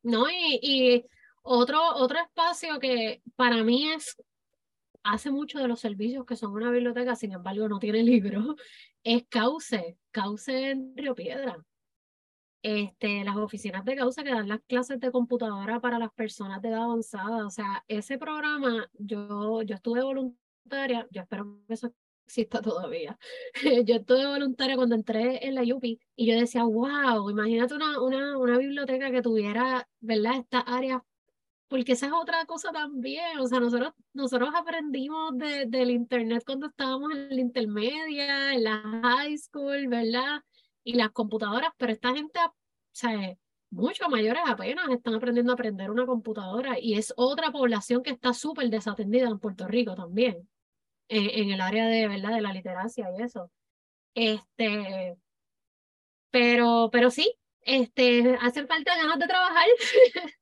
No, y, y otro, otro espacio que para mí es, hace mucho de los servicios que son una biblioteca, sin embargo no tiene libros, es Cauce, Cauce en Río Piedra. Este, las oficinas de Cauce que dan las clases de computadora para las personas de edad avanzada. O sea, ese programa, yo, yo estuve voluntaria, yo espero que eso exista todavía. yo estuve voluntaria cuando entré en la UPI y yo decía, wow, imagínate una, una, una biblioteca que tuviera, ¿verdad? Estas áreas porque esa es otra cosa también, o sea, nosotros, nosotros aprendimos de, del internet cuando estábamos en la intermedia, en la high school, ¿verdad? Y las computadoras, pero esta gente, o sea, muchos mayores apenas están aprendiendo a aprender una computadora y es otra población que está súper desatendida en Puerto Rico también, en, en, el área de, ¿verdad? de la literacia y eso. Este, pero, pero sí, este, hace falta ganas de trabajar.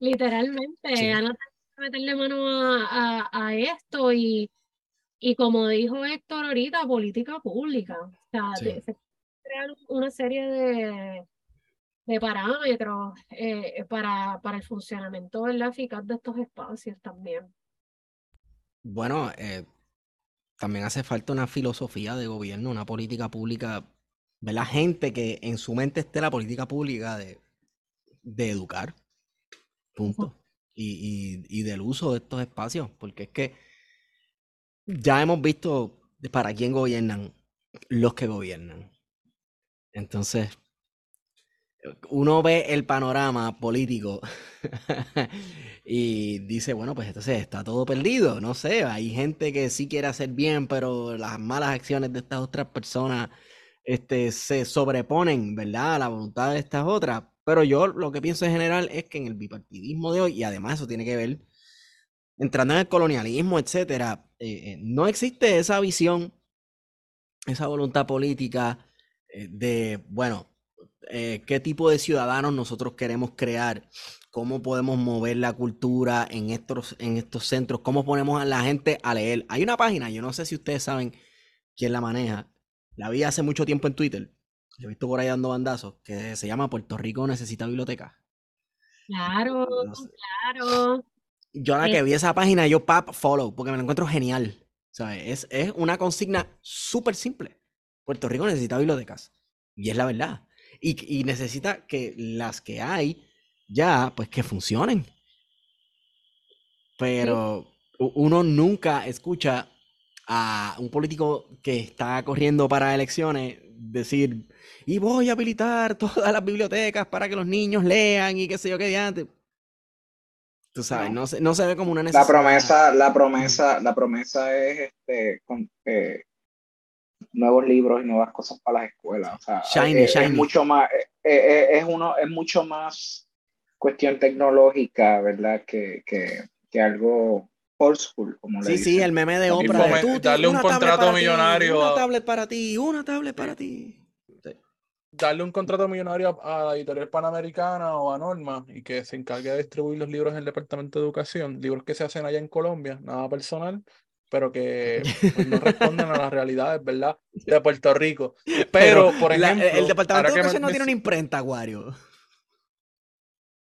Literalmente, meterle mano a, esto y, y como dijo Héctor ahorita, política pública. O sea, crear una serie de, de parámetros eh, para, para el funcionamiento eficaz de estos espacios también. Bueno, eh, también hace falta una filosofía de gobierno, una política pública, la gente que en su mente esté la política pública de, de educar, punto, y, y, del uso de estos espacios, porque es que ya hemos visto para quién gobiernan los que gobiernan. Entonces, uno ve el panorama político y dice, bueno, pues entonces está todo perdido, no sé, hay gente que sí quiere hacer bien, pero las malas acciones de estas otras personas este, se sobreponen, ¿verdad?, a la voluntad de estas otras. Pero yo lo que pienso en general es que en el bipartidismo de hoy, y además eso tiene que ver, entrando en el colonialismo, etcétera, eh, eh, no existe esa visión, esa voluntad política de, bueno, eh, qué tipo de ciudadanos nosotros queremos crear, cómo podemos mover la cultura en estos, en estos centros, cómo ponemos a la gente a leer. Hay una página, yo no sé si ustedes saben quién la maneja, la vi hace mucho tiempo en Twitter, he visto por ahí dando bandazos, que se llama Puerto Rico necesita biblioteca. Claro, claro. Yo a la que vi esa página, yo pap, follow, porque me la encuentro genial. Es, es una consigna súper simple. Puerto Rico necesita bibliotecas. Y es la verdad y, necesita que las que hay ya, pues que funcionen. Pero uno nunca escucha a un político que está corriendo para elecciones decir, y voy a habilitar todas las bibliotecas para que los niños lean y qué sé yo qué antes. Tú sabes, no, se, no se ve como una necesidad. La promesa, la promesa, la promesa es este, con, eh, nuevos libros y nuevas cosas para las escuelas. O sea, es, mucho más, es, uno, es mucho más cuestión tecnológica, ¿verdad? Que, que, que algo old school, como le Sí, sí, el meme de Oprah. darle un contrato millonario. una tablet para ti, una tablet para ti. Darle un contrato millonario a la editorial panamericana o a Norma y que se encargue de distribuir los libros en el Departamento de Educación, libros que se hacen allá en Colombia, nada personal, pero que pues, no responden a las realidades, ¿verdad? De Puerto Rico. Pero, por ejemplo. el Departamento de Educación no tiene una imprenta, Aguario.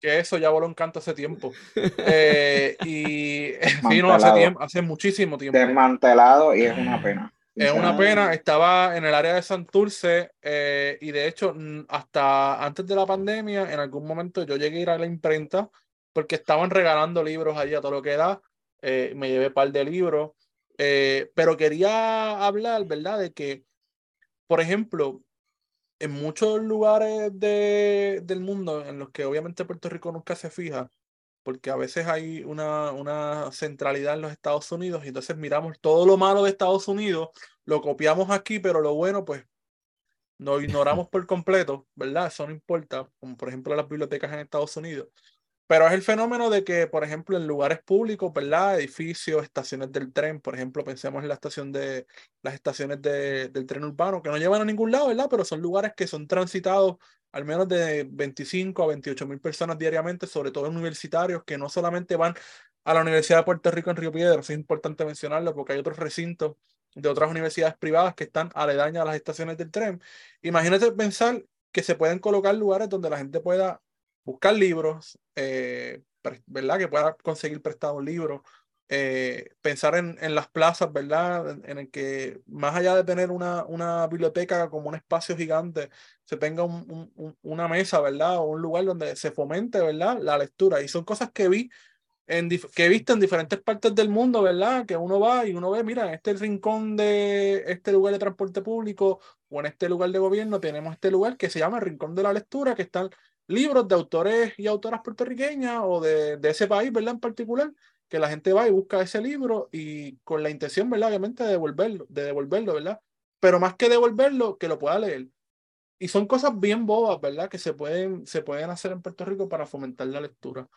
Que eso ya voló en canto hace tiempo. Eh, y sí, no, hace, tiempo, hace muchísimo tiempo. Desmantelado y es una pena. Es una pena, estaba en el área de Santurce eh, y de hecho hasta antes de la pandemia, en algún momento yo llegué a ir a la imprenta porque estaban regalando libros allí a todo lo que da. Eh, me llevé un par de libros eh, pero quería hablar, ¿verdad? De que, por ejemplo, en muchos lugares de, del mundo en los que obviamente Puerto Rico nunca se fija, porque a veces hay una, una centralidad en los Estados Unidos y entonces miramos todo lo malo de Estados Unidos, lo copiamos aquí, pero lo bueno, pues lo ignoramos por completo, ¿verdad? Eso no importa, como por ejemplo las bibliotecas en Estados Unidos. Pero es el fenómeno de que, por ejemplo, en lugares públicos, ¿verdad? Edificios, estaciones del tren, por ejemplo, pensemos en la estación de las estaciones de, del tren urbano, que no llevan a ningún lado, ¿verdad? Pero son lugares que son transitados al menos de 25 a 28 mil personas diariamente, sobre todo universitarios, que no solamente van a la Universidad de Puerto Rico en Río Piedras, es importante mencionarlo porque hay otros recintos de otras universidades privadas que están aledañas a las estaciones del tren. Imagínate pensar que se pueden colocar lugares donde la gente pueda buscar libros, eh, ¿verdad? Que pueda conseguir prestado libros, eh, pensar en, en, las plazas, ¿verdad? En, el que más allá de tener una, una biblioteca como un espacio gigante, se tenga un, un, una mesa, ¿verdad? O un lugar donde se fomente, ¿verdad? La lectura. Y son cosas que vi. En que he visto en diferentes partes del mundo, ¿verdad? Que uno va y uno ve, mira, en este rincón de este lugar de transporte público o en este lugar de gobierno tenemos este lugar que se llama el Rincón de la Lectura, que están libros de autores y autoras puertorriqueñas o de, de, ese país, ¿verdad? En particular, que la gente va y busca ese libro y con la intención, ¿verdad? Obviamente de devolverlo, de devolverlo, ¿verdad? Pero más que devolverlo, que lo pueda leer. Y son cosas bien bobas, ¿verdad? Que se pueden, se pueden hacer en Puerto Rico para fomentar la lectura.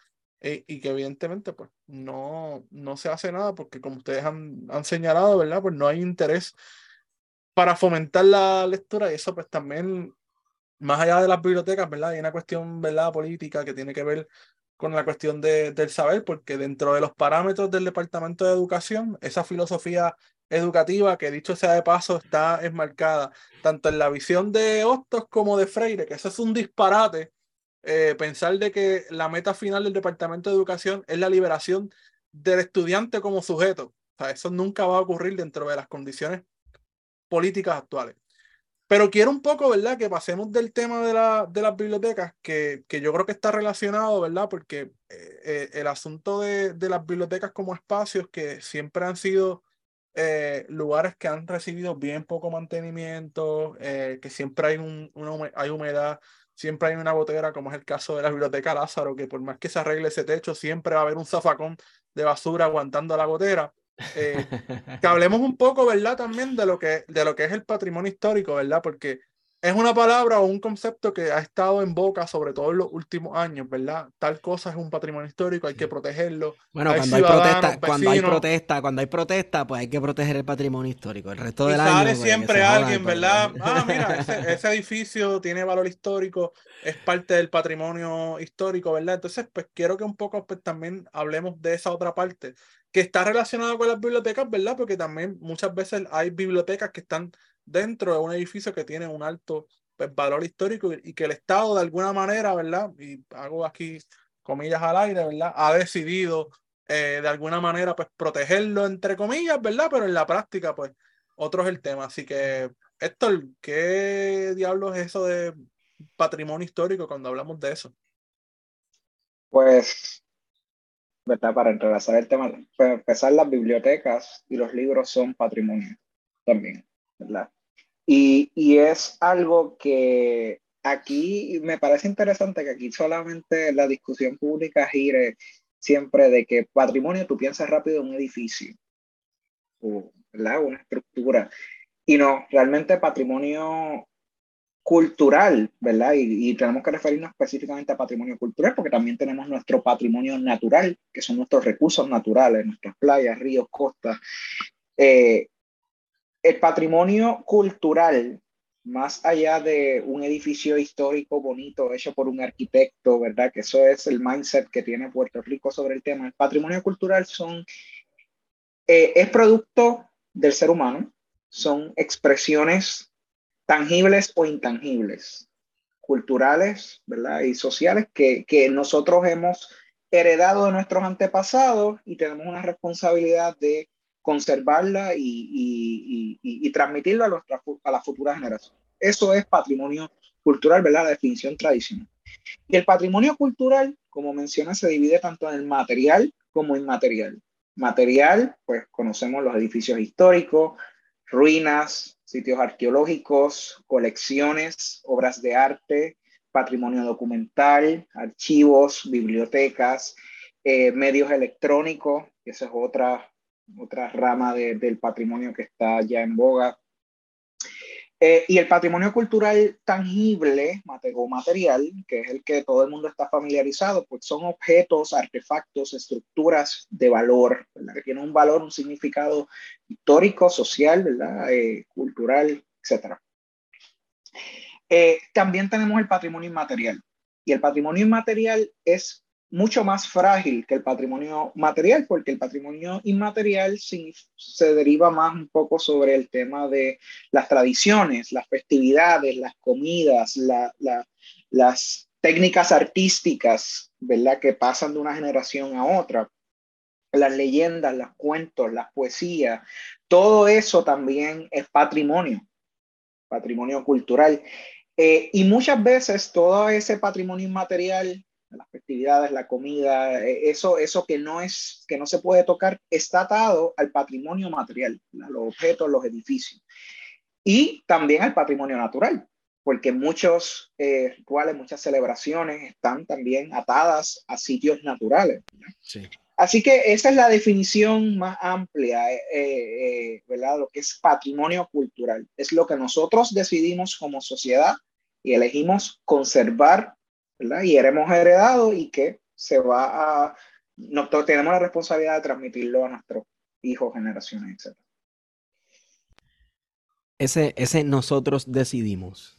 Eh, y que evidentemente, pues, no, no se hace nada porque como ustedes han, han señalado, ¿verdad? Pues no hay interés para fomentar la lectura y eso pues también más allá de las bibliotecas, ¿verdad? Hay una cuestión, ¿verdad? Política que tiene que ver con la cuestión de, del saber, porque dentro de los parámetros del Departamento de Educación, esa filosofía educativa, que dicho sea de paso, está enmarcada tanto en la visión de Hostos como de Freire, que eso es un disparate, eh, pensar de que la meta final del Departamento de Educación es la liberación del estudiante como sujeto. Eso nunca va a ocurrir dentro de las condiciones políticas actuales. Pero quiero un poco, ¿verdad? Que pasemos del tema de, la, de las bibliotecas, que, que, yo creo que está relacionado, ¿verdad? Porque eh, eh, el asunto de, de, las bibliotecas como espacios que siempre han sido eh, lugares que han recibido bien poco mantenimiento, que siempre hay, un, una, hay humedad, siempre hay una gotera, como es el caso de la biblioteca Lázaro, que por más que se arregle ese techo, siempre va a haber un zafacón de basura aguantando la gotera. Eh, que hablemos un poco, ¿verdad? También de lo, que, de lo que es el patrimonio histórico, ¿verdad? Porque es una palabra o un concepto que ha estado en boca, sobre todo en los últimos años, ¿verdad? Tal cosa es un patrimonio histórico, hay que protegerlo. Bueno, cuando hay, protesta, cuando hay protesta, cuando hay protesta, pues hay que proteger el patrimonio histórico. El resto del y año. Sale pues, siempre alguien, ¿verdad? Ah, mira, ese, ese, edificio tiene valor histórico, es parte del patrimonio histórico, ¿verdad? Entonces, pues quiero que un poco pues, también hablemos de esa otra parte, que está relacionada con las bibliotecas, ¿verdad? Porque también muchas veces hay bibliotecas que están dentro de un edificio que tiene un alto pues, valor histórico y, que el Estado de alguna manera, ¿verdad? Y hago aquí comillas al aire, ¿verdad? Ha decidido eh, de alguna manera pues protegerlo entre comillas, ¿verdad? Pero en la práctica pues otro es el tema. Así que, Héctor, ¿qué diablos es eso de patrimonio histórico cuando hablamos de eso? Pues ¿verdad? Para entrelazar el tema, para empezar, las bibliotecas y los libros son patrimonio también, ¿verdad? Y, y, es algo que aquí me parece interesante que aquí solamente la discusión pública gire siempre de que patrimonio tú piensas rápido en un edificio, o, ¿verdad? Una estructura. Y no, realmente patrimonio cultural, ¿verdad? Y, y, tenemos que referirnos específicamente a patrimonio cultural porque también tenemos nuestro patrimonio natural, que son nuestros recursos naturales, nuestras playas, ríos, costas. Eh, el patrimonio cultural, más allá de un edificio histórico bonito hecho por un arquitecto, ¿verdad? Que eso es el mindset que tiene Puerto Rico sobre el tema. El patrimonio cultural son, eh, es producto del ser humano, son expresiones tangibles o intangibles, culturales ¿verdad? y sociales que, que nosotros hemos heredado de nuestros antepasados y tenemos una responsabilidad de conservarla y, y, y, transmitirla a, nuestra, a la futura generación. Eso es patrimonio cultural, ¿verdad? La definición tradicional. Y el patrimonio cultural, como menciona, se divide tanto en el material como inmaterial. Material, pues conocemos los edificios históricos, ruinas, sitios arqueológicos, colecciones, obras de arte, patrimonio documental, archivos, bibliotecas, eh, medios electrónicos, esa es otra, otra rama de, del patrimonio que está ya en boga, eh, y el patrimonio cultural tangible o material, que es el que todo el mundo está familiarizado, pues son objetos, artefactos, estructuras de valor, ¿verdad? que tienen un valor, un significado histórico, social, ¿verdad? Eh, cultural, etc. Eh, también tenemos el patrimonio inmaterial. Y el patrimonio inmaterial es mucho más frágil que el patrimonio material, porque el patrimonio inmaterial se, deriva más un poco sobre el tema de las tradiciones, las festividades, las comidas, las técnicas artísticas, ¿verdad? Que pasan de una generación a otra. Las leyendas, los cuentos, las poesías, todo eso también es patrimonio, patrimonio cultural. Eh, y muchas veces todo ese patrimonio inmaterial las festividades, la comida, eh, eso, eso que no es, que no se puede tocar, está atado al patrimonio material, los objetos, los edificios. Y también al patrimonio natural, porque muchos eh, rituales, muchas celebraciones están también atadas a sitios naturales. Así que esa es la definición más amplia, eh, eh, ¿verdad? Lo que es patrimonio cultural. Es lo que nosotros decidimos como sociedad y elegimos conservar y hemos heredado y que se va a, nosotros tenemos la responsabilidad de transmitirlo a nuestros hijos, generaciones, etc. Ese, ese nosotros decidimos.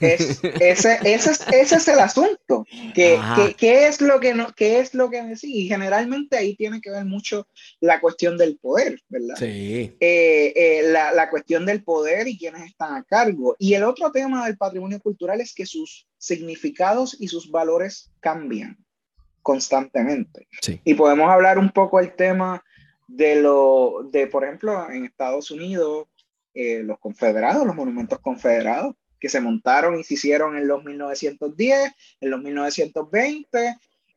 Es, ese, ese, es, ese es el asunto. ¿Qué, que, es lo que no, qué es lo que sí? Y generalmente ahí tiene que ver mucho la cuestión del poder, ¿verdad? Sí. Eh, eh, la, la, cuestión del poder y quienes están a cargo. Y el otro tema del patrimonio cultural es que sus significados y sus valores cambian constantemente. Sí. Y podemos hablar un poco el tema de lo, de, por ejemplo, en Estados Unidos, eh, los confederados, los monumentos confederados, que se montaron y se hicieron en los 1910, en los 1920, eh,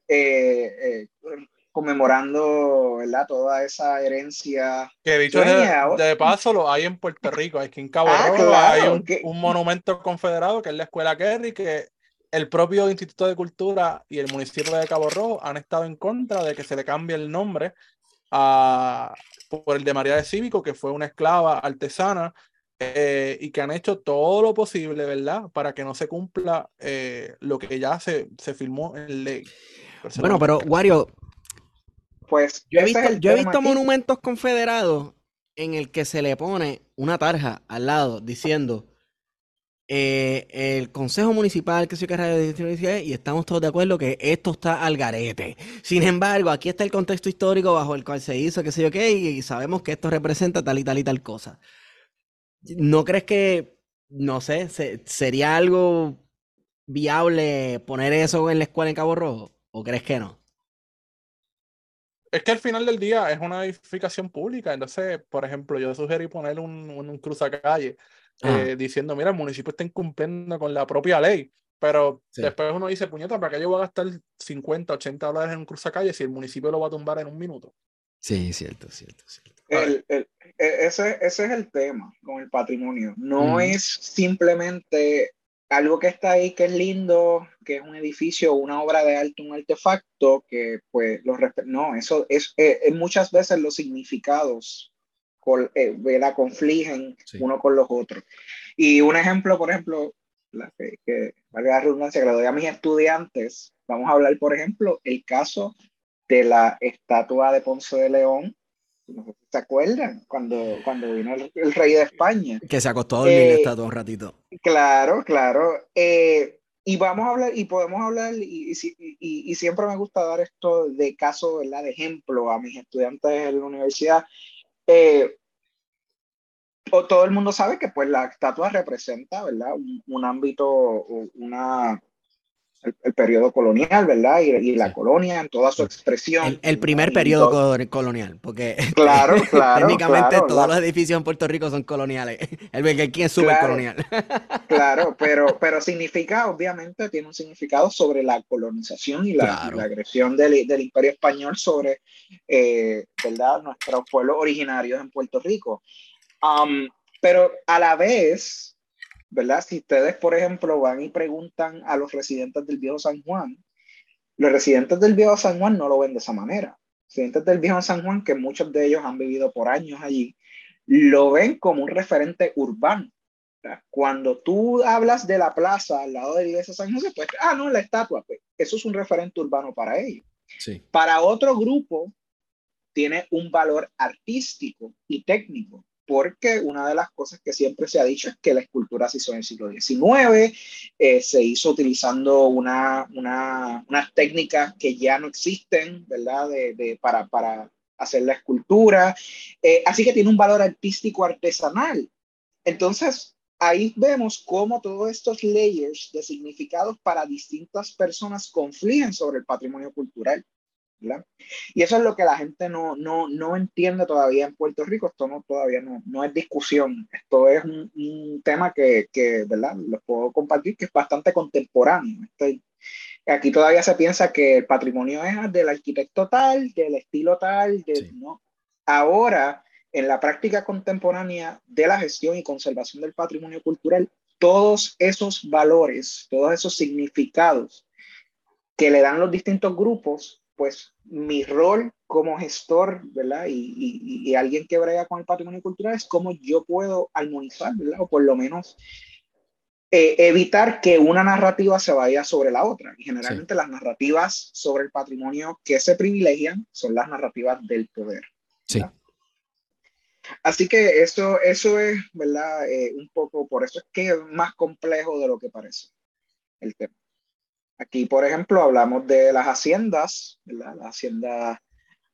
eh, conmemorando ¿verdad? toda esa herencia. Que dicho de, paso lo hay en Puerto Rico, hay que en Cabo ah, Rojo hay un, un, monumento confederado que es la Escuela Kerry, que el propio Instituto de Cultura y el municipio de Cabo Rojo han estado en contra de que se le cambie el nombre a, por el de María de Cívico, que fue una esclava artesana eh, y que han hecho todo lo posible, ¿verdad? Para que no se cumpla eh, lo que ya se, se firmó en ley. Bueno, pero Wario, pues yo he visto, yo he visto monumentos confederados en el que se le pone una tarja al lado diciendo eh, el Consejo Municipal que se que y estamos todos de acuerdo que esto está al garete. Sin embargo, aquí está el contexto histórico bajo el cual se hizo, qué sé yo qué, y sabemos que esto representa tal y tal y tal cosa. ¿No crees que, no sé, sería algo viable poner eso en la escuela en Cabo Rojo? ¿O crees que no? Es que al final del día es una edificación pública. Entonces, por ejemplo, yo sugerí poner un, un cruzacalle Ah. Eh, diciendo, mira, el municipio está incumpliendo con la propia ley. Pero después uno dice, puñeta, ¿para qué yo voy a gastar 50, 80 dólares en un cruzacalle si el municipio lo va a tumbar en un minuto? Sí, cierto, cierto, cierto. El, el, e, ese, ese, es el tema con el patrimonio. No es simplemente algo que está ahí, que es lindo, que es un edificio, una obra de arte, un artefacto, que pues los No, eso es, eh, es muchas veces los significados eh, la confligen uno con los otros. Y un ejemplo, por ejemplo, la que, que la redundancia que le doy a mis estudiantes, vamos a hablar, por ejemplo, el caso de la estatua de Ponce de León. ¿Se acuerdan? Cuando, cuando vino el, rey de España. Que se acostó a dormir eh, estatua un ratito. Claro, claro. Eh, y vamos a hablar, y podemos hablar, y, y, y, siempre me gusta dar esto de caso, ¿verdad? De ejemplo a mis estudiantes en la universidad, eh, o todo el mundo sabe que pues la estatua representa, ¿verdad? Un, ámbito, una, el, periodo colonial, ¿verdad? Y, la colonia en toda su expresión. El, primer periodo colonial, porque claro, claro, técnicamente todos los edificios en Puerto Rico son coloniales. El aquí es súper colonial. Claro, pero, pero significa, obviamente, tiene un significado sobre la colonización y la, agresión del, del, imperio español sobre, eh, ¿verdad? Nuestros pueblos originarios en Puerto Rico. Um, pero a la vez, ¿verdad? Si ustedes, por ejemplo, van y preguntan a los residentes del Viejo San Juan, los residentes del Viejo San Juan no lo ven de esa manera. Residentes del Viejo San Juan, que muchos de ellos han vivido por años allí, lo ven como un referente urbano. Cuando tú hablas de la plaza al lado de la iglesia de San José, pues, ah, no, la estatua, pues, eso es un referente urbano para ellos. Sí. Para otro grupo, tiene un valor artístico y técnico porque una de las cosas que siempre se ha dicho es que la escultura se hizo en el siglo XIX, eh, se hizo utilizando una, una, unas técnicas que ya no existen, ¿verdad? De, para, para, hacer la escultura, eh, así que tiene un valor artístico artesanal. Entonces, ahí vemos cómo todos estos layers de significados para distintas personas confluyen sobre el patrimonio cultural. Y eso es lo que la gente no, no, no entiende todavía en Puerto Rico, esto no, todavía no, no es discusión, esto es un, un tema que, que, ¿verdad? Lo puedo compartir, que es bastante contemporáneo. Este, aquí todavía se piensa que el patrimonio es del arquitecto tal, del estilo tal, de, ¿no? Ahora, en la práctica contemporánea de la gestión y conservación del patrimonio cultural, todos esos valores, todos esos significados que le dan los distintos grupos pues mi rol como gestor, ¿verdad? Y, y, alguien que brega con el patrimonio cultural es cómo yo puedo armonizar, ¿verdad? O por lo menos eh, evitar que una narrativa se vaya sobre la otra. Y generalmente las narrativas sobre el patrimonio que se privilegian son las narrativas del poder. Sí. Así que eso, eso es, ¿verdad? Eh, un poco, por eso es que es más complejo de lo que parece el tema. Aquí, por ejemplo, hablamos de las haciendas, ¿verdad? Las haciendas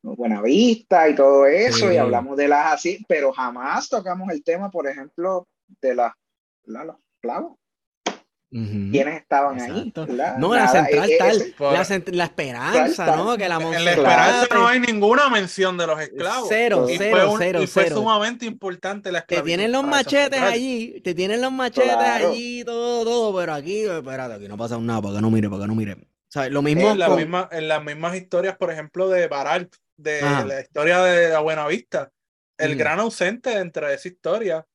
Buenavista y todo eso, y hablamos de las así, pero jamás tocamos el tema, por ejemplo, de las, los clavos. ¿Quiénes estaban ahí? No, la central eh, tal, la, esperanza, ¿no? Que la en la esperanza no hay ninguna mención de los esclavos. Cero, y cero, fue cero, y fue sumamente importante la esclavitud. Te tienen los machetes allí, te tienen los machetes allí, todo, todo, pero aquí, espérate, aquí no pasa nada, para que no mire, para que no mire. O lo mismo en, la misma, en las mismas historias, por ejemplo, de Baral, de la historia de la Buenavista, el gran ausente entre esa historia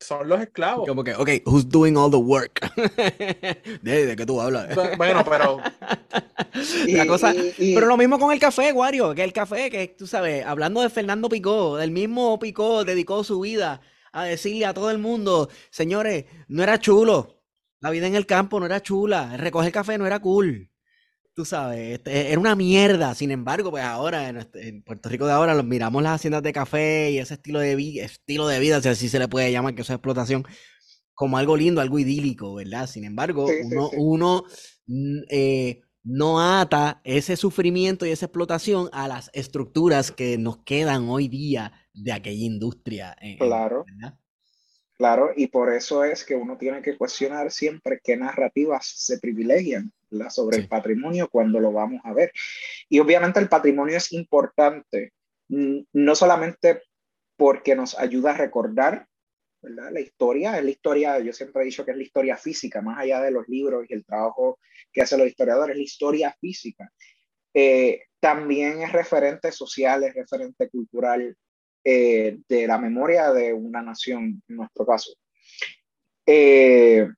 son los esclavos. Como que, ok, who's doing all the work? ¿De, de qué tú hablas? Bueno, pero. la cosa, pero lo mismo con el café, Wario, que el café, que tú sabes, hablando de Fernando Picó, el mismo Picó dedicó su vida a decirle a todo el mundo, señores, no era chulo. La vida en el campo no era chula. Recoger café no era cool tú sabes, este, era una mierda. Sin embargo, pues ahora este, en, Puerto Rico de ahora miramos las haciendas de café y ese estilo de, vida, estilo de vida, si así se le puede llamar, que eso es explotación, como algo lindo, algo idílico, ¿verdad? Sin embargo, uno, eh, no ata ese sufrimiento y esa explotación a las estructuras que nos quedan hoy día de aquella industria. Eh, claro. Claro, y por eso es que uno tiene que cuestionar siempre qué narrativas se privilegian sobre el patrimonio cuando lo vamos a ver. Y obviamente el patrimonio es importante, no solamente porque nos ayuda a recordar la historia, es la historia, yo siempre he dicho que es la historia física, más allá de los libros y el trabajo que hacen los historiadores, es la historia física. Eh, también es referente social, es referente cultural eh, de la memoria de una nación, en nuestro caso. Eh,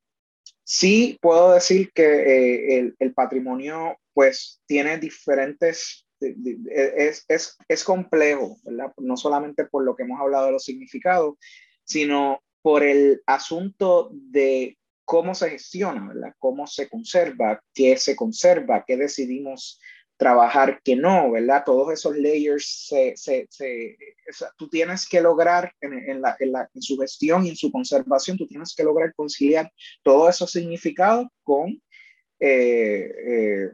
Sí puedo decir que eh, el, patrimonio pues tiene diferentes, es, es, es, complejo, ¿verdad? No solamente por lo que hemos hablado de los significados, sino por el asunto de cómo se gestiona, ¿verdad? Cómo se conserva, qué se conserva, qué decidimos trabajar que no, ¿verdad? Todos esos layers, se, se, se, tú tienes que lograr en, en, la, en, la, en, su gestión y en su conservación, tú tienes que lograr conciliar todos esos significados con eh, eh,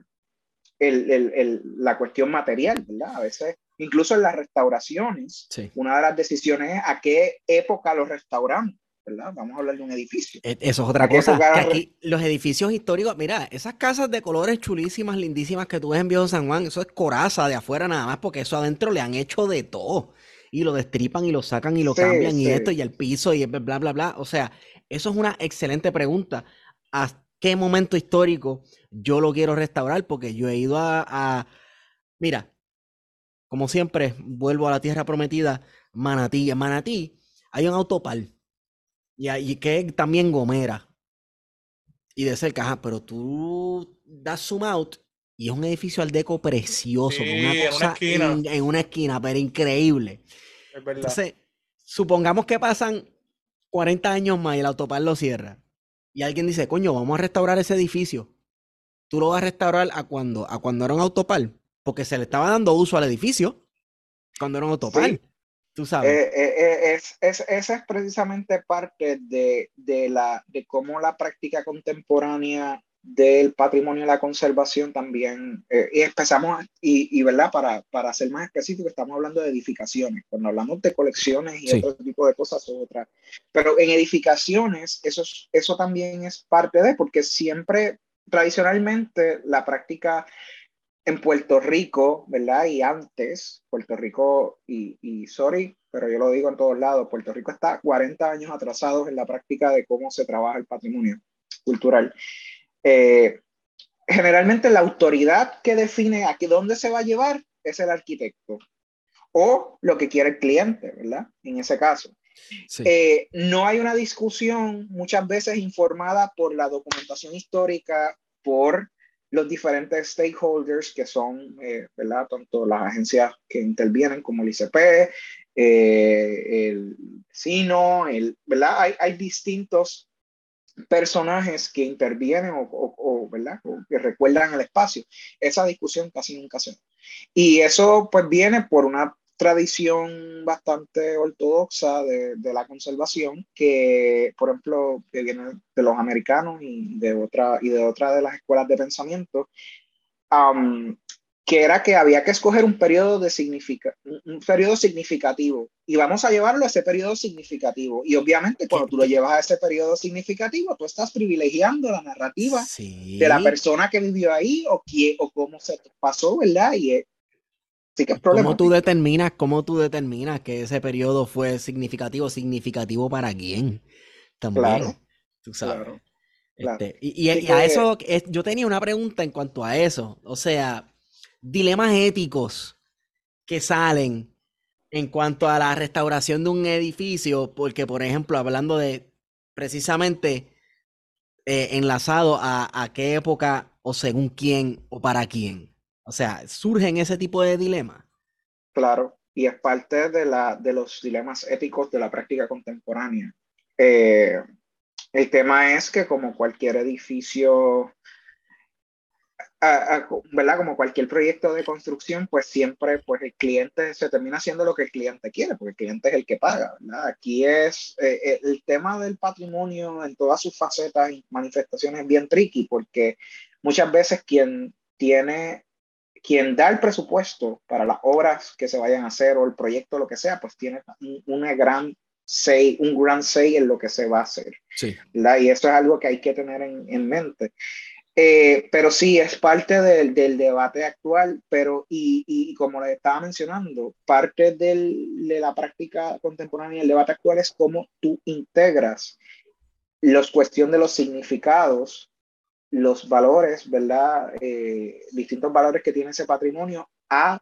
el, el, la cuestión material, ¿verdad? A veces, incluso en las restauraciones, una de las decisiones es a qué época los restauramos. Vamos a hablar de un edificio. E, eso es otra cosa. Que aquí los edificios históricos, mira, esas casas de colores chulísimas, lindísimas que tú ves en Viejo San Juan, eso es coraza de afuera nada más, porque eso adentro le han hecho de todo. Y lo destripan y lo sacan y lo cambian y esto y el piso y bla, bla, bla. O sea, eso es una excelente pregunta. ¿A qué momento histórico yo lo quiero restaurar? Porque yo he ido a, a mira, como siempre, vuelvo a la tierra prometida, Manatí. En Manatí hay un autopal y, y que también Gomera. Y de cerca, ajá, pero tú das zoom out y es un edificio al deco precioso, una cosa en una, esquina. pero increíble. Es verdad. Entonces, supongamos que pasan 40 años más y el autopar lo cierra. Y alguien dice, coño, vamos a restaurar ese edificio. Tú lo vas a restaurar a cuando, a cuando era un autopar, porque se le estaba dando uso al edificio cuando era un autopar. Tú sabes. Eh, eh, eh, es, es, esa es precisamente parte de, de, la, de cómo la práctica contemporánea del patrimonio y la conservación también, y empezamos, y, y, verdad, para, para ser más específico, estamos hablando de edificaciones. Cuando hablamos de colecciones y otro tipo de cosas, otras. Pero en edificaciones, eso, eso también es parte de, porque siempre, tradicionalmente, la práctica en Puerto Rico, ¿verdad? Y antes, Puerto Rico, y, y, sorry, pero yo lo digo en todos lados, Puerto Rico está 40 años atrasados en la práctica de cómo se trabaja el patrimonio cultural. Eh, generalmente la autoridad que define a dónde se va a llevar es el arquitecto o lo que quiere el cliente, ¿verdad? En ese caso. Eh, no hay una discusión muchas veces informada por la documentación histórica, por los diferentes stakeholders que son, eh, ¿verdad? Tanto las agencias que intervienen como el ICP, eh, el SINO, el, ¿verdad? Hay, hay, distintos personajes que intervienen o, o, ¿verdad? que recuerdan el espacio. Esa discusión casi nunca se da. Y eso pues viene por una tradición bastante ortodoxa de, de, la conservación que, por ejemplo, que viene de los americanos y de otra, y de, otra de las escuelas de pensamiento, que era que había que escoger un periodo, de significa, un periodo significativo y vamos a llevarlo a ese periodo significativo. Y obviamente cuando tú lo llevas a ese periodo significativo, tú estás privilegiando la narrativa de la persona que vivió ahí o, quién, o cómo se pasó, ¿verdad? Y sí que es ¿Cómo tú determinas, cómo tú determinas que ese periodo fue significativo? ¿Significativo para quién? También. Claro, tú sabes. Este, y, a eso, yo tenía una pregunta en cuanto a eso. O sea, dilemas éticos que salen en cuanto a la restauración de un edificio, porque por ejemplo, hablando de precisamente eh, enlazado a, qué época o según quién o para quién. O sea, surgen ese tipo de dilemas. Claro, y es parte de, la, de los dilemas éticos de la práctica contemporánea. Eh, el tema es que como cualquier edificio ¿verdad? Como cualquier proyecto de construcción, pues siempre pues el cliente se termina haciendo lo que el cliente quiere, porque el cliente es el que paga, ¿verdad? Aquí es eh, eh, el tema del patrimonio en todas sus facetas y manifestaciones bien tricky, porque muchas veces quien tiene, quien da el presupuesto para las obras que se vayan a hacer o el proyecto, lo que sea, pues tiene una gran say, un gran say en lo que se va a hacer. Sí. Y eso es algo que hay que tener en, en mente. Eh, pero sí, es parte del, del debate actual, pero y, y, como le estaba mencionando, parte del, de la práctica contemporánea y el debate actual es cómo tú integras los cuestión de los significados, los valores, ¿verdad? Eh, distintos valores que tiene ese patrimonio a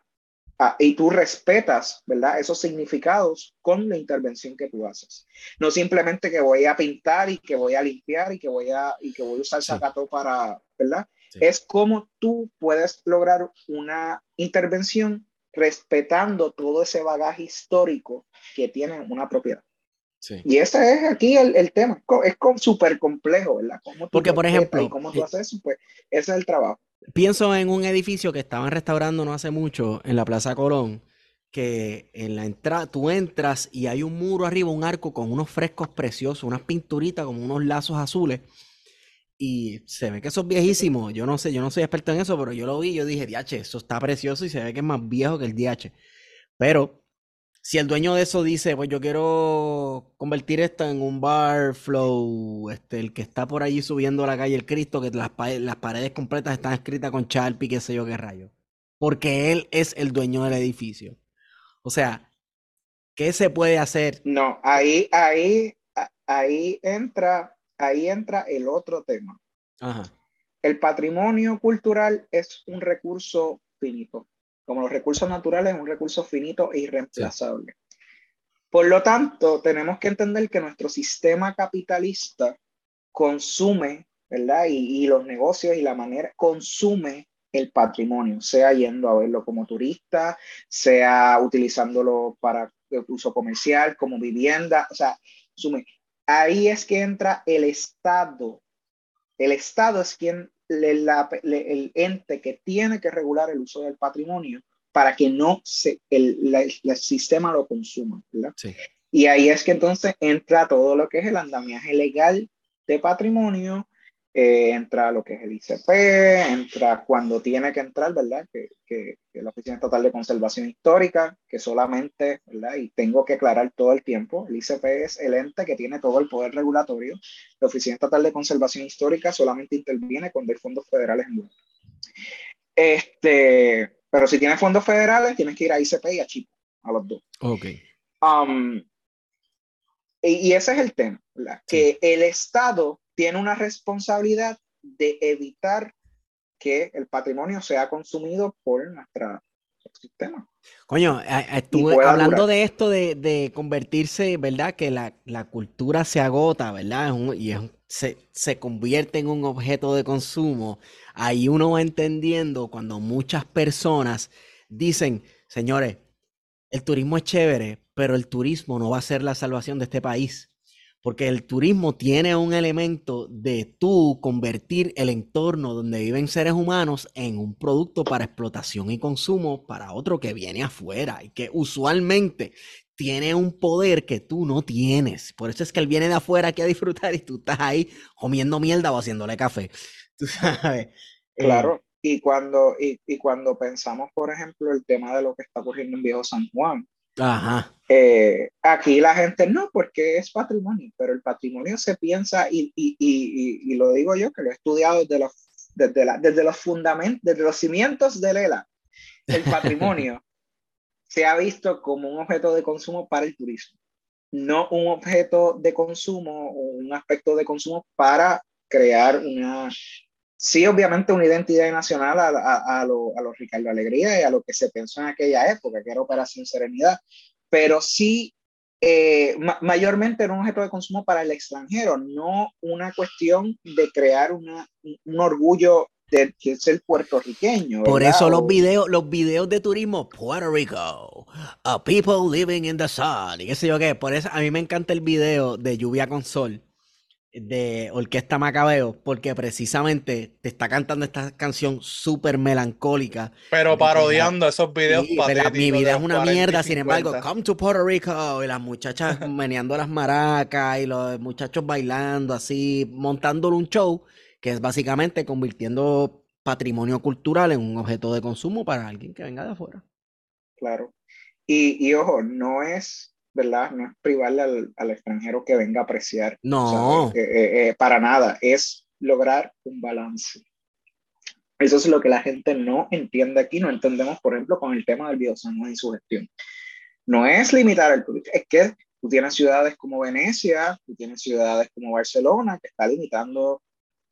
Ah, y tú respetas, ¿verdad? Esos significados con la intervención que tú haces. No simplemente que voy a pintar y que voy a limpiar y que voy a, y que voy a usar sacato para, ¿verdad? Es como tú puedes lograr una intervención respetando todo ese bagaje histórico que tiene una propiedad. Sí. Y ese es aquí el, el tema. Es súper complejo, ¿verdad? Porque, por ejemplo, cómo tú haces eso, pues ese es el trabajo pienso en un edificio que estaban restaurando no hace mucho en la Plaza Colón, que en la entrada tú entras y hay un muro arriba, un arco con unos frescos preciosos, unas pinturitas como unos lazos azules. Y se ve que eso es viejísimo. Yo no sé, yo no soy experto en eso, pero yo lo vi y yo dije, DH, eso está precioso y se ve que es más viejo que el DH. Pero si el dueño de eso dice, pues yo quiero convertir esto en un bar flow, este, el que está por allí subiendo a la calle el Cristo, que las, las paredes completas están escritas con Sharpie, qué sé yo qué rayo. Porque él es el dueño del edificio. O sea, ¿qué se puede hacer? No, ahí, ahí, ahí entra, ahí entra el otro tema. Ajá. El patrimonio cultural es un recurso finito como los recursos naturales, es un recurso finito e irreemplazable. Por lo tanto, tenemos que entender que nuestro sistema capitalista consume, ¿verdad? Y, los negocios y la manera consume el patrimonio, sea yendo a verlo como turista, sea utilizándolo para uso comercial, como vivienda, o sea, consume. Ahí es que entra el Estado. El Estado es quien el ente que tiene que regular el uso del patrimonio para que no se, el, el sistema lo consuma. Y ahí es que entonces entra todo lo que es el andamiaje legal de patrimonio, eh, entra lo que es el ICP, entra cuando tiene que entrar, ¿verdad? Que, que, la Oficina Estatal de Conservación Histórica, que solamente, ¿verdad? Y tengo que aclarar todo el tiempo, el ICP es el ente que tiene todo el poder regulatorio. La Oficina Estatal de Conservación Histórica solamente interviene cuando hay fondos federales en Este, pero si tienes fondos federales, tienes que ir a ICP y a CHIP, a los dos. Ok. Um, y, ese es el tema, ¿verdad? Que el Estado tiene una responsabilidad de evitar que el patrimonio sea consumido por nuestro sistema. Coño, estuve hablando de esto de, convertirse, ¿verdad? Que la, cultura se agota, ¿verdad? y se, se, convierte en un objeto de consumo. Ahí uno va entendiendo cuando muchas personas dicen, señores, el turismo es chévere, pero el turismo no va a ser la salvación de este país. Porque el turismo tiene un elemento de tú convertir el entorno donde viven seres humanos en un producto para explotación y consumo para otro que viene afuera y que usualmente tiene un poder que tú no tienes. Por eso es que él viene de afuera aquí a disfrutar y tú estás ahí comiendo mierda o haciéndole café. Tú sabes. Eh, claro. y cuando, y, y cuando pensamos, por ejemplo, el tema de lo que está ocurriendo en Viejo San Juan, Ajá. Eh, aquí la gente no, porque es patrimonio, pero el patrimonio se piensa, y, y, y, y lo digo yo, que lo he estudiado desde los, desde la, desde los fundamentos, desde los cimientos de Lela, el patrimonio se ha visto como un objeto de consumo para el turismo, no un objeto de consumo o un aspecto de consumo para crear una, sí, obviamente una identidad nacional a, a, a, lo, a los Ricardo Alegría y a lo que se pensó en aquella época, que era Operación Serenidad, pero sí eh, ma mayormente era un objeto de consumo para el extranjero, no una cuestión de crear una, un orgullo de, de ser puertorriqueño. Por eso los videos, los videos de turismo, Puerto Rico, a people living in the sun, y qué sé yo qué, por eso a mí me encanta el video de Lluvia con Sol, de Orquesta Macabeo, porque precisamente te está cantando esta canción súper melancólica. Pero parodiando esos videos sí, Mi vida es una mierda, sin embargo, come to Puerto Rico, y las muchachas meneando las maracas, y los muchachos bailando así, montándole un show, que es básicamente convirtiendo patrimonio cultural en un objeto de consumo para alguien que venga de afuera. Claro. Y, y ojo, no es ¿verdad? No es privarle al, al, extranjero que venga a apreciar. No. O sea, eh, eh, para nada, es lograr un balance. Eso es lo que la gente no entiende aquí, no entendemos, por ejemplo, con el tema del biosano y su gestión. No es limitar el turismo, es que tú tienes ciudades como Venecia, tú tienes ciudades como Barcelona, que está limitando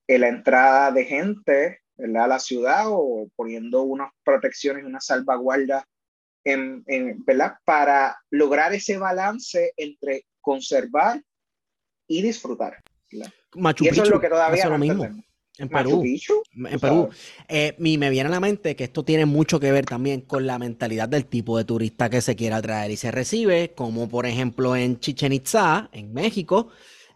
la entrada de gente ¿verdad? a la ciudad o poniendo unas protecciones, unas salvaguardas en, en, ¿verdad? Para lograr ese balance entre conservar y disfrutar. Machu y eso es lo que todavía lo no mismo. entendemos. En Perú. En Perú. Eh, y me viene a la mente que esto tiene mucho que ver también con la mentalidad del tipo de turista que se quiera traer y se recibe, como por ejemplo en Chichen Itza, en México,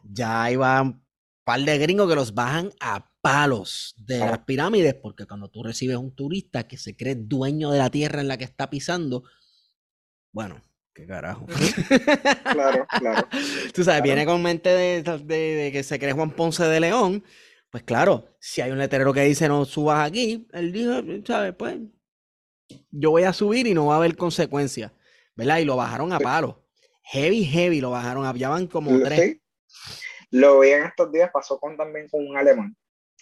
ya hay un par de gringos que los bajan a palos de las pirámides, porque cuando tú recibes un turista que se cree dueño de la tierra en la que está pisando, bueno, qué carajo. Claro, claro. Tú sabes, claro. viene con mente de, de, de, que se cree Juan Ponce de León, pues claro, si hay un letrero que dice no subas aquí, él dijo, ¿sabes? Pues yo voy a subir y no va a haber consecuencias, ¿verdad? Y lo bajaron a palos. Heavy, heavy, lo bajaron, había como sí. tres. Lo vi en estos días, pasó con, también con un alemán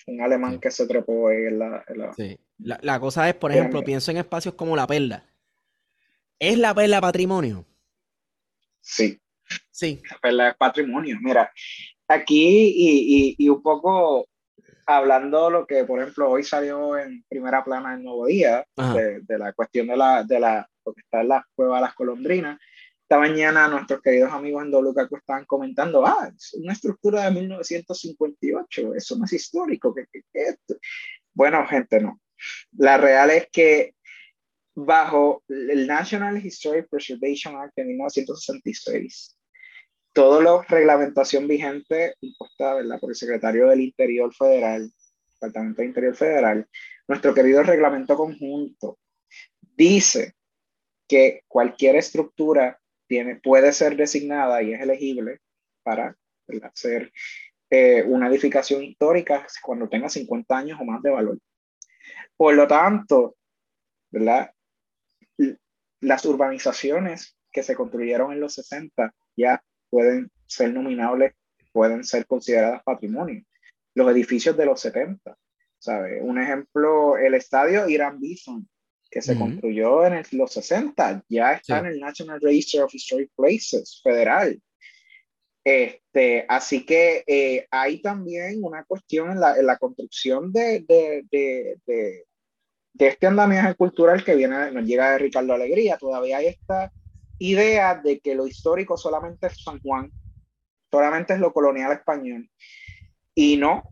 un alemán sí. que se trepó ahí en la... En la... Sí. La, la, cosa es, por ejemplo, pienso en espacios como la perla. ¿Es la perla patrimonio? Sí. Sí. La perla es patrimonio. Mira, aquí y, y, y un poco hablando lo que, por ejemplo, hoy salió en primera plana en Nuevo Día, de, de, la cuestión de la, de la, lo que está en la cueva de las colondrinas, esta mañana nuestros queridos amigos en Dolucaco estaban comentando, ah, es una estructura de 1958, eso no es histórico. ¿qué, qué, qué bueno, gente, no. La real es que bajo el National Historic Preservation Act de 1966, toda la reglamentación vigente impuesta ¿verdad? por el secretario del Interior Federal, Departamento de Interior Federal, nuestro querido reglamento conjunto, dice que cualquier estructura tiene, puede ser designada y es elegible para hacer eh, una edificación histórica cuando tenga 50 años o más de valor. Por lo tanto, ¿verdad? las urbanizaciones que se construyeron en los 60 ya pueden ser nominables, pueden ser consideradas patrimonio. Los edificios de los 70, ¿sabe? Un ejemplo, el estadio Irán Bison, que se uh -huh. construyó en el, los 60, ya está sí. en el National Register of Historic Places federal. Este, así que eh, hay también una cuestión en la, en la construcción de, de, de, de, de este andamiaje cultural que viene, nos llega de Ricardo Alegría. Todavía hay esta idea de que lo histórico solamente es San Juan, solamente es lo colonial español. Y no,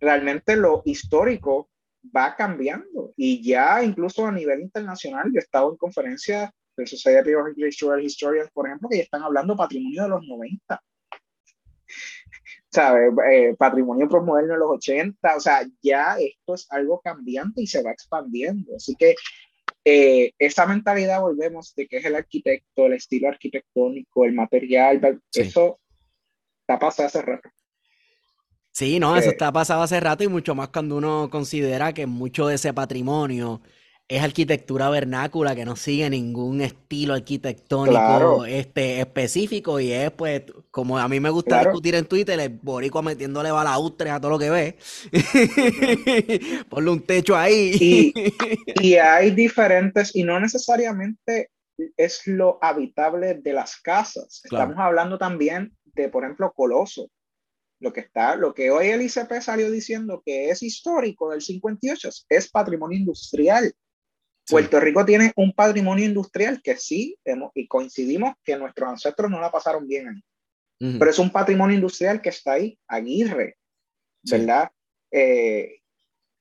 realmente lo histórico va cambiando y ya incluso a nivel internacional yo he estado en conferencias de Society of Historical Historians por ejemplo que ya están hablando patrimonio de los 90 ¿sabes? Eh, patrimonio promoderno en los 80, o sea, ya esto es algo cambiante y se va expandiendo. Así que eh, esa mentalidad, volvemos, de que es el arquitecto, el estilo arquitectónico, el material, eso está pasado hace rato. Sí, no, eso está pasado hace rato y mucho más cuando uno considera que mucho de ese patrimonio es arquitectura vernácula que no sigue ningún estilo arquitectónico este, específico y es pues como a mí me gusta discutir en Twitter el boricua metiéndole balaustres a todo lo que ve. Ponle un techo ahí. Y, hay diferentes y no necesariamente es lo habitable de las casas. Estamos hablando también de por ejemplo Coloso lo que está, lo que hoy el ICP salió diciendo que es histórico del 58 es patrimonio industrial Puerto Rico tiene un patrimonio industrial que sí, y coincidimos que nuestros ancestros no la pasaron bien ahí. Pero es un patrimonio industrial que está ahí, Aguirre, ¿verdad? Eh,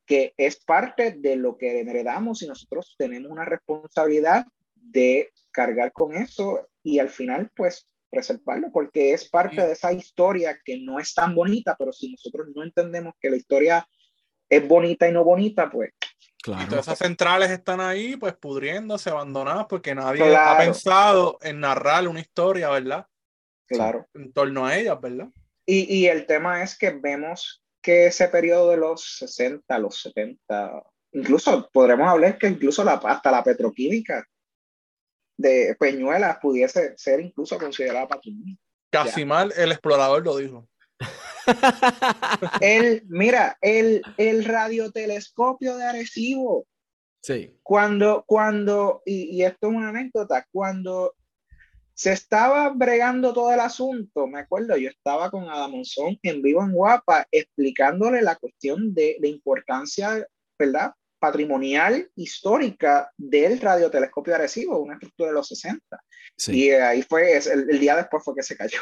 que es parte de lo que heredamos y nosotros tenemos una responsabilidad de cargar con eso y al final, pues, preservarlo, porque es parte de esa historia que no es tan bonita, pero si nosotros no entendemos que la historia es bonita y no bonita, pues y todas esas centrales están ahí, pues pudriéndose, abandonadas, porque nadie ha pensado en narrar una historia, ¿verdad? Claro. En torno a ellas, ¿verdad? Y, y, el tema es que vemos que ese periodo de los 60, los 70, incluso podremos hablar que incluso la, hasta la petroquímica de Peñuelas pudiese ser incluso considerada patrimonio. Casi mal el explorador lo dijo. el, mira, el, el radiotelescopio de Arecibo. Sí. Cuando, cuando, y, esto es una anécdota, cuando se estaba bregando todo el asunto, me acuerdo, yo estaba con Adamonzón en vivo en Guapa explicándole la cuestión de, de importancia, ¿verdad? Patrimonial histórica del radiotelescopio de Arecibo, una estructura de los 60. Y ahí fue, el, el, día después fue que se cayó,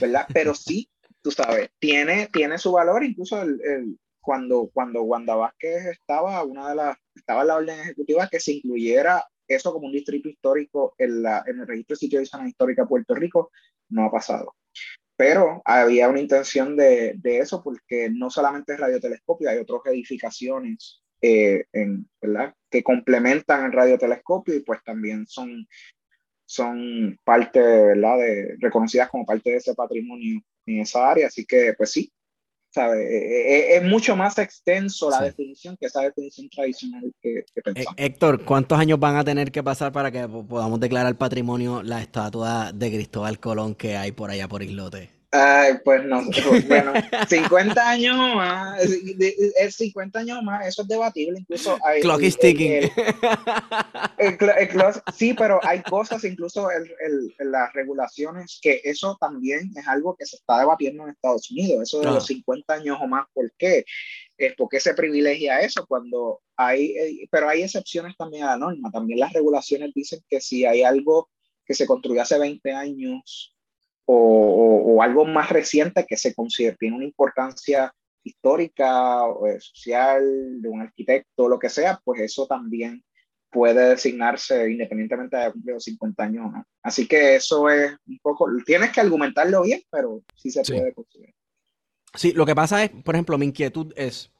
¿verdad? Pero sí, tú sabes, tiene, tiene su valor, incluso el, el, cuando, cuando Wanda Vázquez estaba, una de las, estaba en la orden ejecutiva que se incluyera eso como un distrito histórico en, la, en el registro de sitio de zona histórica de Puerto Rico, no ha pasado. Pero había una intención de, de eso porque no solamente es radiotelescopio, hay otras edificaciones eh, en, ¿verdad? que complementan el radiotelescopio y pues también son, son parte, ¿verdad? De, reconocidas como parte de ese patrimonio en esa área. Así que, pues sí, ¿sabe? E, e, es, mucho más extenso la definición que esa definición tradicional que, que pensamos. Héctor, ¿cuántos años van a tener que pasar para que podamos declarar patrimonio la estatua de Cristóbal Colón que hay por allá por Islote? Ay, pues no, bueno, 50 años más, es 50 años más, eso es debatible, incluso hay... Clock is ticking. sí, pero hay cosas, incluso el, las regulaciones, que eso también es algo que se está debatiendo en Estados Unidos, eso de los 50 años o más, ¿por qué? ¿Por qué se privilegia eso cuando hay, eh, pero hay excepciones también a la norma, también las regulaciones dicen que si hay algo que se construyó hace 20 años, o, algo más reciente que se considera, tiene una importancia histórica o eh, social de un arquitecto, lo que sea, pues eso también puede designarse independientemente de haber cumplido 50 años o no. Así que eso es un poco, tienes que argumentarlo bien, pero sí se puede considerar. Sí, lo que pasa es, por ejemplo, mi inquietud es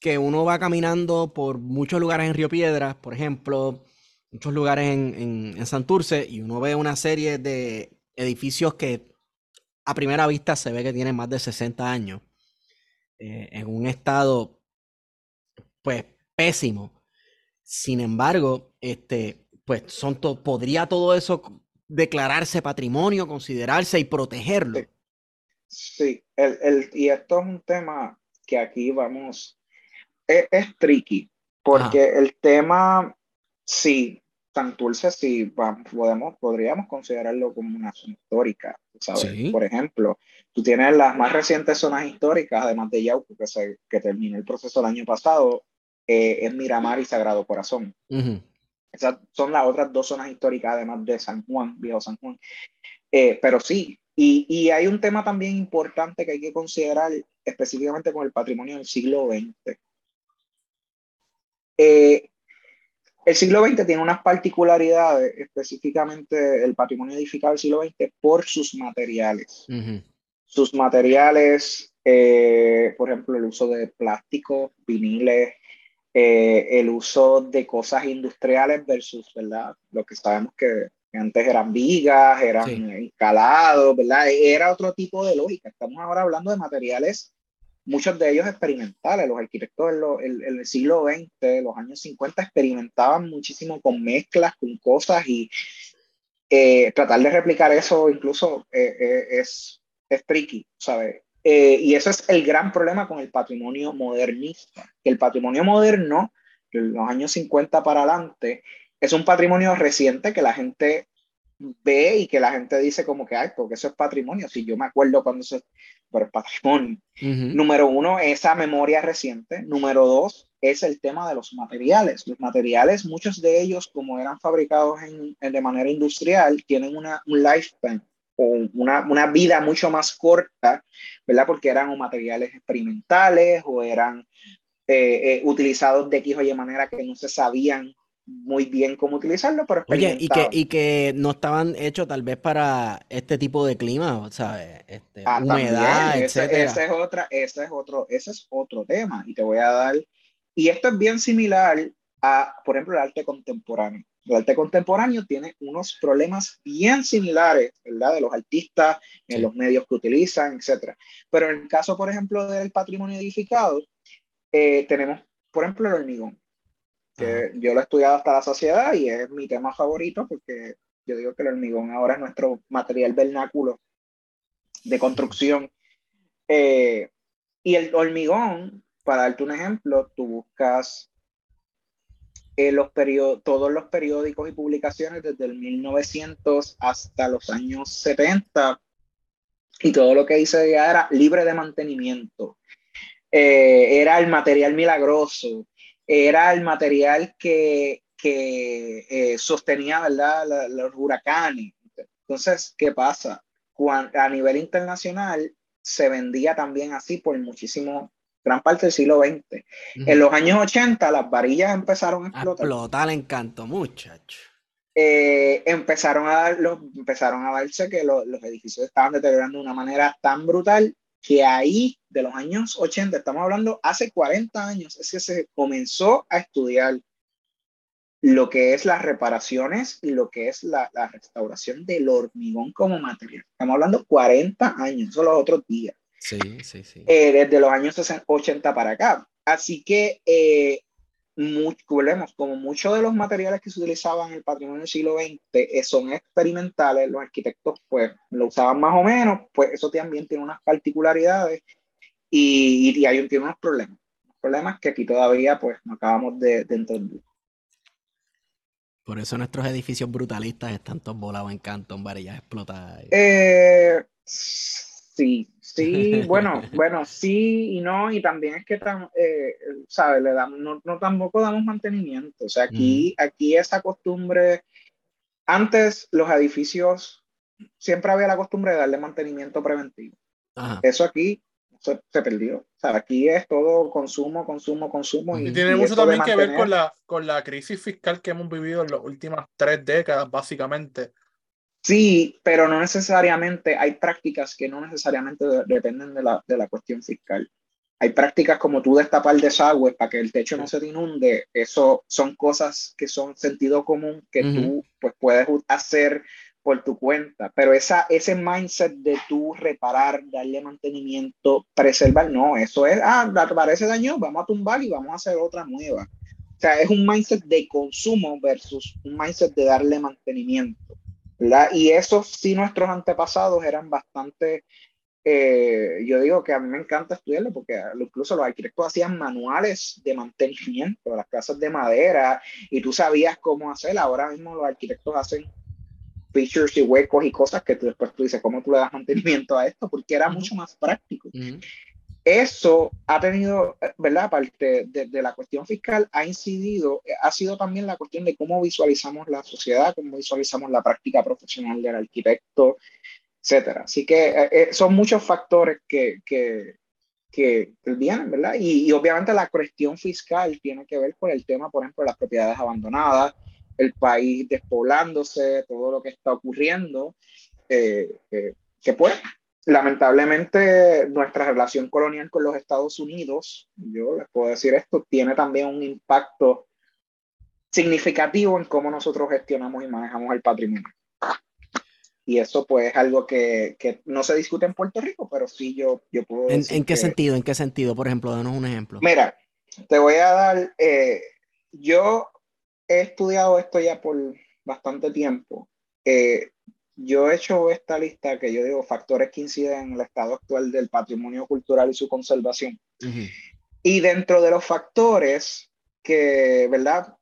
que uno va caminando por muchos lugares en Río Piedras, por ejemplo, muchos lugares en, en, en Santurce, y uno ve una serie de edificios que a primera vista se ve que tienen más de 60 años, eh, en un estado, pues, pésimo. Sin embargo, este, pues, son podría todo eso declararse patrimonio, considerarse y protegerlo. Sí, el, el, y esto es un tema que aquí vamos, es, es tricky, porque el tema, sí, Santurce sí podemos, podríamos considerarlo como una zona histórica, ¿sabes? Por ejemplo, tú tienes las más recientes zonas históricas, además de Yauco, que, se, que terminó el proceso el año pasado, eh, es Miramar y Sagrado Corazón. Esas son las otras dos zonas históricas, además de San Juan, Viejo San Juan. Eh, pero sí, y, y, hay un tema también importante que hay que considerar específicamente con el patrimonio del siglo XX. Eh, el siglo XX tiene unas particularidades, específicamente el patrimonio edificado del siglo XX, por sus materiales. sus materiales, eh, por ejemplo, el uso de plástico, viniles, eh, el uso de cosas industriales versus, ¿verdad? Lo que sabemos que antes eran vigas, eran sí. ¿verdad? Era otro tipo de lógica. Estamos ahora hablando de materiales, muchos de ellos experimentales. Los arquitectos en, el siglo XX, los años 50, experimentaban muchísimo con mezclas, con cosas y eh, tratar de replicar eso incluso eh, eh, es, es tricky, ¿sabes? y ese es el gran problema con el patrimonio modernista. El patrimonio moderno, de los años 50 para adelante, es un patrimonio reciente que la gente ve y que la gente dice como que, ay, porque eso es patrimonio. Si yo me acuerdo cuando eso pero es patrimonio. Número uno, esa memoria reciente. Número dos, es el tema de los materiales. Los materiales, muchos de ellos, como eran fabricados en, de manera industrial, tienen una, un lifespan o una, una, vida mucho más corta, ¿verdad? Porque eran materiales experimentales o eran eh, eh, utilizados de X o Y manera que no se sabían muy bien cómo utilizarlo, pero Oye, y que, y que no estaban hechos tal vez para este tipo de clima, ¿sabes? Este, ah, humedad, ese, ese, es otra, ese es otro, ese es otro tema. Y te voy a dar, y esto es bien similar a, por ejemplo, el arte contemporáneo. El arte contemporáneo tiene unos problemas bien similares, ¿verdad? De los artistas, en los medios que utilizan, etcétera. Pero en el caso, por ejemplo, del patrimonio edificado, eh, tenemos, por ejemplo, el hormigón yo lo he estudiado hasta la sociedad y es mi tema favorito porque yo digo que el hormigón ahora es nuestro material vernáculo de construcción. Eh, y el hormigón, para darte un ejemplo, tú buscas eh, los todos los periódicos y publicaciones desde el 1900 hasta los años 70 y todo lo que dice ya era libre de mantenimiento. Eh, era el material milagroso, era el material que, que eh, sostenía ¿verdad? los huracanes. Entonces, ¿qué pasa? a nivel internacional se vendía también así por muchísimo, gran parte del siglo XX. En los años 80 las varillas empezaron a explotar. explotar el encanto, muchacho. Eh, empezaron, a dar, los, empezaron a darse que los edificios estaban deteriorando de una manera tan brutal que ahí de los años 80, estamos hablando hace 40 años, es que se comenzó a estudiar lo que es las reparaciones y lo que es la, la restauración del hormigón como material. Estamos hablando 40 años, son los otros días. Sí, sí, sí. Eh, desde los años 80 para acá. Así que eh, volvemos, como muchos de los materiales que se utilizaban en el patrimonio del siglo XX eh, son experimentales, los arquitectos pues lo usaban más o menos, pues eso también tiene unas particularidades y, y hay tiene unos problemas, problemas que aquí todavía pues no acabamos de, entender. Por eso nuestros edificios brutalistas están todos volados en Canton, varillas explotadas. Eh, sí, Sí, bueno, bueno, sí y no, y también es que, eh, ¿sabes? Le damos, no, no, tampoco damos mantenimiento. O sea, aquí, aquí esa costumbre, antes los edificios, siempre había la costumbre de darle mantenimiento preventivo. Eso aquí se, perdió. O sea, aquí es todo consumo, consumo, consumo. Y, tiene mucho también que ver con la, con la crisis fiscal que hemos vivido en las últimas tres décadas, básicamente Sí, pero no necesariamente, hay prácticas que no necesariamente dependen de la, de la cuestión fiscal. Hay prácticas como tú destapar desagüe para que el techo no se te inunde. Eso son cosas que son sentido común que tú pues, puedes hacer por tu cuenta. Pero esa, ese mindset de tú reparar, darle mantenimiento, preservar, no, eso es, ah, parece daño, vamos a tumbar y vamos a hacer otra nueva. O sea, es un mindset de consumo versus un mindset de darle mantenimiento. Y eso sí nuestros antepasados eran bastante, eh, yo digo que a mí me encanta estudiarlo porque incluso los arquitectos hacían manuales de mantenimiento, las casas de madera, y tú sabías cómo hacer. Ahora mismo los arquitectos hacen features y huecos y cosas que tú después tú dices, ¿cómo tú le das mantenimiento a esto? Porque era mucho más práctico eso ha tenido, ¿verdad? Aparte de, la cuestión fiscal, ha incidido, eh, ha sido también la cuestión de cómo visualizamos la sociedad, cómo visualizamos la práctica profesional del arquitecto, etcétera. Así que eh, eh, son muchos factores que, que, que vienen, ¿verdad? Y, obviamente la cuestión fiscal tiene que ver con el tema, por ejemplo, de las propiedades abandonadas, el país despoblándose, todo lo que está ocurriendo, que pues lamentablemente nuestra relación colonial con los Estados Unidos, yo les puedo decir esto, tiene también un impacto significativo en cómo nosotros gestionamos y manejamos el patrimonio. Y eso pues es algo que, que no se discute en Puerto Rico, pero sí yo, yo puedo ¿En, ¿En, qué sentido? ¿En qué sentido? Por ejemplo, danos un ejemplo. Mira, te voy a dar, eh, yo he estudiado esto ya por bastante tiempo. Eh, yo he hecho esta lista que yo digo factores que inciden en el estado actual del patrimonio cultural y su conservación. Y dentro de los factores que, ¿verdad?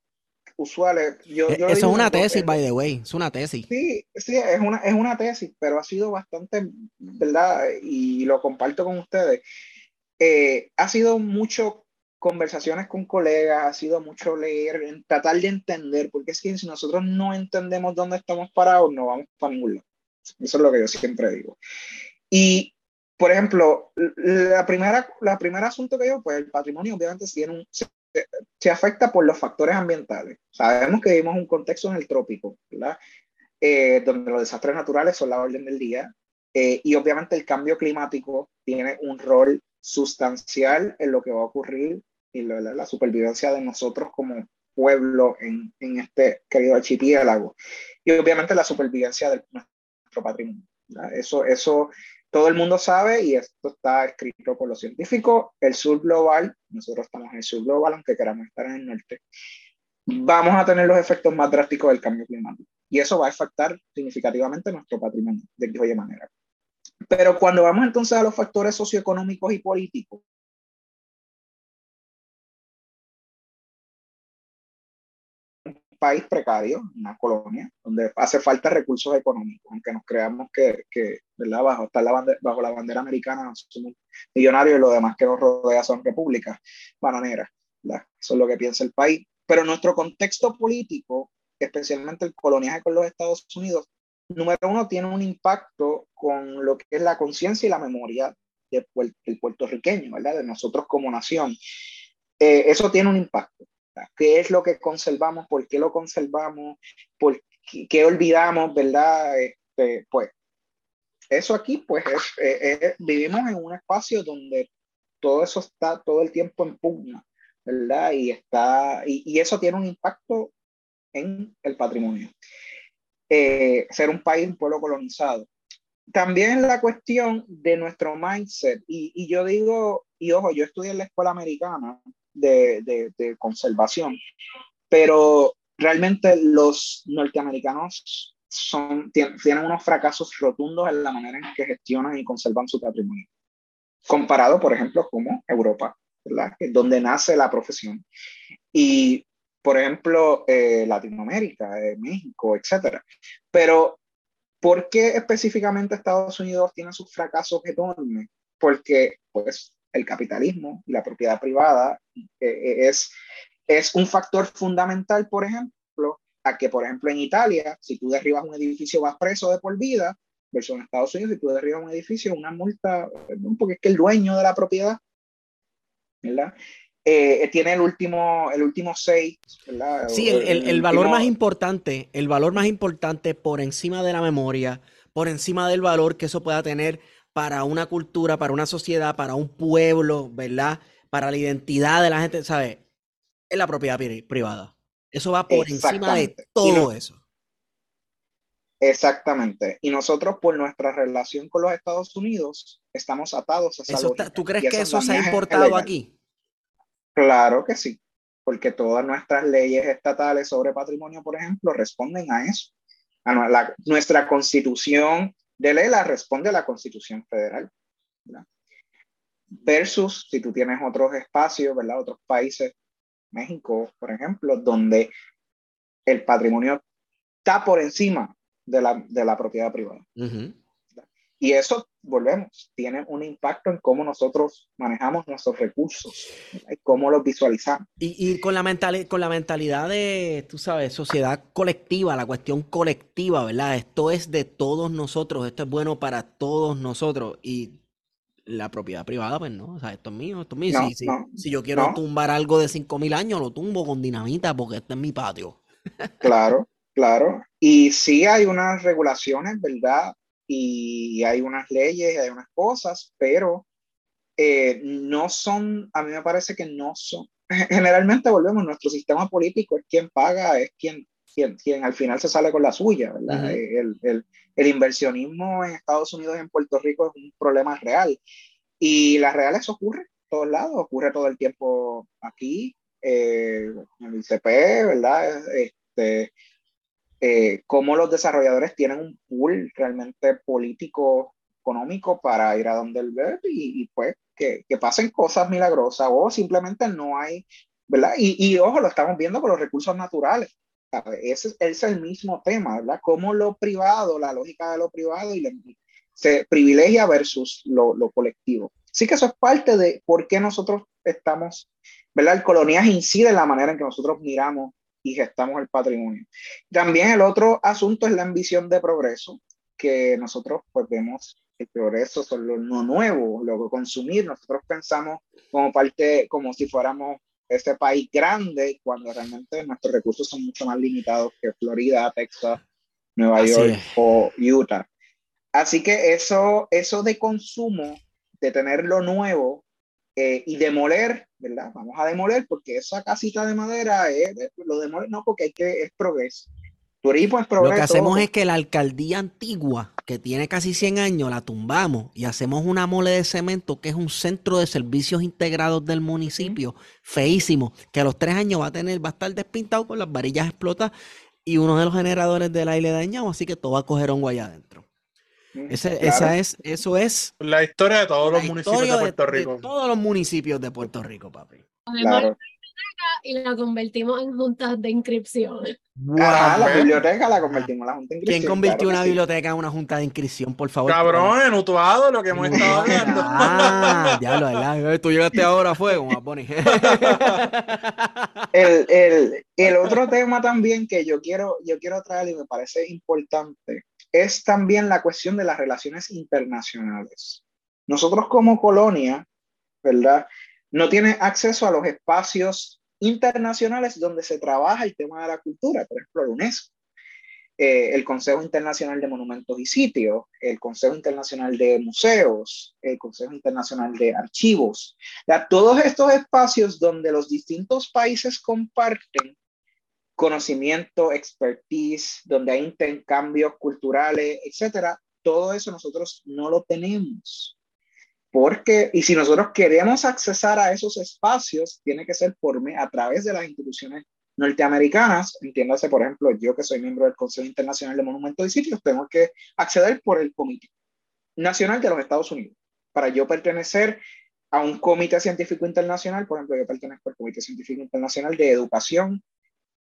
Usuales. Yo, e, Eso es una tesis, by the way. Es una tesis. Sí, sí, es una, es una tesis, pero ha sido bastante, ¿verdad? Y lo comparto con ustedes. Eh, ha sido mucho conversaciones con colegas, ha sido mucho leer, tratar de entender, porque es que si nosotros no entendemos dónde estamos parados, no vamos para ningún lado. Eso es lo que yo siempre digo. Y, por ejemplo, la primera, la primer asunto que yo, pues el patrimonio obviamente tiene un, se, se, afecta por los factores ambientales. Sabemos que vivimos un contexto en el trópico, ¿verdad? Eh, donde los desastres naturales son la orden del día. Eh, y obviamente el cambio climático tiene un rol sustancial en lo que va a ocurrir y la, la supervivencia de nosotros como pueblo en, en, este querido archipiélago. Y obviamente la supervivencia de nuestro patrimonio. Eso, eso todo el mundo sabe y esto está escrito por los científicos. El sur global, nosotros estamos en el sur global, aunque queramos estar en el norte, vamos a tener los efectos más drásticos del cambio climático. Y eso va a afectar significativamente nuestro patrimonio, de qué manera. Pero cuando vamos entonces a los factores socioeconómicos y políticos, país precario, una colonia, donde hace falta recursos económicos, aunque nos creamos que, que ¿verdad? Bajo, está la bandera, bajo la bandera americana somos millonarios y lo demás que nos rodea son repúblicas bananeras. ¿verdad? Eso es lo que piensa el país. Pero nuestro contexto político, especialmente el coloniaje con los Estados Unidos, número uno, tiene un impacto con lo que es la conciencia y la memoria del puertorriqueño, ¿verdad? De nosotros como nación. Eh, eso tiene un impacto. ¿Qué es lo que conservamos? ¿Por qué lo conservamos? ¿Por qué, olvidamos? ¿Verdad? Este, pues eso aquí, pues vivimos en un espacio donde todo eso está todo el tiempo en pugna, ¿verdad? Y, está, y, eso tiene un impacto en el patrimonio. Eh, ser un país, un pueblo colonizado. También la cuestión de nuestro mindset, y, y yo digo, y ojo, yo estudié en la escuela americana, de, conservación. Pero realmente los norteamericanos son, tienen unos fracasos rotundos en la manera en que gestionan y conservan su patrimonio. Comparado, por ejemplo, como Europa, ¿verdad? donde nace la profesión. Y, por ejemplo, eh, Latinoamérica, eh, México, etc. Pero, ¿por qué específicamente Estados Unidos tiene sus fracasos enormes? Porque, pues, el capitalismo y la propiedad privada eh, eh, es, es un factor fundamental, por ejemplo, a que, por ejemplo, en Italia, si tú derribas un edificio vas preso de por vida, versus en Estados Unidos, si tú derribas un edificio, una multa, porque es que el dueño de la propiedad, ¿verdad? Eh, tiene el último, el último seis, ¿verdad? Sí, el, el, el valor más importante, el valor más importante por encima de la memoria, por encima del valor que eso pueda tener para una cultura, para una sociedad, para un pueblo, ¿verdad? Para la identidad de la gente, ¿sabes? Es la propiedad privada. Eso va por encima de todo eso. Exactamente. Y nosotros, por nuestra relación con los Estados Unidos, estamos atados a esa eso ¿Tú crees que eso se ha importado aquí? Claro que sí, porque todas nuestras leyes estatales sobre patrimonio, por ejemplo, responden a eso. A la, nuestra constitución de responde la Constitución Federal. ¿verdad? Versus si tú tienes otros espacios, ¿verdad? Otros países, México, por ejemplo, donde el patrimonio está por encima de la, de la propiedad privada. Uh y eso, volvemos, tiene un impacto en cómo nosotros manejamos nuestros recursos, cómo los visualizamos. Y, y con, la mental, con la mentalidad de, tú sabes, sociedad colectiva, la cuestión colectiva, ¿verdad? Esto es de todos nosotros, esto es bueno para todos nosotros. Y la propiedad privada, pues no, o sea, esto es mío, esto es mío. si, si, yo quiero tumbar algo de 5.000 años, lo tumbo con dinamita porque este es mi patio. Claro, claro. Y sí hay unas regulaciones, ¿verdad? Y hay unas leyes, hay unas cosas, pero eh, no son, a mí me parece que no son, generalmente volvemos, nuestro sistema político es quien paga, es quien, quien, quien al final se sale con la suya, ¿verdad? el, el, el, inversionismo en Estados Unidos y en Puerto Rico es un problema real y las reales ocurre en todos lados, ocurre todo el tiempo aquí, eh, en el ICP, ¿verdad? Este, eh, cómo los desarrolladores tienen un pool realmente político, económico para ir a donde el web y, y pues que, que, pasen cosas milagrosas o simplemente no hay, ¿verdad? Y, y ojo, lo estamos viendo con los recursos naturales. Ese, ese, es el mismo tema, ¿verdad? Cómo lo privado, la lógica de lo privado y se privilegia versus lo, lo, colectivo. Sí que eso es parte de por qué nosotros estamos, ¿verdad? El coloniaje incide en la manera en que nosotros miramos y gestamos el patrimonio. También el otro asunto es la ambición de progreso, que nosotros pues vemos el progreso son lo no nuevo, lo que consumir. Nosotros pensamos como parte, como si fuéramos este país grande, cuando realmente nuestros recursos son mucho más limitados que Florida, Texas, Nueva Así York es. o Utah. Así que eso, eso de consumo, de tener lo nuevo eh, y demoler, ¿verdad? Vamos a demoler porque esa casita de madera es, lo demoler, no, porque hay que, es progreso. Turismo es progreso. Lo que hacemos es que la alcaldía antigua, que tiene casi 100 años, la tumbamos y hacemos una mole de cemento que es un centro de servicios integrados del municipio, feísimo, que a los tres años va a tener, va a estar despintado con las varillas explotadas y uno de los generadores del aire dañado, así que todo va a coger hongo allá adentro. Ese, claro. esa es, eso es la historia de todos los municipios de Puerto Rico. De todos los municipios de Puerto Rico, papi. Claro. Y la convertimos en juntas de inscripción. Wow. Ajá, la biblioteca la convertimos en la junta de inscripción. ¿Quién convirtió claro una sí. biblioteca en una junta de inscripción, por favor? Cabrón, enutuado lo que hemos estado hablando. Ah, ya lo ¿verdad? Tú llegaste ahora a fuego, Bonnie. el, el, el otro tema también que yo quiero, yo quiero traer y me parece importante es también la cuestión de las relaciones internacionales. Nosotros como colonia, ¿verdad? No tiene acceso a los espacios internacionales donde se trabaja el tema de la cultura, por ejemplo, la UNESCO, eh, el Consejo Internacional de Monumentos y Sitios, el Consejo Internacional de Museos, el Consejo Internacional de Archivos. Todos estos espacios donde los distintos países comparten conocimiento, expertise, donde hay intercambios culturales, etcétera, todo eso nosotros no lo tenemos. Porque, y si nosotros queremos accesar a esos espacios, tiene que ser por a través de las instituciones norteamericanas, entiéndase, por ejemplo, yo que soy miembro del Consejo Internacional de Monumentos y Sitios, tengo que acceder por el Comité Nacional de los Estados Unidos. Para yo pertenecer a un comité científico internacional, por ejemplo, yo pertenezco al Comité Científico Internacional de Educación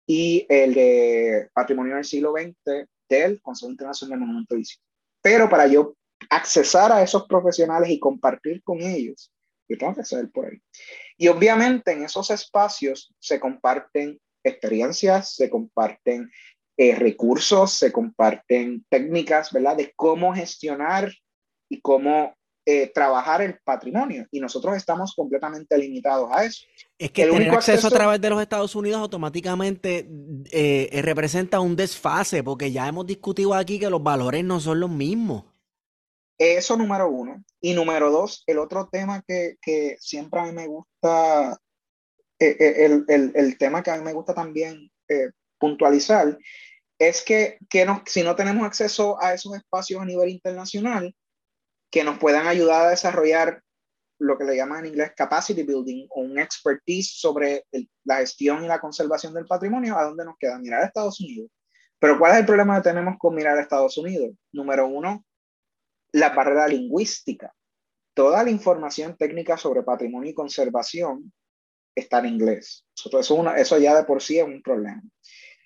y el de Patrimonio del Siglo XX del Consejo Internacional de Monumentos y Sitios. Pero para yo accesar a esos profesionales y compartir con ellos, yo tengo que acceder por ahí. Y obviamente en esos espacios se comparten experiencias, se comparten eh, recursos, se comparten técnicas, ¿verdad? De cómo gestionar y cómo eh, trabajar el patrimonio. Y nosotros estamos completamente limitados a eso. Es que el tener acceso, acceso, a través de los Estados Unidos automáticamente eh, representa un desfase, porque ya hemos discutido aquí que los valores no son los mismos. Eso número uno. Y número dos, el otro tema que, que siempre a mí me gusta, eh, el, el, el, tema que a mí me gusta también eh, puntualizar, es que, que nos, si no tenemos acceso a esos espacios a nivel internacional, que nos puedan ayudar a desarrollar lo que le llaman en inglés capacity building o un expertise sobre la gestión y la conservación del patrimonio, ¿a dónde nos queda? Mirar a Estados Unidos. Pero ¿cuál es el problema que tenemos con mirar a Estados Unidos? Número uno, la barrera lingüística. Toda la información técnica sobre patrimonio y conservación está en inglés. Eso, una, eso ya de por sí es un problema.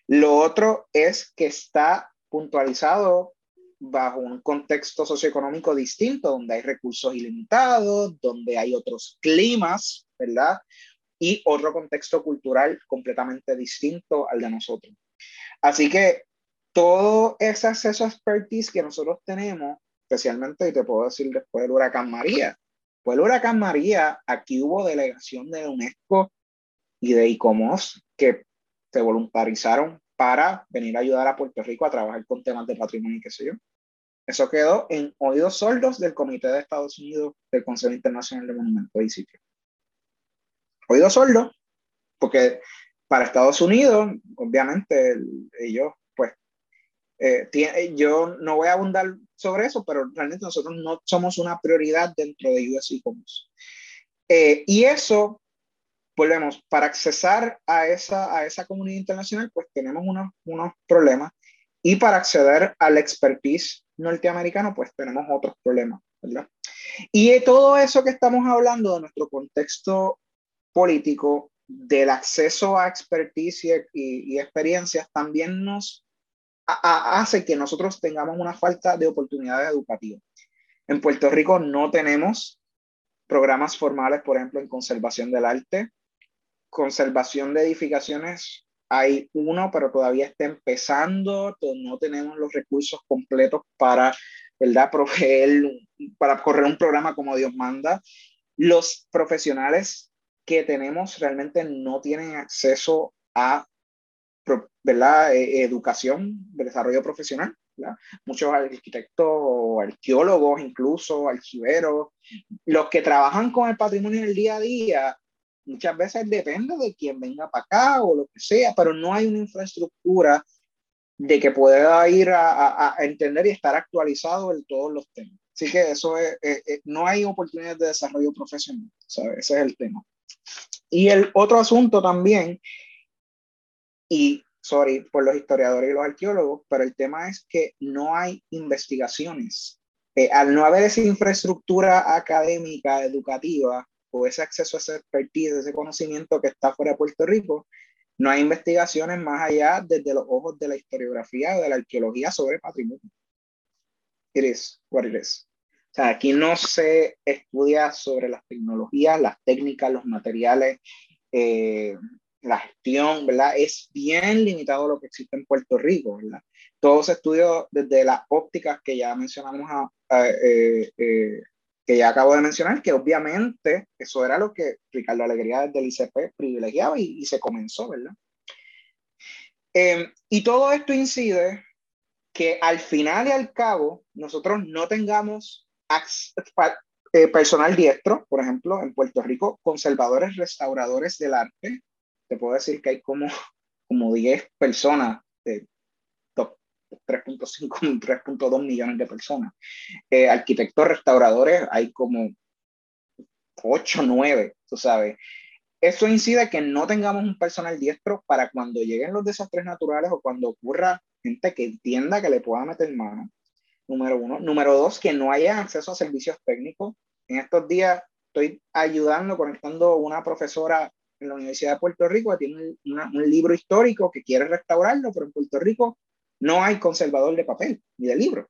Lo otro es que está puntualizado bajo un contexto socioeconómico distinto, donde hay recursos ilimitados, donde hay otros climas, ¿verdad? Y otro contexto cultural completamente distinto al de nosotros. Así que todo ese acceso a expertise que nosotros tenemos especialmente, y te puedo decir después del huracán María. Pues el huracán María, aquí hubo delegación de UNESCO y de ICOMOS que se voluntarizaron para venir a ayudar a Puerto Rico a trabajar con temas de patrimonio y qué sé yo. Eso quedó en oídos sordos del Comité de Estados Unidos del Consejo Internacional de Monumentos y Sitios. Oídos sordos, porque para Estados Unidos, obviamente, ellos, pues, eh, yo no voy a abundar sobre eso, pero realmente nosotros no somos una prioridad dentro de US eh, y eso, volvemos, para accesar a esa, a esa comunidad internacional, pues tenemos unos, unos problemas. Y para acceder al expertise norteamericano, pues tenemos otros problemas, ¿verdad? Y todo eso que estamos hablando de nuestro contexto político, del acceso a expertise y, experiencias, también nos hace que nosotros tengamos una falta de oportunidades educativas. En Puerto Rico no tenemos programas formales, por ejemplo, en conservación del arte, conservación de edificaciones hay uno, pero todavía está empezando, no tenemos los recursos completos para, ¿verdad?, proveer, para correr un programa como Dios manda. Los profesionales que tenemos realmente no tienen acceso a, ¿verdad?, e, educación de desarrollo profesional. Muchos arquitectos, arqueólogos, incluso archiveros, los que trabajan con el patrimonio en el día a día, muchas veces depende de quién venga para acá o lo que sea, pero no hay una infraestructura de que pueda ir a, entender y estar actualizado en todos los temas. Así que eso es, no hay oportunidades de desarrollo profesional, ¿sabes? ese es el tema. Y el otro asunto también, y sorry por los historiadores y los arqueólogos, pero el tema es que no hay investigaciones. Eh, al no haber esa infraestructura académica, educativa, o ese acceso a ese expertise, ese conocimiento que está fuera de Puerto Rico, no hay investigaciones más allá desde los ojos de la historiografía o de la arqueología sobre patrimonio. It is what it is. O sea, aquí no se estudia sobre las tecnologías, las técnicas, los materiales, eh, la gestión, ¿verdad? Es bien limitado lo que existe en Puerto Rico, ¿verdad? Todo se estudia desde las ópticas que ya mencionamos a, eh, eh, que ya acabo de mencionar, que obviamente eso era lo que Ricardo Alegría desde el ICP privilegiaba y, se comenzó, ¿verdad? Em, y todo esto incide que al final y al cabo nosotros no tengamos eh, personal diestro, por ejemplo, en Puerto Rico, conservadores, restauradores del arte. Te puedo decir que hay como, como 10 personas de 3.5, 3.2 millones de personas. Eh, arquitectos restauradores hay como 8, 9, tú sabes. Eso incide que no tengamos un personal diestro para cuando lleguen los desastres naturales o cuando ocurra gente que entienda que le pueda meter mano. Número uno. Número dos, que no haya acceso a servicios técnicos. En estos días estoy ayudando, conectando una profesora en la Universidad de Puerto Rico que tiene un libro histórico que quiere restaurarlo, pero en Puerto Rico no hay conservador de papel ni de libro.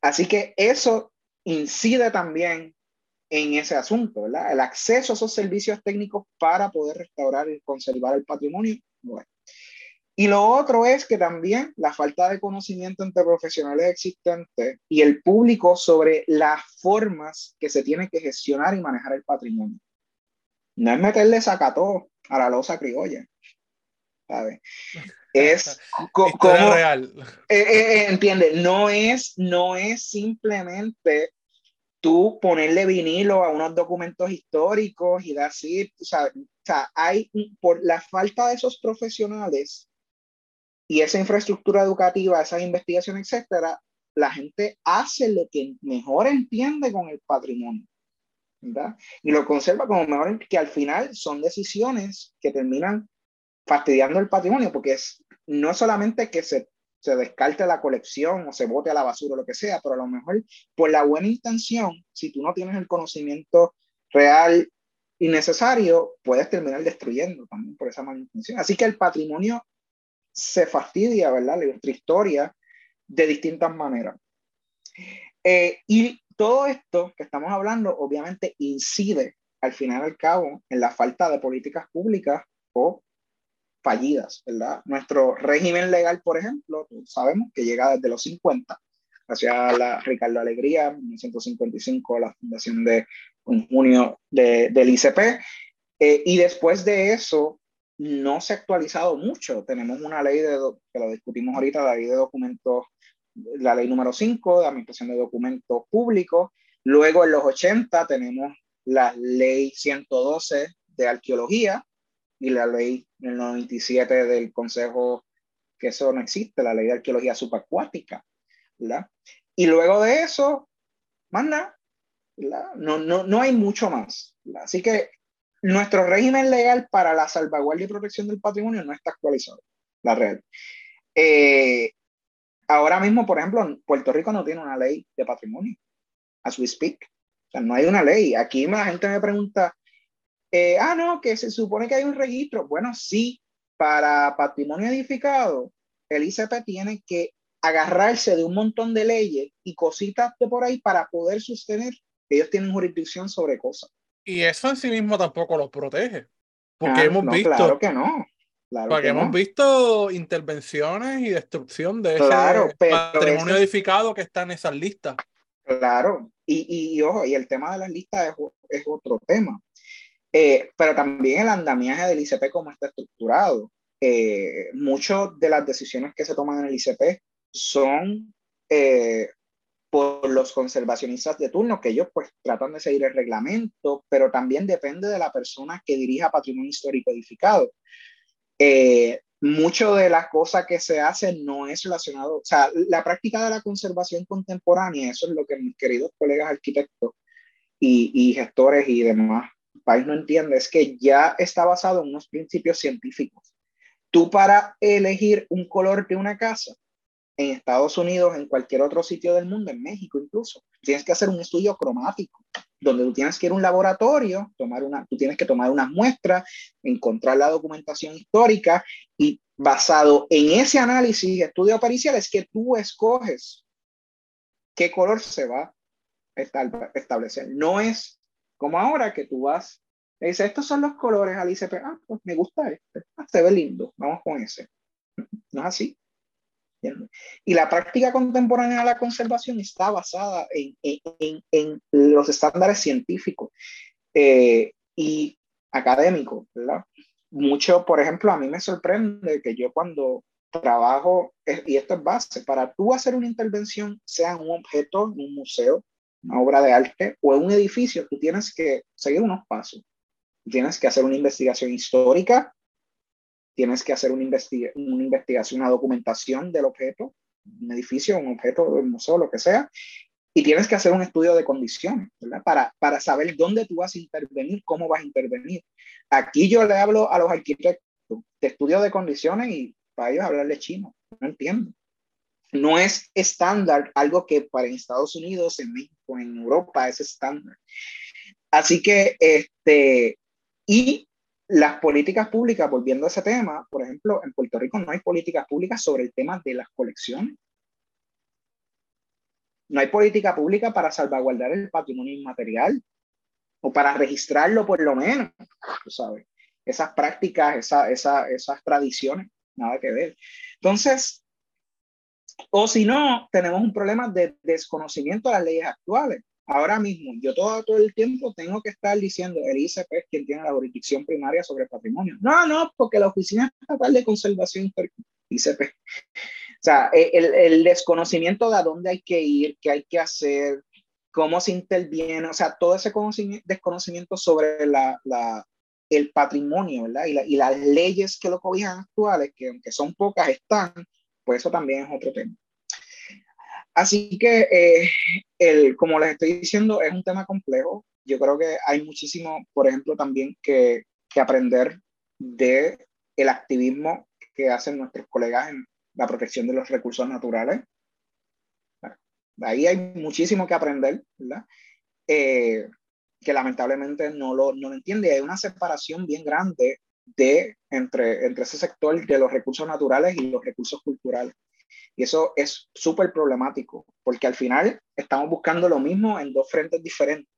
Así que eso incide también en ese asunto, ¿verdad? El acceso a esos servicios técnicos para poder restaurar y conservar el patrimonio. Y lo otro es que también la falta de conocimiento entre profesionales existentes y el público sobre las formas que se tiene que gestionar y manejar el patrimonio. No es meterle sacató a la losa criolla, ¿sabes? es como real. Eh, eh, eh, entiende, no es, no es simplemente tú ponerle vinilo a unos documentos históricos y decir, o sea, o sea, hay por la falta de esos profesionales y esa infraestructura educativa, esas investigaciones, etcétera, la gente hace lo que mejor entiende con el patrimonio. ¿verdad? Y lo conserva como mejor, que al final son decisiones que terminan fastidiando el patrimonio, porque es, no solamente que se, se descarte la colección o se bote a la basura o lo que sea, pero a lo mejor por la buena intención, si tú no tienes el conocimiento real y necesario, puedes terminar destruyendo también por esa mala intención. Así que el patrimonio se fastidia, ¿verdad? Nuestra historia de distintas maneras. Eh, y todo esto que estamos hablando obviamente incide al final y al cabo en la falta de políticas públicas o fallidas, ¿verdad? Nuestro régimen legal, por ejemplo, sabemos que llega desde los 50, hacia la Ricardo Alegría, en 1955, la fundación de en junio de, del ICP, eh, y después de eso no se ha actualizado mucho. Tenemos una ley de, que lo discutimos ahorita, la ley de documentos la ley número 5 de administración de documentos públicos. Luego en los 80 tenemos la ley 112 de arqueología y la ley del 97 del Consejo, que eso no existe, la ley de arqueología subacuática. ¿verdad? Y luego de eso, más nada, no, no, no hay mucho más. Así que nuestro régimen legal para la salvaguardia y protección del patrimonio no está actualizado, la real. Eh, ahora mismo, por ejemplo, Puerto Rico no tiene una ley de patrimonio, as we speak. O sea, no hay una ley. Aquí la gente me pregunta, eh, ah, no, que se supone que hay un registro. Bueno, sí, para patrimonio edificado, el ICP tiene que agarrarse de un montón de leyes y cositas de por ahí para poder sostener que ellos tienen jurisdicción sobre cosas. Y eso en sí mismo tampoco los protege. Porque ah, hemos visto. Claro que no. porque hemos visto intervenciones y destrucción de ese patrimonio edificado que está en esas listas. Claro, y, y, ojo, y el tema de las listas es, otro tema. Eh, pero también el andamiaje del ICP, como está estructurado. Eh, muchas de las decisiones que se toman en el ICP son eh, por los conservacionistas de turno, que ellos pues tratan de seguir el reglamento, pero también depende de la persona que dirija patrimonio histórico edificado. Eh, mucho de las cosas que se hacen no es relacionado, o sea, la práctica de la conservación contemporánea, eso es lo que mis queridos colegas arquitectos y, y gestores y demás país no entiende, es que ya está basado en unos principios científicos. Tú para elegir un color de una casa, en Estados Unidos, en cualquier otro sitio del mundo, en México incluso. Tienes que hacer un estudio cromático, donde tú tienes que ir a un laboratorio, tomar una, tú tienes que tomar unas muestras, encontrar la documentación histórica y basado en ese análisis, estudio pericial, es que tú escoges qué color se va a establecer. No es como ahora que tú vas, y dices, estos son los colores al ICP, ah, pues me gusta este, ah, se ve lindo, vamos con ese. No es así. Y la práctica contemporánea de la conservación está basada en, en, en los estándares científicos eh, y académicos, ¿verdad? Mucho, por ejemplo, a mí me sorprende que yo cuando trabajo, y esto es base, para tú hacer una intervención, sea en un objeto, en un museo, una obra de arte o un edificio, tú tienes que seguir unos pasos. Tienes que hacer una investigación histórica, tienes que hacer una, una investigación, una documentación del objeto, un edificio, un objeto, un museo, lo que sea, y tienes que hacer un estudio de condiciones, ¿verdad? Para, para saber dónde tú vas a intervenir, cómo vas a intervenir. Aquí yo le hablo a los arquitectos de estudio de condiciones y para ellos hablarle chino, no entiendo. No es estándar algo que para Estados Unidos, en México, en Europa es estándar. Así que, este, y las políticas públicas, volviendo a ese tema, por ejemplo, en Puerto Rico no hay políticas públicas sobre el tema de las colecciones. No hay política pública para salvaguardar el patrimonio inmaterial o para registrarlo por lo menos, sabes. Esas prácticas, esa, esa, esas tradiciones, nada que ver. Entonces, o si no, tenemos un problema de desconocimiento de las leyes actuales. Ahora mismo, yo todo, todo el tiempo tengo que estar diciendo, el ICP es quien tiene la jurisdicción primaria sobre el patrimonio. No, no, porque la Oficina Estatal de Conservación ICP. O sea, e, el, el, desconocimiento de a dónde hay que ir, qué hay que hacer, cómo se interviene, o sea, todo ese desconocimiento sobre la, la, el patrimonio, ¿verdad? Y, la, y las leyes que lo cobijan actuales, que aunque son pocas, están, pues eso también es otro tema. Así que, eh, el, como les estoy diciendo, es un tema complejo. Yo creo que hay muchísimo, por ejemplo, también que, que aprender de el activismo que hacen nuestros colegas en la protección de los recursos naturales. Ahí hay muchísimo que aprender, ¿verdad? Eh, que lamentablemente no lo, no lo entiende. Hay una separación bien grande de, entre, entre ese sector de los recursos naturales y los recursos culturales. Y eso es súper problemático, porque al final estamos buscando lo mismo en dos frentes diferentes.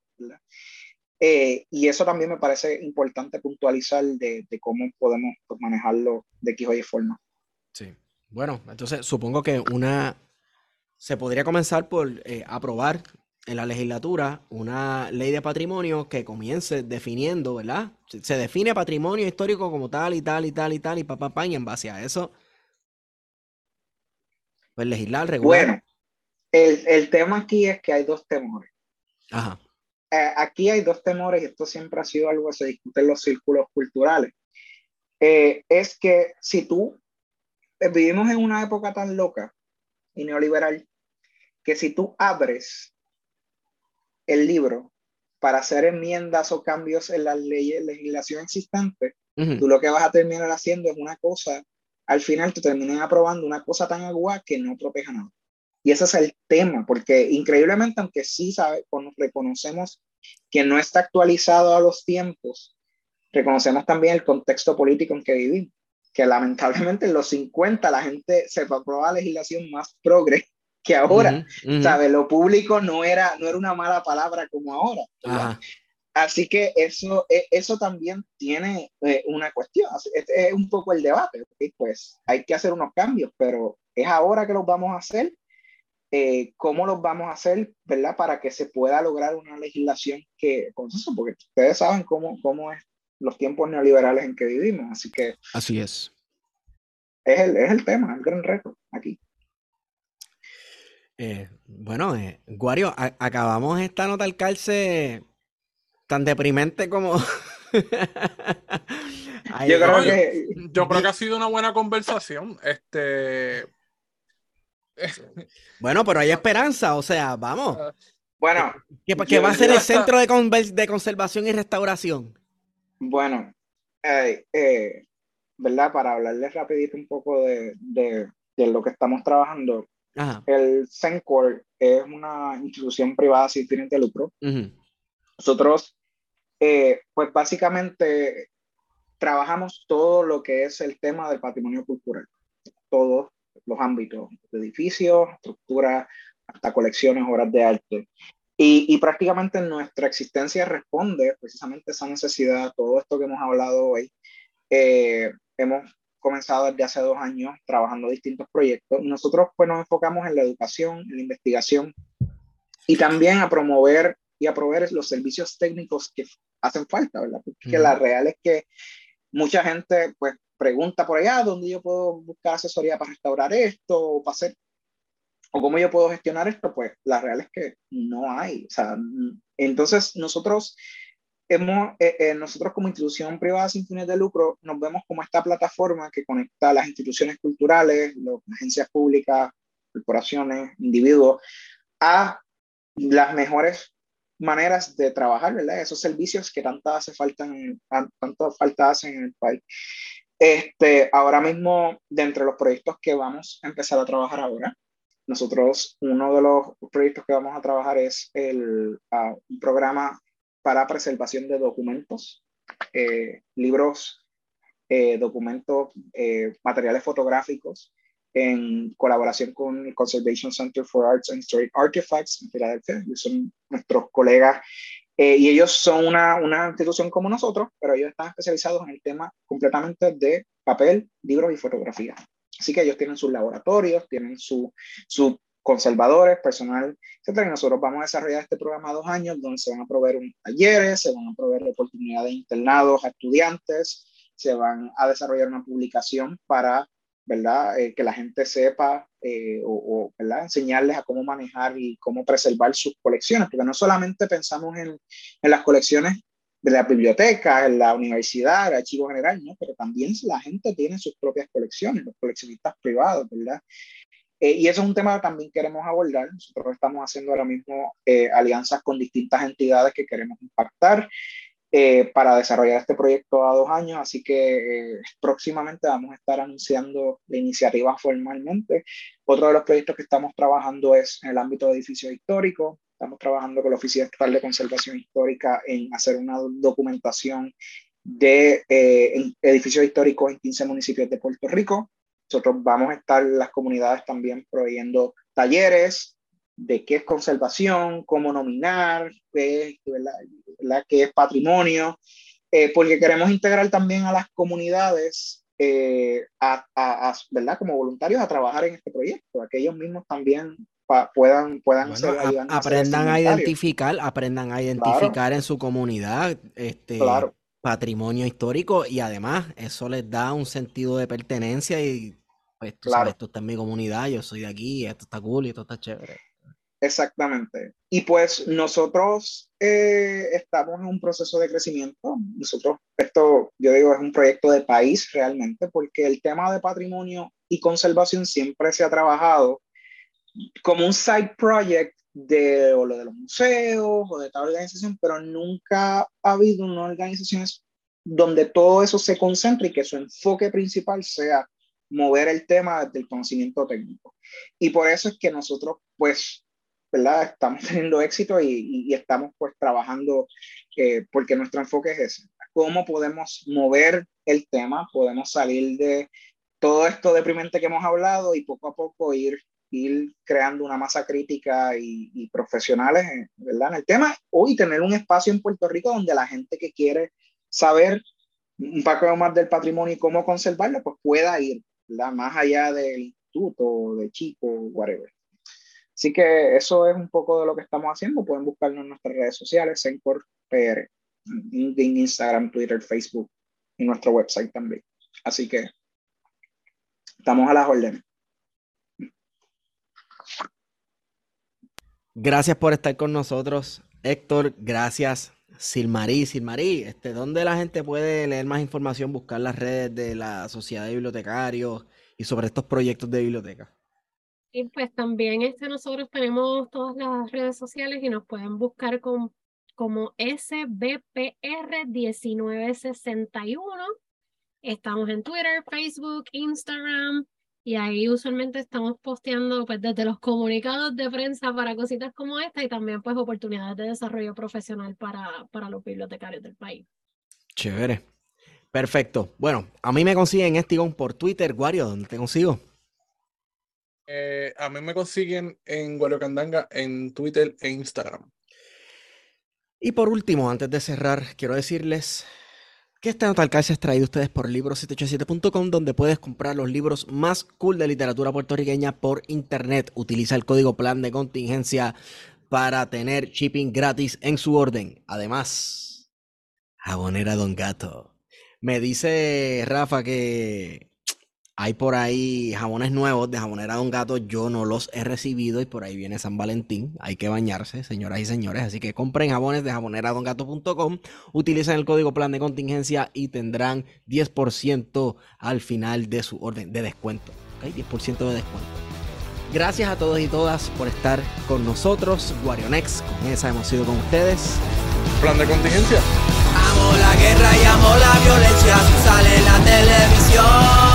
Eh, y eso también me parece importante puntualizar de, de cómo podemos manejarlo de X o forma. Sí. Bueno, entonces supongo que una se podría comenzar por eh, aprobar en la legislatura una ley de patrimonio que comience definiendo, ¿verdad? Se define patrimonio histórico como tal y tal y tal y tal y papá pa, y en base a eso pues legislar, regular. Bueno, el, el, tema aquí es que hay dos temores. Ajá. Eh, aquí hay dos temores, y esto siempre ha sido algo que se discute en los círculos culturales. Eh, es que si tú eh, vivimos en una época tan loca y neoliberal, que si tú abres el libro para hacer enmiendas o cambios en la ley, legislación existente, tú lo que vas a terminar haciendo es una cosa, al final te terminas aprobando una cosa tan agua que no proteja nada. Y ese es el tema, porque increíblemente, aunque sí sabe, reconocemos que no está actualizado a los tiempos, reconocemos también el contexto político en que vivimos, que lamentablemente en los 50 la gente se aprobaba legislación más progre que ahora, ¿sabe? Lo público no era, no era una mala palabra como ahora. Así que eso, e, eso también tiene eh, una cuestión, es, un poco el debate, pues hay que hacer unos cambios, pero es ahora que los vamos a hacer eh, cómo los vamos a hacer, ¿verdad? Para que se pueda lograr una legislación que, con eso, porque ustedes saben cómo, cómo es los tiempos neoliberales en que vivimos, así que... Así es. Es el, es el tema, el gran reto aquí. Eh, bueno, eh, Guario, acabamos esta nota al calce tan deprimente como... yo, creo que... yo creo que ha sido una buena conversación. Este, bueno, pero hay esperanza, o sea, vamos. Bueno. ¿Qué, va a ser el centro de, de, conservación y restauración? Bueno, eh, ¿verdad? Para hablarles rapidito un poco de, de, lo que estamos trabajando. El CENCOR es una institución privada sin fines de lucro. Nosotros, eh, pues básicamente, trabajamos todo lo que es el tema del patrimonio cultural. Todo los ámbitos edificios, estructuras, hasta colecciones, obras de arte. Y, y, prácticamente nuestra existencia responde precisamente a esa necesidad, todo esto que hemos hablado hoy. Eh, hemos comenzado desde hace dos años trabajando distintos proyectos. Nosotros pues nos enfocamos en la educación, en la investigación y también a promover y a proveer los servicios técnicos que hacen falta, ¿verdad? Porque la real es que mucha gente pues pregunta por allá dónde yo puedo buscar asesoría para restaurar esto o para hacer o cómo yo puedo gestionar esto, pues la real es que no hay. O sea, entonces nosotros hemos, eh, eh, nosotros como institución privada sin fines de lucro, nos vemos como esta plataforma que conecta las instituciones culturales, las agencias públicas, corporaciones, individuos, a las mejores maneras de trabajar, ¿verdad? Esos servicios que tanta hace falta en, tanto falta hacen en el país. Este, ahora mismo, dentro de los proyectos que vamos a empezar a trabajar ahora, nosotros, uno de los proyectos que vamos a trabajar es el, uh, un programa para preservación de documentos, eh, libros, eh, documentos, eh, materiales fotográficos, en colaboración con el Conservation Center for Arts and Historic Artifacts en Filadelfia. Son nuestros colegas eh, y ellos son una, una, institución como nosotros, pero ellos están especializados en el tema completamente de papel, libros y fotografía. Así que ellos tienen sus laboratorios, tienen sus su conservadores, personal, etc. Y nosotros vamos a desarrollar este programa dos años donde se van a proveer un, talleres, se van a proveer oportunidades de internados a estudiantes, se van a desarrollar una publicación para ¿verdad? Eh, que la gente sepa eh, o, ¿verdad? enseñarles a cómo manejar y cómo preservar sus colecciones, porque no solamente pensamos en, en las colecciones de la biblioteca, en la universidad, el archivo general, ¿no? pero también la gente tiene sus propias colecciones, los coleccionistas privados, ¿verdad? Eh, y eso es un tema que también queremos abordar. Nosotros estamos haciendo ahora mismo alianzas con distintas entidades que queremos impactar. Eh, para desarrollar este proyecto a dos años, así que eh, próximamente vamos a estar anunciando la iniciativa formalmente. Otro de los proyectos que estamos trabajando es en el ámbito de edificios históricos. Estamos trabajando con la Oficina Estatal de Conservación Histórica en hacer una documentación de eh, edificios históricos en 15 municipios de Puerto Rico. Nosotros vamos a estar las comunidades también proveyendo talleres, de qué es conservación, cómo nominar, qué es, patrimonio, eh, porque queremos integrar también a las comunidades eh, a, ¿verdad? como voluntarios a trabajar en este proyecto, a que ellos mismos también puedan, puedan ser, aprendan a, identificar, aprendan a identificar en su comunidad este patrimonio histórico y además eso les da un sentido de pertenencia y pues, esto está en mi comunidad, yo soy de aquí, esto está cool y esto está chévere. Exactamente. Y pues nosotros eh, estamos en un proceso de crecimiento. Nosotros, esto yo digo, es un proyecto de país realmente, porque el tema de patrimonio y conservación siempre se ha trabajado como un side project de o lo de los museos o de tal organización, pero nunca ha habido una organización donde todo eso se concentre y que su enfoque principal sea mover el tema del conocimiento técnico. Y por eso es que nosotros, pues, ¿verdad? Estamos teniendo éxito y, y, estamos pues trabajando eh, porque nuestro enfoque es ese. ¿Cómo podemos mover el tema? Podemos salir de todo esto deprimente que hemos hablado y poco a poco ir, ir creando una masa crítica y, y profesionales ¿verdad? en el tema. Hoy tener un espacio en Puerto Rico donde la gente que quiere saber un poco más del patrimonio y cómo conservarlo, pues pueda ir, Más allá del instituto, de chico, whatever. Así que eso es un poco de lo que estamos haciendo. Pueden buscarnos en nuestras redes sociales, Sencor PR, en Instagram, Twitter, Facebook y nuestro website también. Así que estamos a las órdenes. Gracias por estar con nosotros, Héctor. Gracias Silmarí, Silmarí, este, ¿dónde la gente puede leer más información, buscar las redes de la Sociedad de Bibliotecarios y sobre estos proyectos de biblioteca? Y pues también este, nosotros tenemos todas las redes sociales y nos pueden buscar con, como SBPR1961. Estamos en Twitter, Facebook, Instagram, y ahí usualmente estamos posteando pues, desde los comunicados de prensa para cositas como esta y también pues oportunidades de desarrollo profesional para, para los bibliotecarios del país. Chévere. Perfecto. Bueno, a mí me consiguen Estigón por Twitter. Wario, ¿dónde te consigo? Eh, a mí me consiguen en Wario Candanga en Twitter e Instagram. Y por último, antes de cerrar, quiero decirles que esta nota alcance es traído ustedes por libros787.com, donde puedes comprar los libros más cool de literatura puertorriqueña por internet. Utiliza el código plan de contingencia para tener shipping gratis en su orden. Además, jabonera Don Gato. Me dice Rafa que hay por ahí jabones nuevos de jabonera Don Gato. Yo no los he recibido y por ahí viene San Valentín. Hay que bañarse, señoras y señores. Así que compren jabones de jaboneradongato.com. Utilicen el código plan de contingencia y tendrán 10% al final de su orden de descuento. ¿okay? 10% de descuento. Gracias a todos y todas por estar con nosotros. Guarionex, con esa hemos sido con ustedes. Plan de contingencia. Amo la guerra y amo la violencia. Sale en la televisión.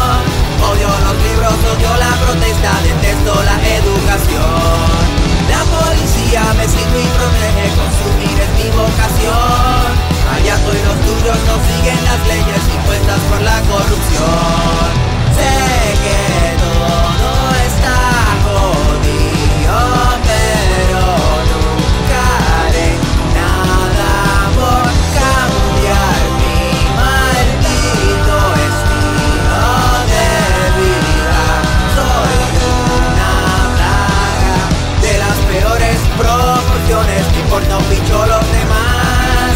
Odio los libros, odio la protesta, detesto la educación. La policía me sigue y protege, consumir es mi vocación. Allá estoy los tuyos no siguen las leyes impuestas por la corrupción. Sé que todo está jodido. Bicho los demás.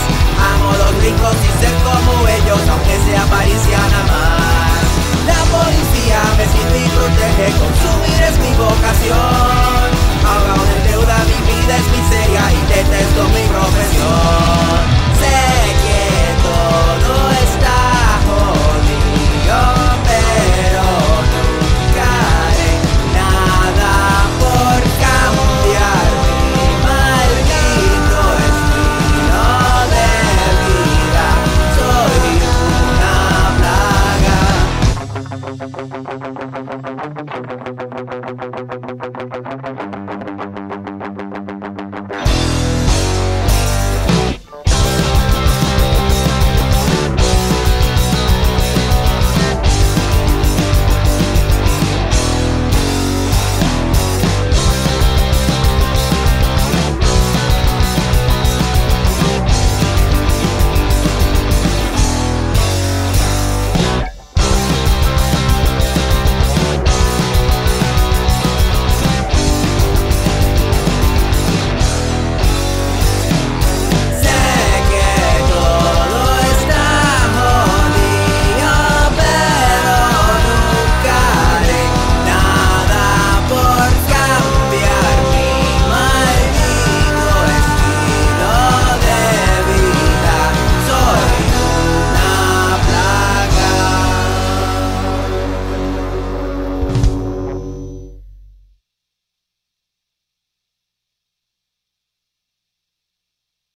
Amo los ricos y ser como ellos aunque sea apariencia nada más. La policía me sirve y protege, consumir es mi vocación. Ahogado de deuda mi vida es miseria y detesto mi profesión